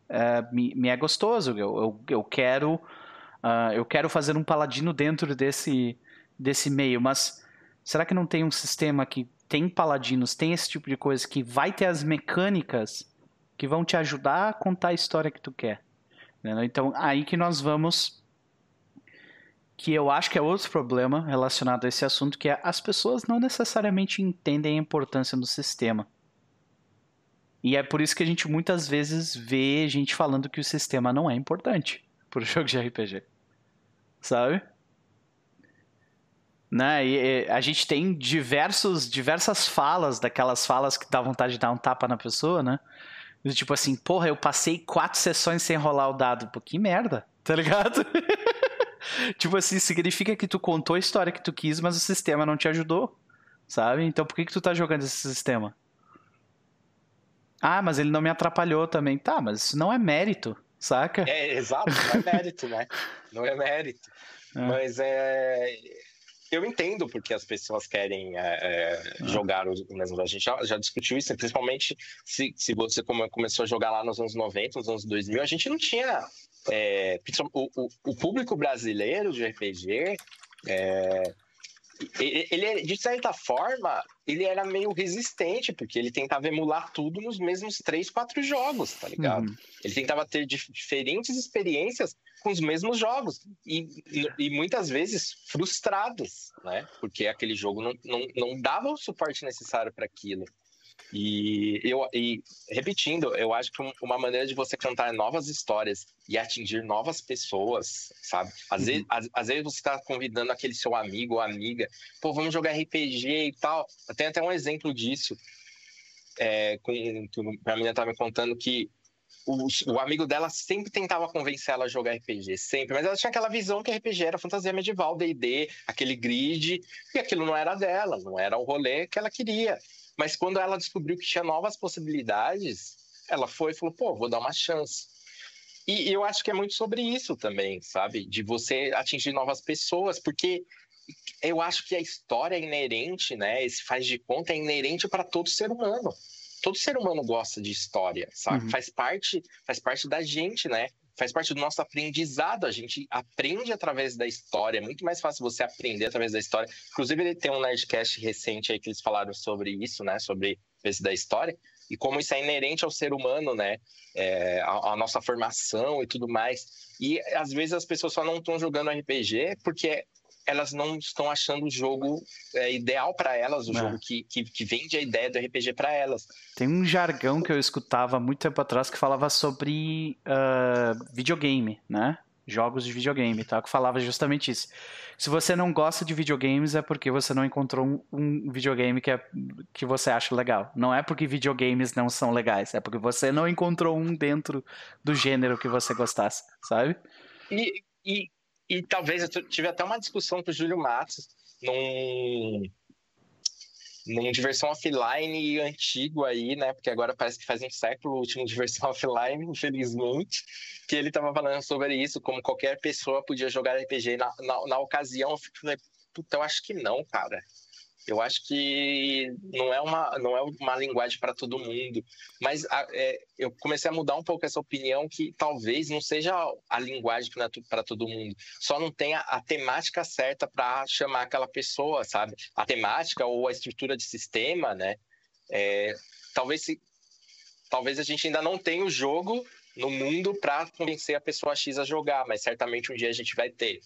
uh, me, me, é gostoso. Eu, eu, eu quero uh, eu quero fazer um paladino dentro desse, desse meio, mas será que não tem um sistema que tem paladinos, tem esse tipo de coisa que vai ter as mecânicas que vão te ajudar a contar a história que tu quer? Né? Então, aí que nós vamos. Que eu acho que é outro problema relacionado a esse assunto, que é as pessoas não necessariamente entendem a importância do sistema. E é por isso que a gente muitas vezes vê gente falando que o sistema não é importante para o jogo de RPG. Sabe? Né? E, a gente tem diversos, diversas falas, daquelas falas que dá vontade de dar um tapa na pessoa, né? Tipo assim, porra, eu passei quatro sessões sem rolar o dado. Pô, que merda, tá ligado? tipo assim, significa que tu contou a história que tu quis, mas o sistema não te ajudou, sabe? Então por que, que tu tá jogando esse sistema? Ah, mas ele não me atrapalhou também. Tá, mas isso não é mérito, saca? É, exato, não é mérito, né? Não é mérito. É. Mas é eu entendo porque as pessoas querem é, é, ah. jogar o mesmo. A gente já, já, discutiu isso, principalmente se, se você começou a jogar lá nos anos 90, nos anos 2000, a gente não tinha. É, o, o, o, público brasileiro de RPG. É, ele, de certa forma, ele era meio resistente, porque ele tentava emular tudo nos mesmos três, quatro jogos, tá ligado? Uhum. Ele tentava ter diferentes experiências com os mesmos jogos e, e, muitas vezes frustrados, né? Porque aquele jogo não, não, não dava o suporte necessário para aquilo. E eu e repetindo, eu acho que uma maneira de você cantar novas histórias e atingir novas pessoas, sabe? Às, uhum. vezes, às, às, vezes você está convidando aquele seu amigo ou amiga, pô, vamos jogar RPG e tal. Tem até um exemplo disso. É, com, a menina estava me contando que o, o, amigo dela sempre tentava convencer ela a jogar RPG, sempre. Mas ela tinha aquela visão que RPG era fantasia medieval, D&D, aquele grid, e aquilo não era dela, não era o rolê que ela queria. Mas quando ela descobriu que tinha novas possibilidades, ela foi e falou, pô, vou dar uma chance. E, eu acho que é muito sobre isso também, sabe? De você atingir novas pessoas, porque eu acho que a história é inerente, né? Esse faz de conta é inerente para todo ser humano todo ser humano gosta de história, sabe? Uhum. Faz parte, faz parte da gente, né? Faz parte do nosso aprendizado. A gente aprende através da história. É muito mais fácil você aprender através da história. Inclusive, ele tem um Nerdcast recente aí que eles falaram sobre isso, né? Sobre esse da história e como isso é inerente ao ser humano, né? É, a, a, nossa formação e tudo mais. E às vezes as pessoas só não estão jogando RPG porque elas não estão achando o jogo é, ideal para elas, o é. jogo que, que, que, vende a ideia do RPG para elas. Tem um jargão que eu escutava muito tempo atrás que falava sobre uh, videogame, né? jogos de videogame, tá? Que falava justamente isso. Se você não gosta de videogames é porque você não encontrou um, um, videogame que, é, que você acha legal. Não é porque videogames não são legais, é porque você não encontrou um dentro do gênero que você gostasse, sabe? E, e, e talvez eu tive até uma discussão com o Júlio Matos num num diversão offline antigo aí, né? Porque agora parece que faz um século o último diversão offline, infelizmente. Que ele tava falando sobre isso, como qualquer pessoa podia jogar RPG na, na, na ocasião. Eu falei, puta, eu acho que não, cara. Eu acho que não é uma, não é uma linguagem para todo mundo, mas a, é, eu comecei a mudar um pouco essa opinião que talvez não seja a linguagem para todo mundo, só não tenha a temática certa para chamar aquela pessoa, sabe? A temática ou a estrutura de sistema, né? É, talvez se, talvez a gente ainda não tenha o jogo no mundo para convencer a pessoa X a jogar, mas certamente um dia a gente vai ter.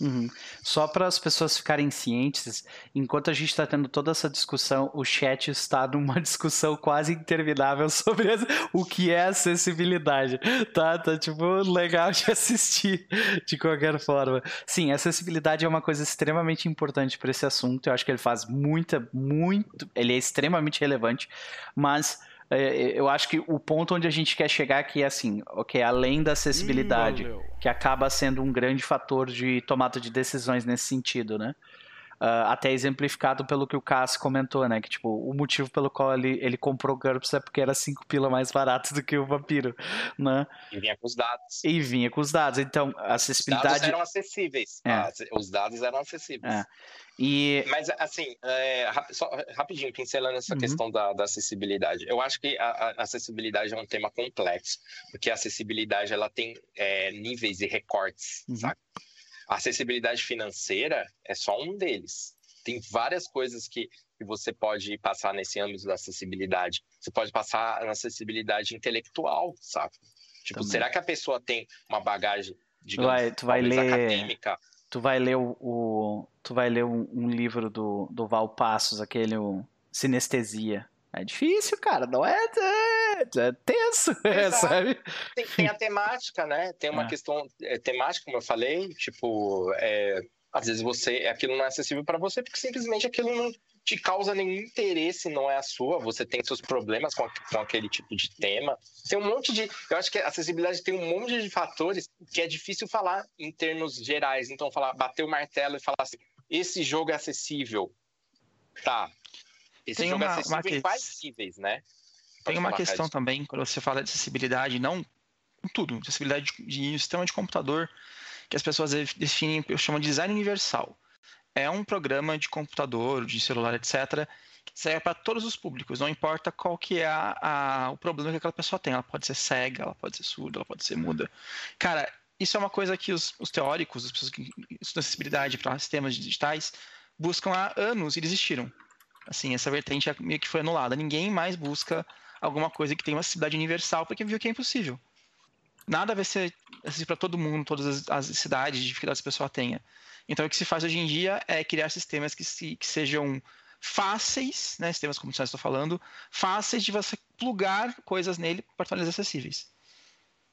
Uhum. Só para as pessoas ficarem cientes, enquanto a gente está tendo toda essa discussão, o chat está numa discussão quase interminável sobre o que é acessibilidade. Tá, tá tipo legal de assistir de qualquer forma. Sim, acessibilidade é uma coisa extremamente importante para esse assunto. Eu acho que ele faz muita, muito, ele é extremamente relevante, mas eu acho que o ponto onde a gente quer chegar aqui é assim, ok, além da acessibilidade, hum, que acaba sendo um grande fator de tomada de decisões nesse sentido, né? Uh, até exemplificado pelo que o Cass comentou, né? Que tipo, o motivo pelo qual ele, ele comprou o GURPS é porque era 5 pila mais barato do que o Vampiro, né? E vinha com os dados. E vinha com os dados. Então, a acessibilidade. Os dados eram acessíveis. É. Ah, os dados eram acessíveis. É. E... Mas, assim, é, só rapidinho, pincelando essa uhum. questão da, da, acessibilidade. Eu acho que a, a, acessibilidade é um tema complexo, porque a acessibilidade ela tem é, níveis e recortes, uhum. sabe? A acessibilidade financeira é só um deles. Tem várias coisas que, que você pode passar nesse âmbito da acessibilidade. Você pode passar na acessibilidade intelectual, sabe? Tipo, Também. será que a pessoa tem uma bagagem, digamos, vai, tu vai ler... acadêmica? Tu vai ler o, o tu vai ler um, um, livro do, do Val Passos, aquele o Sinestesia. É difícil, cara, não é, é, é tenso, é, sabe? Tem, tem, a temática, né? Tem uma é. questão é, temática, como eu falei, tipo, às vezes você aquilo não é acessível para você porque simplesmente aquilo não te causa nenhum interesse, não é a sua, você tem seus problemas com, com aquele tipo de tema. Tem um monte de. Eu acho que a acessibilidade tem um monte de fatores que é difícil falar em termos gerais. Então, falar, bater o martelo e falar assim: esse jogo é acessível. Tá, esse tem jogo uma, é acessível em quais níveis, né? Tem uma questão também, quando você fala de acessibilidade, não tudo, acessibilidade de, de sistema de computador, que as pessoas definem, eu chamo de design universal. É um programa de computador, de celular, etc., que serve para todos os públicos, não importa qual que é a, a, o problema que aquela pessoa tem. Ela pode ser cega, ela pode ser surda, ela pode ser muda. Cara, isso é uma coisa que os, os teóricos, as pessoas que estudam acessibilidade para sistemas digitais, buscam há anos e desistiram. Assim, essa vertente meio que foi anulada. Ninguém mais busca alguma coisa que tenha uma acessibilidade universal porque viu que é impossível. Nada vai ser acessível para todo mundo, todas as, as cidades, dificuldades que a pessoa tenha. Então, o que se faz hoje em dia é criar sistemas que, se, que sejam fáceis, né, sistemas como estou falando, fáceis de você plugar coisas nele para torná-los acessíveis.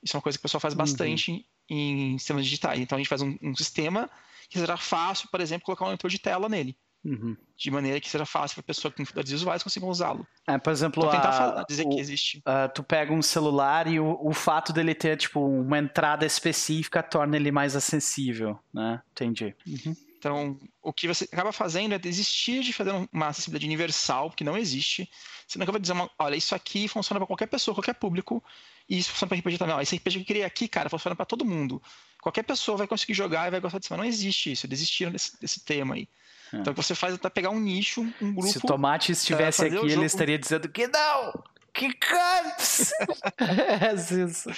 Isso é uma coisa que o pessoal faz uhum. bastante uhum. em, em sistemas digitais. Então, a gente faz um, um sistema que será fácil, por exemplo, colocar um leitor de tela nele. Uhum. De maneira que seja fácil para a pessoa que tem dificuldades visuais consiga usá-lo. É, por exemplo, então, tentar a, falar, dizer o, que existe. Uh, tu pega um celular e o, o fato dele ter tipo uma entrada específica torna ele mais acessível, né? Entendi. Uhum. Então, o que você acaba fazendo é desistir de fazer uma acessibilidade universal, porque não existe. Você não acaba dizendo, uma, olha, isso aqui funciona para qualquer pessoa, qualquer público, e isso funciona para RPG também. Esse RPG que eu criei aqui, cara, funciona para todo mundo. Qualquer pessoa vai conseguir jogar e vai gostar disso. Mas não existe isso, desistiram desse, desse tema aí. É. Então, o que você faz é pegar um nicho, um grupo. Se o Tomate estivesse aqui, ele estaria dizendo que não! Que campos! é isso.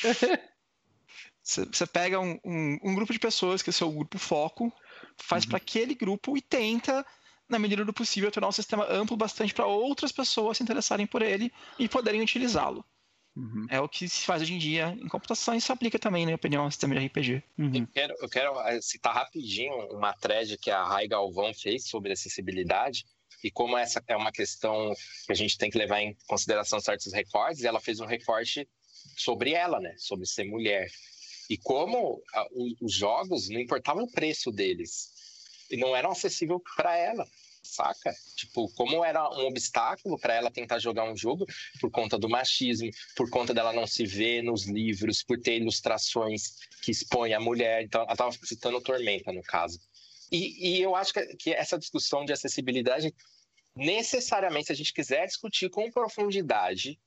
Você pega um, um, um, grupo de pessoas, que é o seu grupo foco, faz uhum. para aquele grupo e tenta, na medida do possível, tornar o sistema amplo bastante para outras pessoas se interessarem por ele e poderem utilizá-lo. Uhum. É o que se faz hoje em dia em computação e isso aplica também, na minha opinião, ao sistema de RPG. Uhum. Eu, quero, eu quero eh, citar rapidinho uma thread que a Rai Galvão fez sobre acessibilidade e como essa é uma questão que a gente tem que levar em consideração certos recortes, ela fez um recorte sobre ela, né? Sobre ser mulher. E como a, os jogos, não importava o preço deles, e não eram acessíveis para ela saca? Tipo, como era um obstáculo para ela tentar jogar um jogo por conta do machismo, por conta dela não se ver nos livros, por ter ilustrações que expõem a mulher. Então, ela estava citando Tormenta, no caso. E, e eu acho que, que essa discussão de acessibilidade, necessariamente, se a gente quiser discutir com profundidade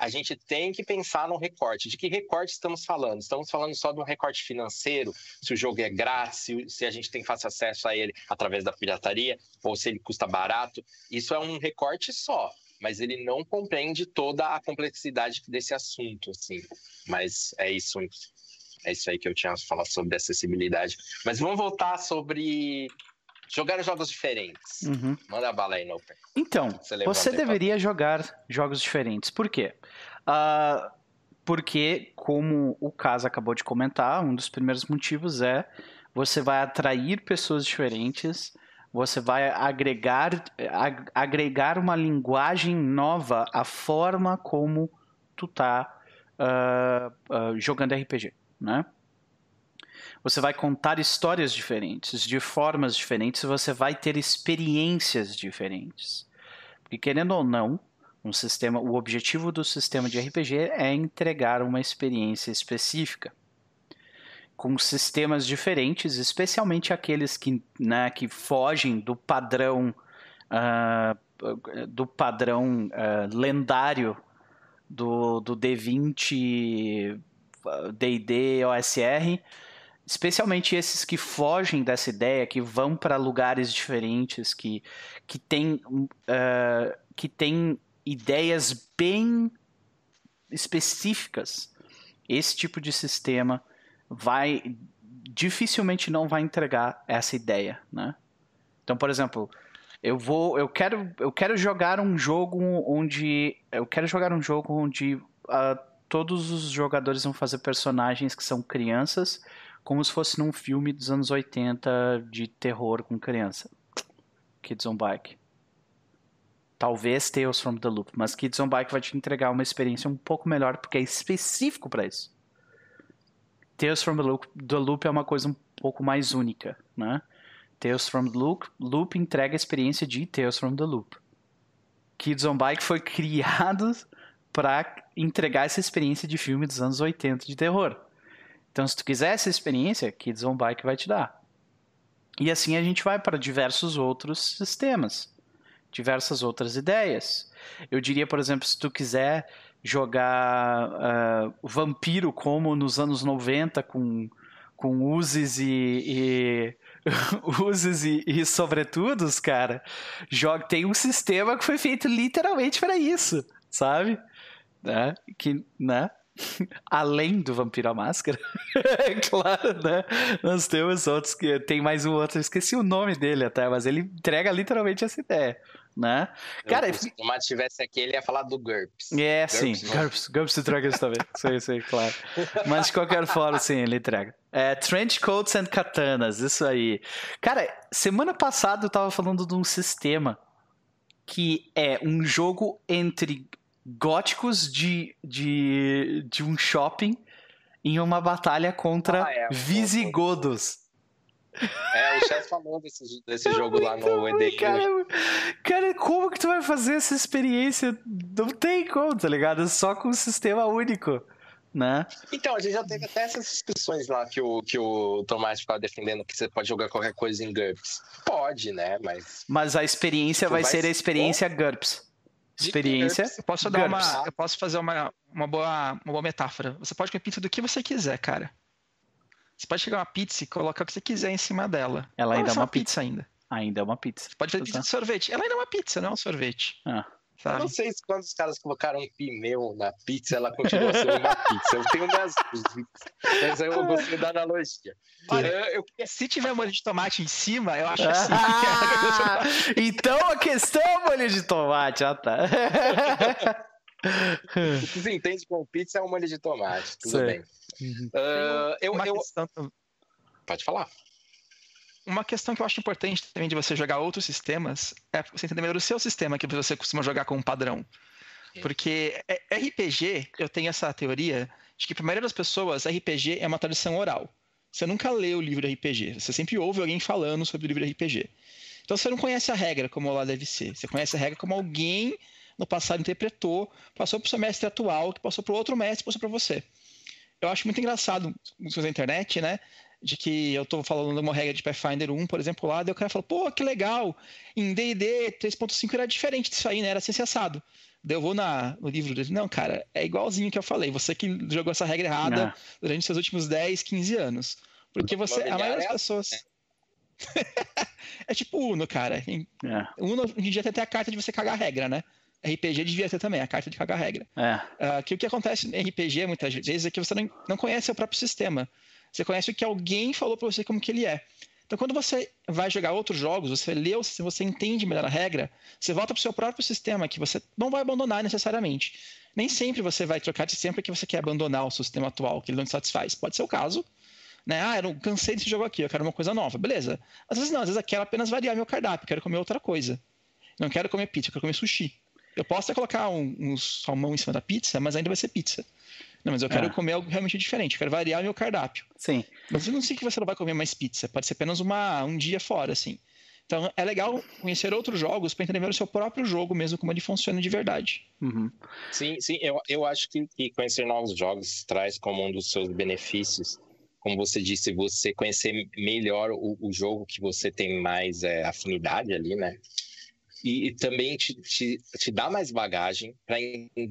a gente tem que pensar no recorte. De que recorte estamos falando? Estamos falando só de um recorte financeiro, se o jogo é grátis, se a gente tem fácil acesso a ele através da pirataria, ou se ele custa barato. Isso é um recorte só, mas ele não compreende toda a complexidade desse assunto, assim. Mas é isso, é isso aí que eu tinha a falar sobre acessibilidade. Mas vamos voltar sobre Jogar jogos diferentes. Uhum. Manda bala aí, Noper. Então, você, você deveria jogar jogos diferentes. Por quê? Uh, porque, como o caso acabou de comentar, um dos primeiros motivos é você vai atrair pessoas diferentes, você vai agregar, ag agregar uma linguagem nova à forma como tu tá uh, uh, jogando RPG, né? Você vai contar histórias diferentes, de formas diferentes, você vai ter experiências diferentes. Porque querendo ou não, um sistema, o objetivo do sistema de RPG é entregar uma experiência específica com sistemas diferentes, especialmente aqueles que, né, que fogem do padrão uh, do padrão uh, lendário do, do D20, D&D, OSR, especialmente esses que fogem dessa ideia, que vão para lugares diferentes, que, que têm uh, que tem ideias bem específicas, esse tipo de sistema vai dificilmente não vai entregar essa ideia, né? Então, por exemplo, eu vou, eu quero, eu quero jogar um jogo onde eu quero jogar um jogo onde uh, todos os jogadores vão fazer personagens que são crianças como se fosse num filme dos anos 80 de terror com criança. Kids on Bike. Talvez Tales from the Loop, mas Kids on Bike vai te entregar uma experiência um pouco melhor porque é específico para isso. Tales from the Loop, the Loop é uma coisa um pouco mais única, né? Tales from the Loop, Loop entrega a experiência de Tales from the Loop. Kids on Bike foi criado para entregar essa experiência de filme dos anos 80 de terror. Então, se tu quiser essa experiência, Kids on Bike vai te dar. E assim a gente vai para diversos outros sistemas, diversas outras ideias. Eu diria, por exemplo, se tu quiser jogar uh, Vampiro como nos anos 90 com, com uses e, e uses e, e sobretudos, cara, joga, tem um sistema que foi feito literalmente para isso, sabe? Né? Que, né? além do Vampiro à Máscara, é claro, né? Nós temos outros que tem mais um outro, esqueci o nome dele até, mas ele entrega literalmente essa ideia. Né? Cara, se o Tomate tivesse aqui, ele ia falar do GURPS. É, GURPS, sim, GURPS, GURPS entrega isso também. sei, sei, claro. Mas de qualquer forma, sim, ele entrega. É, Trench Coats and Katanas, isso aí. Cara, semana passada eu tava falando de um sistema que é um jogo entre góticos de, de, de um shopping em uma batalha contra ah, é, visigodos. É, o chefe falou desse, desse é jogo lá no EDI. Cara, cara, como que tu vai fazer essa experiência? Não tem como, tá ligado? Só com um sistema único. Né? Então, a gente já teve até essas discussões lá que o, que o Tomás ficava defendendo que você pode jogar qualquer coisa em GURPS. Pode, né? Mas. Mas a experiência vai, vai ser a experiência bom. GURPS experiência. Eu posso dar uma, eu posso fazer uma, uma, boa, uma boa metáfora. Você pode comer pizza do que você quiser, cara. Você pode chegar uma pizza e colocar o que você quiser em cima dela. Ela ainda é uma pizza. pizza. ainda. Ainda é uma pizza. Você pode fazer pizza de sorvete. Ela ainda é uma pizza, não é um sorvete. Ah. Sabe? Eu não sei se quando os caras colocaram um pneu na pizza, ela continua sendo uma pizza. Eu tenho minhas mas eu gostei da analogia. Olha, eu, eu, se tiver molho de tomate em cima, eu acho assim. Ah, então a questão é molho de tomate, ah tá. o que entende com pizza é um molho de tomate, tudo sei. bem. Uh, eu, eu... Questão... Pode falar. Uma questão que eu acho importante também de você jogar outros sistemas é você entender melhor o seu sistema que você costuma jogar com um padrão. Porque RPG, eu tenho essa teoria de que para a maioria das pessoas, RPG é uma tradição oral. Você nunca lê o livro de RPG, você sempre ouve alguém falando sobre o livro de RPG. Então você não conhece a regra como ela deve ser. Você conhece a regra como alguém no passado interpretou, passou para o seu mestre atual, que passou para outro mestre, passou para você. Eu acho muito engraçado usar a internet, né? De que eu estou falando de uma regra de Pathfinder 1, por exemplo, lá, daí o cara fala, pô, que legal, em D&D 3.5 era diferente disso aí, né? Era assim, assado. Daí eu vou na, no livro dele, não, cara, é igualzinho que eu falei, você que jogou essa regra errada não. durante seus últimos 10, 15 anos. Porque você, a maioria das pessoas... é tipo Uno, cara. É. Uno, hoje em dia tem até a carta de você cagar a regra, né? RPG devia ter também, a carta de cagar regra. É. Uh, que o que acontece em RPG muitas vezes é que você não, não conhece o próprio sistema. Você conhece o que alguém falou para você como que ele é. Então, quando você vai jogar outros jogos, você lê, você entende melhor a regra, você volta para o seu próprio sistema, que você não vai abandonar necessariamente. Nem sempre você vai trocar de sistema porque você quer abandonar o sistema atual, que ele não te satisfaz. Pode ser o caso. Né? Ah, eu cansei desse jogo aqui, eu quero uma coisa nova. Beleza. Às vezes não, às vezes eu quero apenas variar meu cardápio, eu quero comer outra coisa. Não quero comer pizza, eu quero comer sushi. Eu posso até colocar um, um, salmão em cima da pizza, mas ainda vai ser pizza. Não, mas eu quero é. comer algo realmente diferente, eu quero variar meu cardápio. Sim. Mas eu não sei que você não vai comer mais pizza, pode ser apenas uma, um dia fora, assim. Então é legal conhecer outros jogos para entender melhor o seu próprio jogo mesmo, como ele funciona de verdade. Uhum. Sim, sim, eu, eu acho que, que conhecer novos jogos traz como um dos seus benefícios como você disse, você conhecer melhor o, o jogo que você tem mais é, afinidade ali, né? e, e também te, te, te, dá mais bagagem para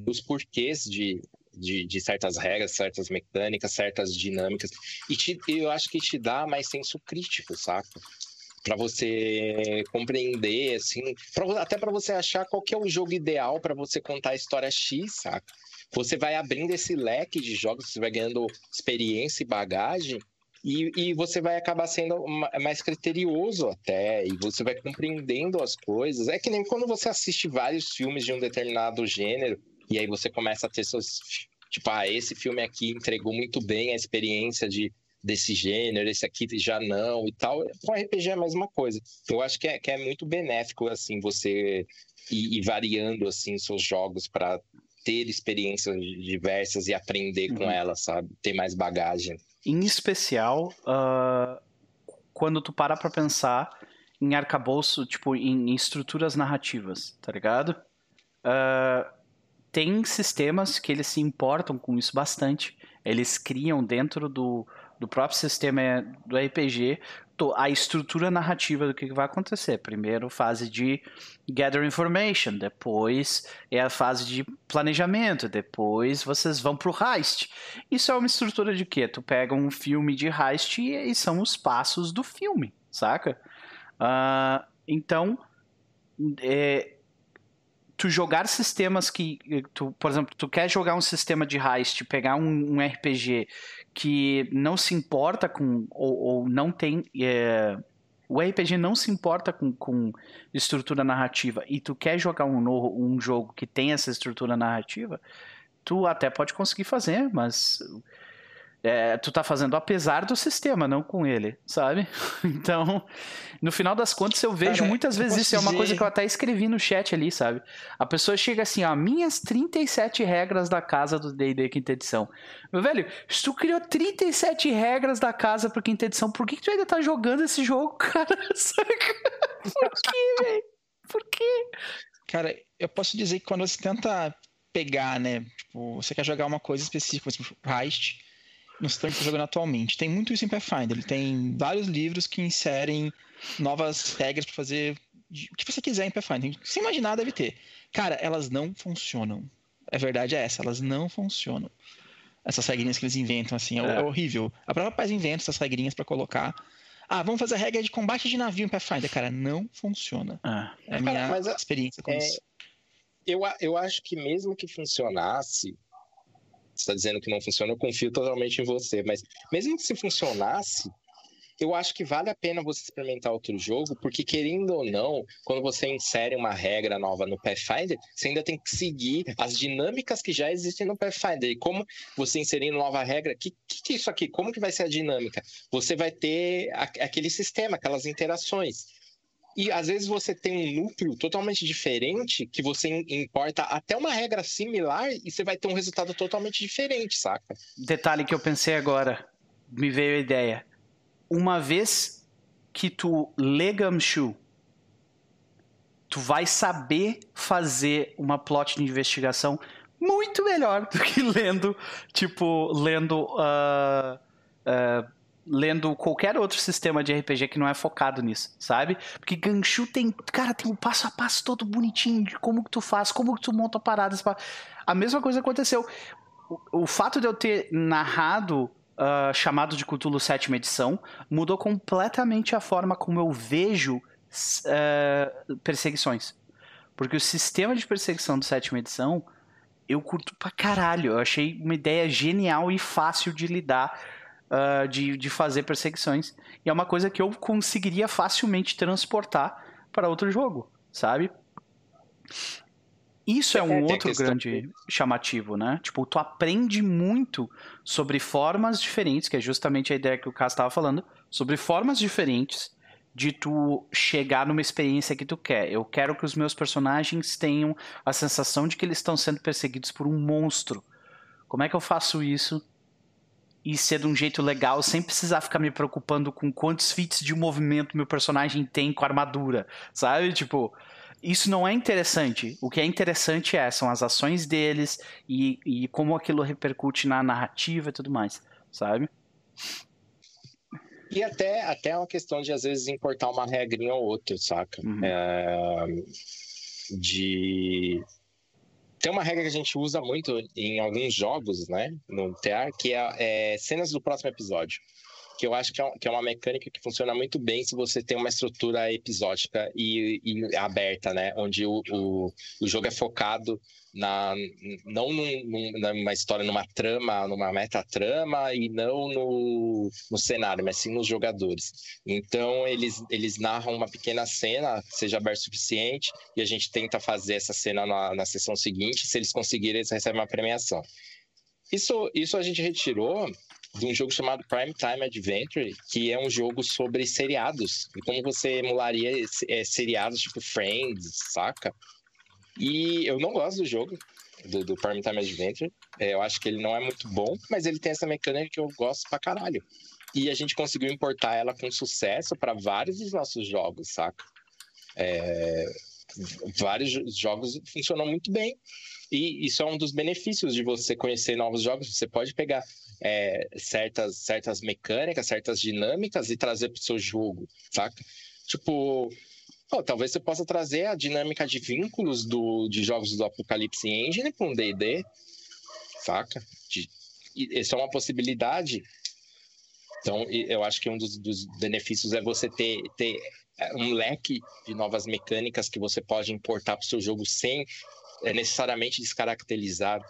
os porquês de, de, de, certas regras, certas mecânicas, certas dinâmicas. E te, eu acho que te dá mais senso crítico, saca? Para você compreender, assim, pra, até para você achar qual que é o jogo ideal para você contar a história X, saca? Você vai abrindo esse leque de jogos, você vai ganhando experiência e bagagem e, e você vai acabar sendo mais criterioso até, e você vai compreendendo as coisas. É que nem quando você assiste vários filmes de um determinado gênero, e aí você começa a ter seus. Tipo, ah, esse filme aqui entregou muito bem a experiência de, desse gênero, esse aqui já não e tal. Com RPG é a mesma coisa. Eu acho que é, que é muito benéfico, assim, você ir, ir variando, assim, seus jogos para ter experiências diversas e aprender uhum. com elas, sabe? Ter mais bagagem. Em especial, uh, quando tu para pra pensar em arcabouço, tipo, em, em estruturas narrativas, tá ligado? Uh, tem sistemas que eles se importam com isso bastante. Eles criam dentro do, do próprio sistema do RPG a estrutura narrativa do que vai acontecer. Primeiro, fase de gather information, depois é a fase de planejamento, depois vocês vão pro heist. Isso é uma estrutura de quê? Tu pega um filme de heist e, e são os passos do filme, saca? Uh, então, é, tu jogar sistemas que, tu, por exemplo, tu quer jogar um sistema de heist, pegar um, um RPG que não se importa com, ou, ou não tem. É, o RPG não se importa com, com estrutura narrativa e tu quer jogar um, um jogo que tem essa estrutura narrativa, tu até pode conseguir fazer, mas é, tu tá fazendo apesar do sistema, não com ele, sabe? Então, no final das contas, eu vejo Cara, muitas vezes isso. Dizer... É uma coisa que eu até escrevi no chat ali, sabe? A pessoa chega assim, ó, minhas 37 regras da casa do D&D quinta edição. Meu velho, se tu criou 37 regras da casa pro quinta edição, por que, que tu ainda tá jogando esse jogo, cara? Por quê, velho? Por quê? Cara, eu posso dizer que quando você tenta pegar, né? Tipo, você quer jogar uma coisa específica, tipo, Heist no sistema que está jogando atualmente. Tem muito isso em Pathfinder. Ele tem vários livros que inserem novas regras para fazer o que você quiser em Pathfinder. Se imaginar, deve ter. Cara, elas não funcionam. A verdade é essa, elas não funcionam. Essas regrinhas que eles inventam, assim, é, é. é horrível. A própria Paz inventa essas regrinhas para colocar. Ah, vamos fazer a regra de combate de navio em Pathfinder. Cara, não funciona. Ah. É a minha Cara, experiência com é, isso. Eu, eu acho que mesmo que funcionasse, está dizendo que não funciona, eu confio totalmente em você. Mas mesmo que se funcionasse, eu acho que vale a pena você experimentar outro jogo, porque querendo ou não, quando você insere uma regra nova no Pathfinder, você ainda tem que seguir as dinâmicas que já existem no Pathfinder. E como você inserindo nova regra, que que é isso aqui? Como que vai ser a dinâmica? Você vai ter aquele sistema, aquelas interações. E às vezes você tem um núcleo totalmente diferente que você importa até uma regra similar e você vai ter um resultado totalmente diferente, saca? Detalhe que eu pensei agora, me veio a ideia. Uma vez que tu lê Gumshoe, tu vai saber fazer uma plot de investigação muito melhor do que lendo, tipo, lendo. Uh, uh, lendo qualquer outro sistema de RPG que não é focado nisso, sabe? Porque Ganshu tem, cara, tem um passo a passo todo bonitinho de como que tu faz, como que tu monta paradas. A mesma coisa aconteceu. O, o fato de eu ter narrado uh, chamado de Cthulhu sétima edição mudou completamente a forma como eu vejo uh, perseguições. Porque o sistema de perseguição do sétima edição eu curto pra caralho. Eu achei uma ideia genial e fácil de lidar, uh, de, de fazer perseguições. E é uma coisa que eu conseguiria facilmente transportar para outro jogo, sabe? Isso é um é, outro grande de... chamativo, né? Tipo, tu aprende muito sobre formas diferentes, que é justamente a ideia que o Cass estava falando, sobre formas diferentes de tu chegar numa experiência que tu quer. Eu quero que os meus personagens tenham a sensação de que eles estão sendo perseguidos por um monstro. Como é que eu faço isso e ser de um jeito legal sem precisar ficar me preocupando com quantos fits de movimento meu personagem tem com a armadura, sabe? Tipo, isso não é interessante. O que é interessante é, são as ações deles e, e como aquilo repercute na narrativa e tudo mais, sabe? E até, até é uma questão de, às vezes, importar uma regrinha ou outra, saca? Uhum. É, de... Tem uma regra que a gente usa muito em alguns jogos, né? No TR, que é, é cenas do próximo episódio que eu acho que é, que é, uma mecânica que funciona muito bem se você tem uma estrutura episódica e, e aberta, né? Onde o, o, o, jogo é focado na, não num, numa história, numa trama, numa metatrama e não no, no cenário, mas sim nos jogadores. Então, eles, eles narram uma pequena cena, seja aberto o suficiente, e a gente tenta fazer essa cena na, na sessão seguinte. Se eles conseguirem, eles recebem uma premiação. Isso, isso a gente retirou de um jogo chamado Prime Time Adventure, que é um jogo sobre seriados. E como você emularia é, seriados tipo Friends, saca? E eu não gosto do jogo, do, do Prime Time Adventure. É, eu acho que ele não é muito bom, mas ele tem essa mecânica que eu gosto pra caralho. E a gente conseguiu importar ela com sucesso para vários dos nossos jogos, saca? É, vários jogos funcionam muito bem. E isso é um dos benefícios de você conhecer novos jogos. Você pode pegar é, certas, certas mecânicas, certas dinâmicas e trazer para o seu jogo, saca? Tipo, oh, talvez você possa trazer a dinâmica de vínculos do, de jogos do Apocalipse Engine para um D&D, saca? De, isso é uma possibilidade. Então, eu acho que um dos, dos benefícios é você ter, ter é, um leque de novas mecânicas que você pode importar para o seu jogo sem é, necessariamente descaracterizar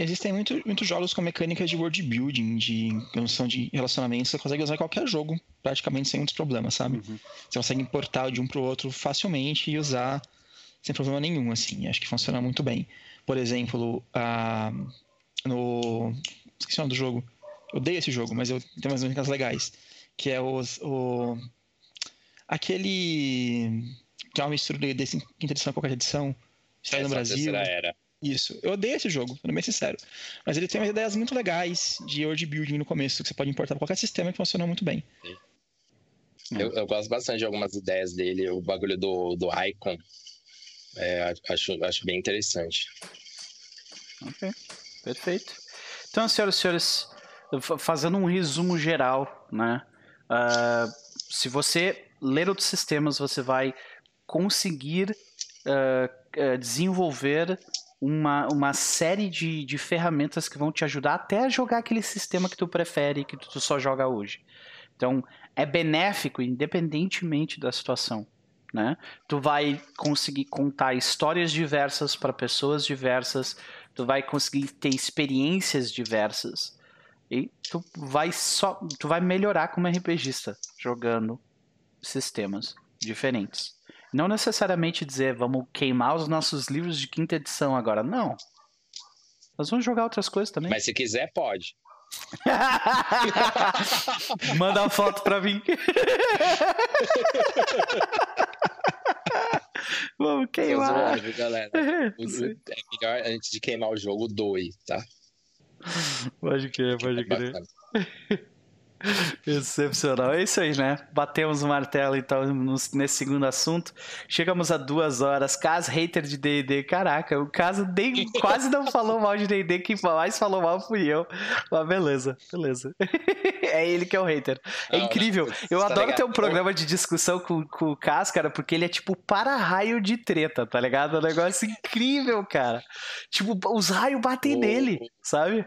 Existem muito, muitos jogos com mecânicas de world building, de noção de relacionamento, você consegue usar em qualquer jogo, praticamente sem muitos problemas, sabe? Uhum. Você consegue importar de um para o outro facilmente e usar sem problema nenhum, assim. Acho que funciona muito bem. Por exemplo, a, no. Esqueci o nome do jogo. Eu odeio esse jogo, mas eu tenho umas mecânicas legais. Que é os, o. Aquele. Que é uma mistura desse quinta edição qualquer edição. Sai no Brasil. Era. Isso. Eu odeio esse jogo, sendo bem sincero. Mas ele tem umas ideias muito legais de world building no começo, que você pode importar para qualquer sistema que funciona muito bem. Eu, eu, gosto bastante de algumas ideias dele, o bagulho do, do Icon. É, acho, acho bem interessante. Ok, perfeito. Então, senhoras e senhores, fazendo um resumo geral, né? Uh, se você ler outros sistemas, você vai conseguir uh, desenvolver uma, uma série de, de ferramentas que vão te ajudar até a jogar aquele sistema que tu prefere, que tu só joga hoje. Então, é benéfico independentemente da situação. Né? Tu vai conseguir contar histórias diversas para pessoas diversas, tu vai conseguir ter experiências diversas e tu vai só, tu vai melhorar como RPGista jogando sistemas diferentes. Não necessariamente dizer vamos queimar os nossos livros de quinta edição agora. Não. Nós vamos jogar outras coisas também. Mas se quiser, pode. Manda uma foto pra mim. Vamos queimar. Zoando, galera. é melhor antes de queimar o jogo, doe, tá? Pode crer, pode crer. Excepcional. É isso aí, né? Batemos o martelo, então, nesse segundo assunto. Chegamos a duas horas. Caso hater de DD. Caraca, o caso nem, quase não falou mal de DD. Quem mais falou mal fui eu. Mas beleza, beleza. É ele que é o hater. É incrível. Eu tá adoro ter um programa de discussão com, com o Cas, cara, porque ele é tipo para-raio de treta, tá ligado? É um negócio incrível, cara. Tipo, os raios batem nele, sabe?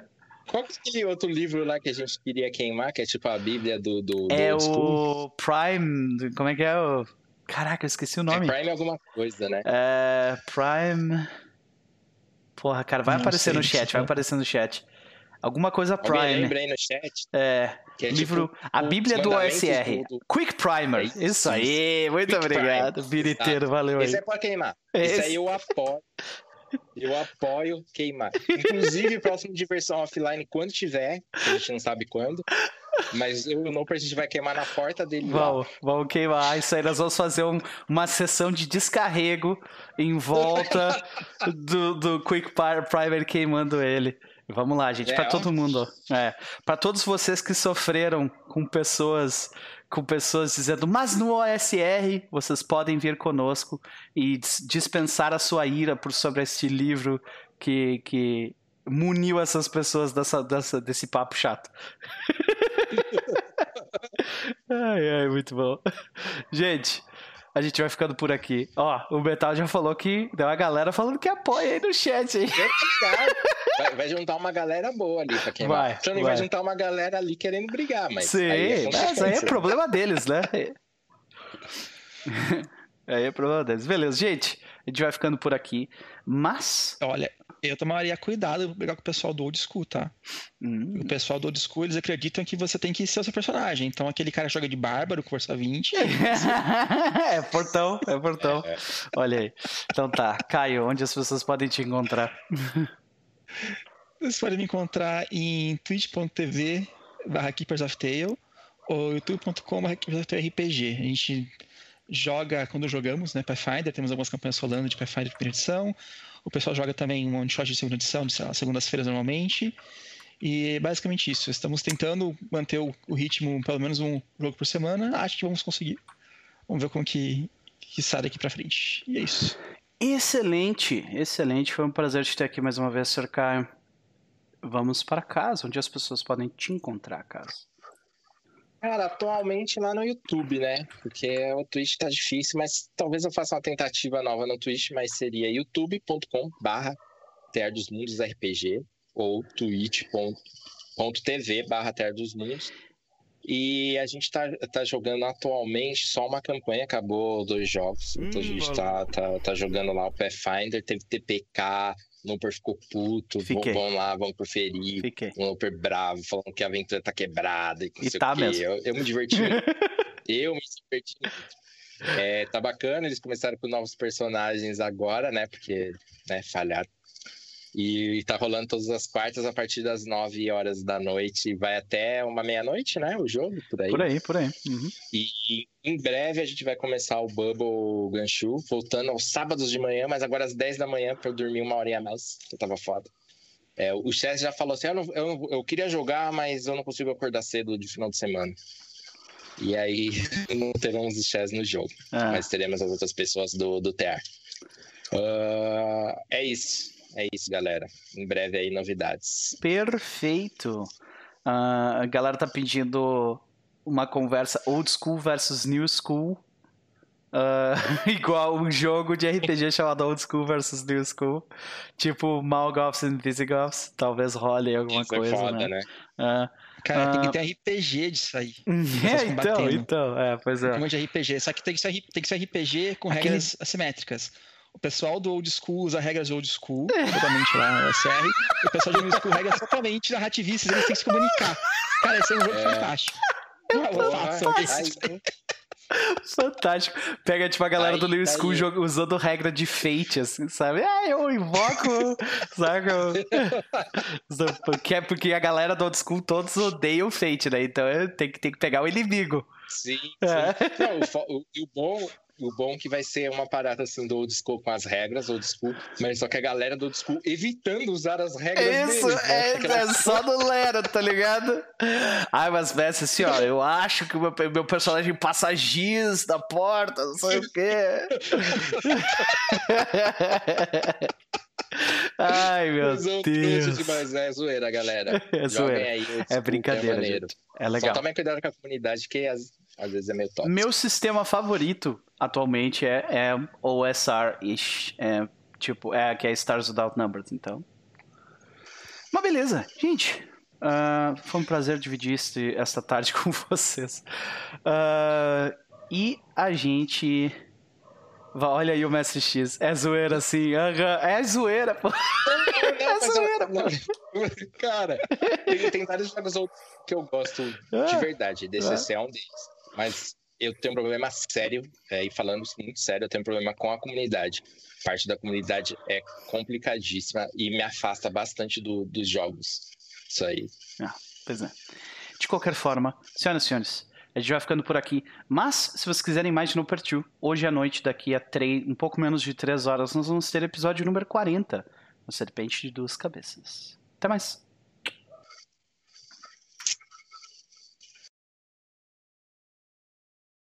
Qual que é aquele outro livro lá que a gente queria queimar, que é tipo a Bíblia do. do, do é o Prime. Como é que é o. Caraca, eu esqueci o nome. É Prime alguma coisa, né? É. Prime. Porra, cara, vai Não aparecer no chat, vai aparecer no chat. Alguma coisa Prime. Lembra aí no chat. É. é livro. Tipo, a Bíblia do OSR. Do... Quick Primer. É isso, isso, aí, muito Quick obrigado. Biriteiro, valeu aí. Esse é pra queimar. Esse, Esse aí eu apoio. Eu apoio queimar. Inclusive, próximo diversão offline, quando tiver, a gente não sabe quando. Mas o Noper a gente vai queimar na porta dele. Vamos, vamos queimar. Isso aí nós vamos fazer um, uma sessão de descarrego em volta do, do Quick Primer queimando ele. Vamos lá, gente, é, para todo mundo. É, para todos vocês que sofreram com pessoas com pessoas dizendo, mas no OSR vocês podem vir conosco e dispensar a sua ira por sobre este livro que, que muniu essas pessoas dessa, dessa, desse papo chato. ai, ai, muito bom. Gente, a gente vai ficando por aqui. Ó, o Metal já falou que deu uma galera falando que apoia aí no chat, hein? Vai, vai juntar uma galera boa ali pra queimar. Vai, Também vai. vai juntar uma galera ali querendo brigar, mas. Sim, aí é mas aí é problema deles, né? aí é problema deles. Beleza, gente. A gente vai ficando por aqui. Mas. Olha, eu tomaria cuidado pra pegar com o pessoal do old school, tá? Hum. O pessoal do old school, eles acreditam que você tem que ser o seu personagem. Então aquele cara joga de bárbaro com força 20. é portão, é portão. É. Olha aí. Então tá, Caio, onde as pessoas podem te encontrar? Vocês podem me encontrar em twitch.tv barra Keepers of Tale ou youtube.com barra Keepers of Tale RPG. A gente joga quando jogamos, né, Pathfinder, temos algumas campanhas rolando de Pathfinder de primeira edição, o pessoal joga também um one shot de segunda edição, de segundas-feiras normalmente. E basicamente isso. Estamos tentando manter o, o, ritmo, pelo menos um jogo por semana. Acho que vamos conseguir. Vamos ver como que, que sai daqui para frente. E é isso. Excelente, excelente. Foi um prazer te ter aqui mais uma vez, Sr. Caio. Vamos para casa, onde as pessoas podem te encontrar, Carlos. Cara, atualmente lá no YouTube, né? Porque o Twitch tá difícil, mas talvez eu faça uma tentativa nova no Twitch, mas seria youtube.com barra Ter dos Mundos RPG ou twitch.tv barra Ter dos Mundos. E a gente tá, tá jogando atualmente só uma campanha, acabou dois jogos. Hum, então a gente tá, tá, tá jogando lá o Pathfinder, teve TPK, o Noper ficou puto, Fiquei. vamos lá, vamos proferir. Fiquei. O Noper bravo, falando que a aventura tá quebrada e, e tá mesmo. Eu, eu me diverti muito. eu me diverti muito. É, tá bacana, eles começaram com novos personagens agora, né? Porque né, falharam e tá rolando todas as quartas a partir das 9 horas da noite. Vai até uma meia-noite, né? O jogo, por aí. Por aí, por aí. Uhum. E em breve a gente vai começar o Bubble Ganshu, voltando aos sábados de manhã, mas agora às 10 da manhã, pra eu dormir uma horinha a mais, que eu tava foda. É, o Chess já falou assim: eu, não, eu, eu queria jogar, mas eu não consigo acordar cedo de final de semana. E aí não teremos o Chess no jogo, ah. mas teremos as outras pessoas do, do TR. Uh, é isso. É isso, galera. Em breve aí novidades. Perfeito. Uh, a galera tá pedindo uma conversa old school versus new school. Uh, igual um jogo de RPG chamado Old School versus New School. Tipo Malgoths e Visigoths. Talvez role alguma Isso é coisa. É foda, né? né? Uh, Cara, uh... tem que ter RPG disso aí. É, então, então. É, pois é. Tem um monte de RPG. Só que tem que ser, tem que ser RPG com Aquele... regras assimétricas. O pessoal do old school usa regras old school, totalmente lá no SR. E o pessoal do new school regras totalmente narrativistas, eles têm que se comunicar. Cara, esse é um jogo é. fantástico. Eu, eu faço, Fantástico. Pega, tipo, a galera do New School usando regra de fate, assim, sabe? Ah, eu invoco, sabe? Porque, porque a galera do Old School todos odeiam fate, né? Então tem que, tem que pegar o inimigo. Sim, sim. É. Não, o, o, o, bom, o bom é que vai ser uma parada assim do old school com as regras, old school, mas só que a galera do old school evitando usar as regras Isso, deles, né? é, é só no Lero, tá ligado? Ai, mas Messi, assim, ó, eu acho que o meu, meu personagem passa giz na porta, não sei o quê. Ai, meu Deus. Demais, é zoeira, galera. É zoeira. Aí, é brincadeira, é, é legal. Só tomem cuidado com a comunidade, que às, às vezes é meio top. Meu sistema favorito atualmente é, é OSR-ish. É, tipo, é que é Stars Without Numbers, então. Mas beleza, gente. Uh, foi um prazer dividir este, esta tarde com vocês. Uh, e a gente. Olha aí o Mestre X. É zoeira, assim. É zoeira, pô. é zoeira, pô. Cara, tem, tem vários jogos que eu gosto de ah. verdade. DCC é um deles. Mas eu tenho um problema sério, é, e falando muito sério, eu tenho um problema com a comunidade. Parte da comunidade é complicadíssima e me afasta bastante do, dos jogos. Isso aí. Ah, pois é. De qualquer forma, senhoras e senhores, a gente vai ficando por aqui. Mas, se vocês quiserem mais de No Two, hoje à noite, daqui a três, um pouco menos de 3 horas, nós vamos ter episódio número 40, o Serpente de Duas Cabeças. Até mais!